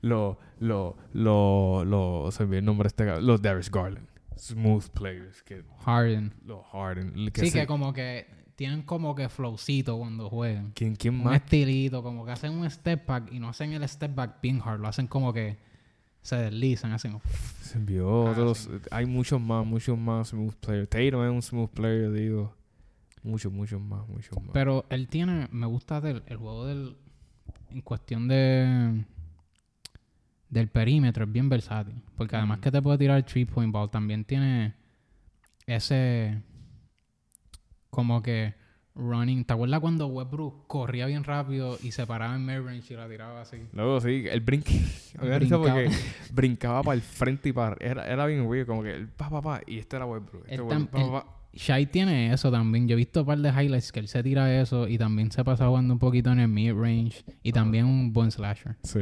Los, los, los, los, se me el nombre de este Los Darius Garland. Smooth players. Que, Harden. los Harden. Que sí, se- que como que tienen como que flowcito cuando juegan. ¿Quién, quién Un más? estilito, como que hacen un step back y no hacen el step back bien hard, lo hacen como que se deslizan, hacen... Se envió Ah, otros. sí. Hay muchos más, muchos más smooth players. Tatum es un smooth player, digo. Muchos, muchos más, muchos más. Pero él tiene, me gusta del, el juego del, en cuestión de del perímetro, es bien versátil. Porque además Ujú. que te puede tirar three point ball, también tiene ese como que running. ¿Te acuerdas cuando Westbrook corría bien rápido y se paraba en mid-range y la tiraba así? Luego sí, el brinque. Brincaba. (laughs) porque brincaba para el frente y para. Era, era bien weird, como que el pa, pa, pa. Y este era Westbrook. Este Westbrook, tam- pa, pa, pa. Shai tiene eso también. Yo he visto un par de highlights que él se tira eso y también se pasa jugando un poquito en el mid-range y también un buen slasher. Sí.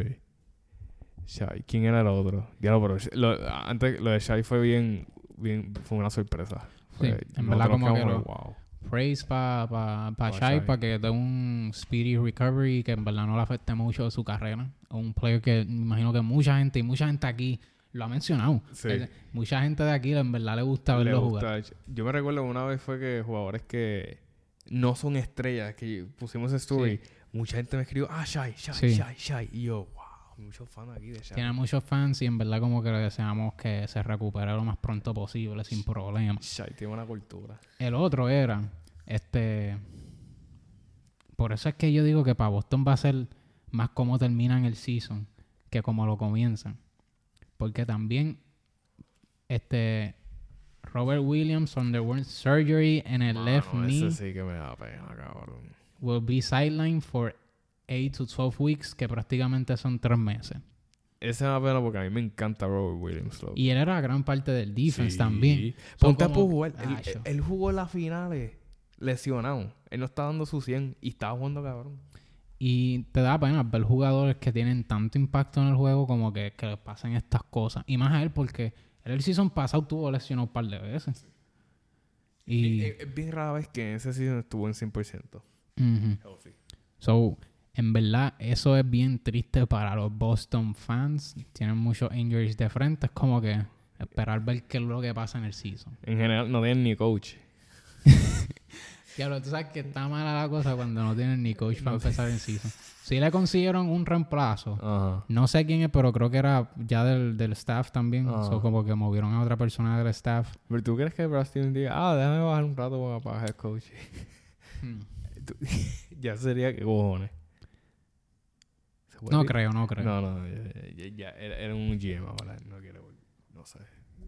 Shai. ¿Quién era el otro? Diablo, pero lo, antes lo de Shai fue bien, bien, fue una sorpresa. Sí, en verdad como que lo- wow. Praise para pa, pa Pa Shai para que dé un speedy recovery que en verdad no le afecte mucho su carrera. Un player que me imagino que mucha gente y mucha gente aquí lo ha mencionado. Sí. Mucha gente de aquí en verdad le gusta Le verlo gusta. jugar. Yo me recuerdo una vez fue que jugadores que no son estrellas, que pusimos story, mucha gente me escribió, ah, Shai, Shai, Sí. Shai, Shai. Y yo, muchos fans aquí de. Tiene muchos fans y en verdad como que le deseamos que se recupere lo más pronto posible sin problemas. Shai tiene una cultura. El otro era, este... Por eso es que yo digo que para Boston va a ser más cómo terminan el season que como lo comienzan. Porque también, este... Robert Williams underwent surgery en el left Mano, knee. Ese sí que me da pena, cabrón. Will be sidelined for 8 to 12 weeks, que prácticamente son 3 meses. Ese me da pena porque a mí me encanta Robert Williams. loco. Y él era gran parte del defense Sí. también. Ponte a jugar. Él, él jugó las finales lesionado. Él no está dando su 100 y estaba jugando cabrón. Y te da pena ver jugadores que tienen tanto impacto en el juego como que, que les pasen estas cosas. Y más a él porque él el season pasado tuvo lesionado un par de veces. Y... Es, es bien rara vez que en ese season estuvo en 100%. ujú. Healthy. So, en verdad, eso es bien triste para los Boston fans. Tienen muchos injuries de frente. Es como que esperar ver qué es lo que pasa en el season. En general no tienen ni coach. (laughs) Diablo, tú sabes que está mala la cosa cuando no tienen ni coach para empezar el season. Si le consiguieron un reemplazo, no sé quién es, pero creo que era ya del, del staff también. Ah. So, como que movieron a otra persona del staff. Pero tú crees que Brastin diga, ah, déjame bajar un rato para, para head coach. Hmm. (laughs) (laughs) Ya sería que cojones. ¿Se puede No creo, no creo. No, no, ya, ya- era, un GM ahora. No quiero, no sé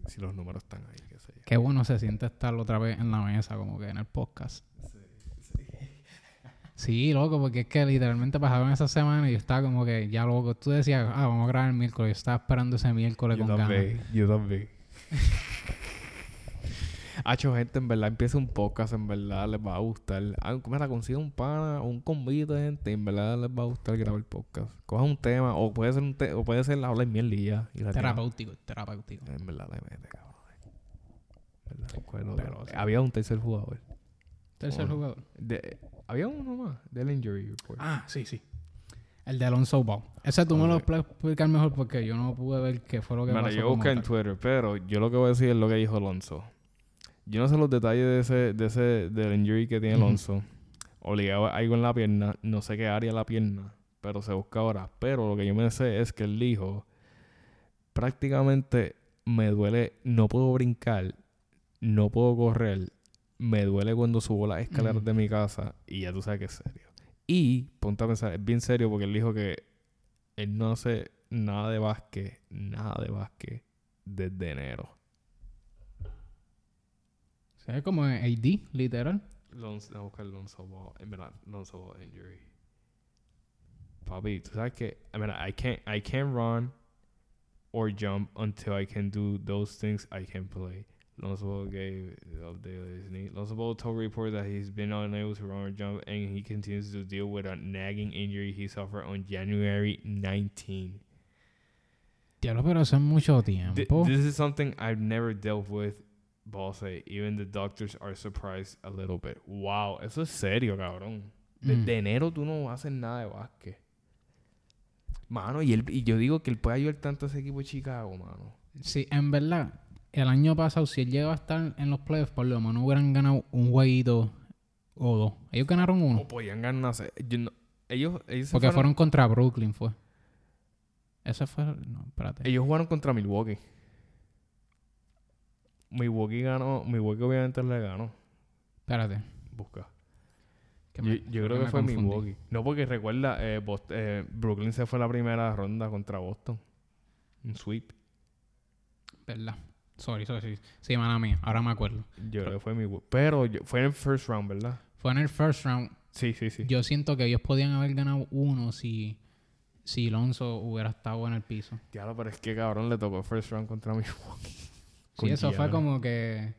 si los números están ahí, qué sé yo. Qué bueno se siente estar otra vez en la mesa, como que en el podcast. Sí, loco, porque es que literalmente pasaron esa semana y yo estaba como que ya loco. Tú decías, ah, vamos a grabar el miércoles. Yo estaba esperando ese miércoles Yo con ganas. también, yo también. (laughs) Hacho, gente, en verdad, empieza un podcast, en verdad, les va a gustar. Ah, mira, consigue un pana, un convito de gente, en verdad les va a gustar grabar podcast. Coja un tema, o puede ser un te o puede ser hablar mierda y ya. Y la Terapéutico, terapéutico. En verdad, le mete, cabrón. verdad. ¿Cuál otro? Pero, sí. Había un tercer jugador. Tercer jugador. De, había uno más del injury report. Ah, sí, sí. El de Alonso Ball. Ese tú me lo puedes explicar mejor porque yo no pude ver qué fue lo que Mira, pasó. yo busqué en. Twitter, pero yo lo que voy a decir es lo que dijo Alonso. Yo no sé los detalles de ese, de ese, del injury que tiene. Alonso. Obligado a algo en la pierna, no sé qué área la pierna, pero se busca ahora. Pero lo que yo me sé es que él dijo, prácticamente me duele, no puedo brincar, no puedo correr, me duele cuando subo las escaleras de mi casa y ya tú sabes que es serio. Y ponte a pensar, es bien serio porque él dijo que él no hace nada de básquet, nada de básquet desde enero. Se ve como AD, literal. Lonzo, a buscar Lonzo Ball. En verdad, Lonzo Ball injury. Papi, tú sabes que, I mean, I can't, I can't run or jump until I can do those things I can play. Lonzo Ball gave the update of his knee. Lonzo Ball told reporters that he's been unable to run or jump and he continues to deal with a nagging injury he suffered on January 19. Diablo, pero es mucho Th- tiempo. this is something I've never dealt with. Ball say, even the doctors are surprised a little bit. Wow, eso es serio, cabrón. Desde Mm. enero tú no haces nada de básquet. Mano, y, él, y yo digo que él puede ayudar tanto a ese equipo de Chicago, mano. Sí, en verdad, el año pasado, si él llegaba a estar en los playoffs, por lo menos hubieran ganado un jueguito o dos. Ellos ganaron uno. O podían ganar una se- yo no- ellos, ellos, Porque fueron contra Brooklyn, fue. Ese fue. No, espérate. ellos jugaron contra Milwaukee. Milwaukee ganó, Milwaukee obviamente le ganó. Espérate. Busca. Yo, creo que, fue confundí. Milwaukee. No, porque recuerda, eh, Bos- eh, Brooklyn se fue la primera ronda contra Boston. Un sweep. ¿Verdad? Sorry, sorry, sí. Mala mía. Ahora me acuerdo. Yo creo que fue Milwaukee. Pero yo- fue en el first round, ¿verdad? Fue en el first round. Sí, sí, sí. Yo siento que ellos podían haber ganado uno si, si Lonzo hubiera estado en el piso. Diablo, pero es que cabrón le tocó first round contra (laughs) Milwaukee. Sí, eso fue como que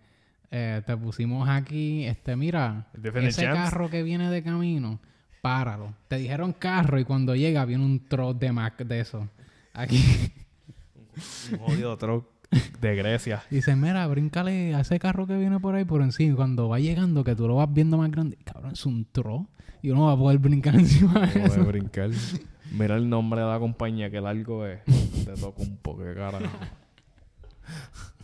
eh, te pusimos aquí, este, mira, ese champs. carro que viene de camino, páralo. Te dijeron carro y cuando llega viene un troll de Mac de eso. Aquí Un jodido truck de Grecia. (laughs) dice, mira, bríncale a ese carro que viene por ahí por encima. Y cuando va llegando, que tú lo vas viendo más grande, cabrón, es un troll. Y uno va a poder brincar (laughs) encima de No eso. brincar. Mira el nombre de la compañía, que largo es. Te toca un poco de carajo. (laughs)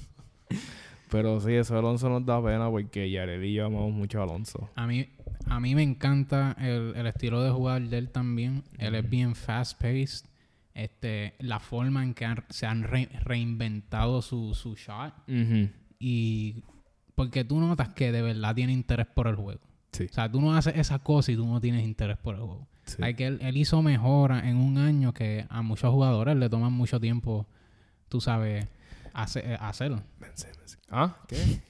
Pero sí, eso de Alonso nos da pena porque Yared y yo amamos mucho a Alonso. A mí, a mí me encanta el, el estilo de jugar de él también. Él es bien fast-paced. Este, la forma en que han- se han re- reinventado su, su shot. Y porque tú notas que de verdad tiene interés por el juego. Sí. O sea, tú no haces esa cosa y tú no tienes interés por el juego. Sí. Hay que él, él hizo mejora en un año que a muchos jugadores le toman mucho tiempo, tú sabes, hace- eh, vence. ¿Ah? ¿Qué? (laughs)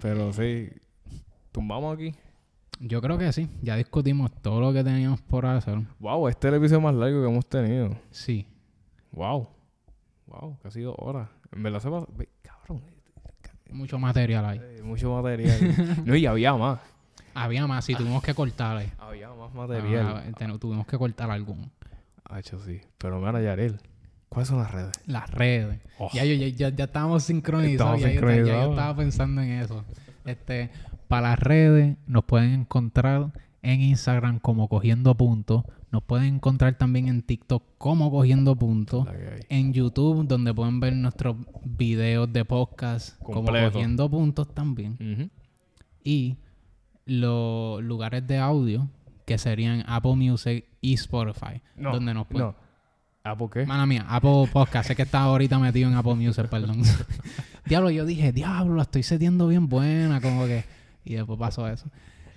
Pero sí. Tumbamos aquí. Yo creo que sí. Ya discutimos todo lo que teníamos por hacer. Wow, este es el episodio más largo que hemos tenido. Sí. Wow. Wow, casi dos horas. En verdad se pasó. ve, Cabrón. Mucho material ahí. eh, mucho material. (laughs) no, y había más. Había más, sí, tuvimos que cortar ahí. Había más material. Ah, ten- tuvimos que cortar algún. Ah, hecho sí. Pero mira, Yarel. ¿Cuáles son las redes? Las redes. Oh. Ya, ya, ya, ya estábamos sincronizados. Estamos ya, yo- ya yo sincronizados. estaba pensando en eso. Este, para las redes nos pueden encontrar en Instagram como Cogiendo Puntos. Nos pueden encontrar también en TikTok como Cogiendo Puntos. En YouTube, donde pueden ver nuestros videos de podcast como. Cogiendo Puntos también. Y los lugares de audio que serían Apple Music y Spotify. No, donde nos pueden... no. ¿Ah, por qué? Mala mía, Apple Podcast. sé que estaba ahorita metido en Apple Music, perdón. (laughs) diablo, yo dije, diablo, la estoy setiendo bien buena, como que. Y después pasó eso.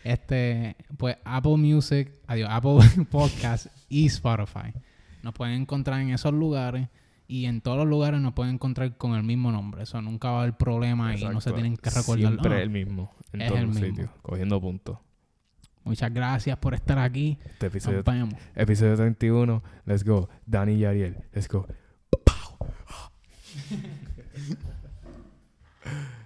Este, pues Apple Music, adiós, Apple (laughs) Podcast y Spotify. Nos pueden encontrar en esos lugares y en todos los lugares nos pueden encontrar con el mismo nombre. Eso nunca va a haber problema y no se tienen que recordar. Siempre Ah, el mismo. En Es todos el los mismo. sitios. Cogiendo puntos. Muchas gracias por estar aquí. Este episodio, Nos vemos. episodio 31. Let's go. Dani y Ariel. Let's go. (laughs)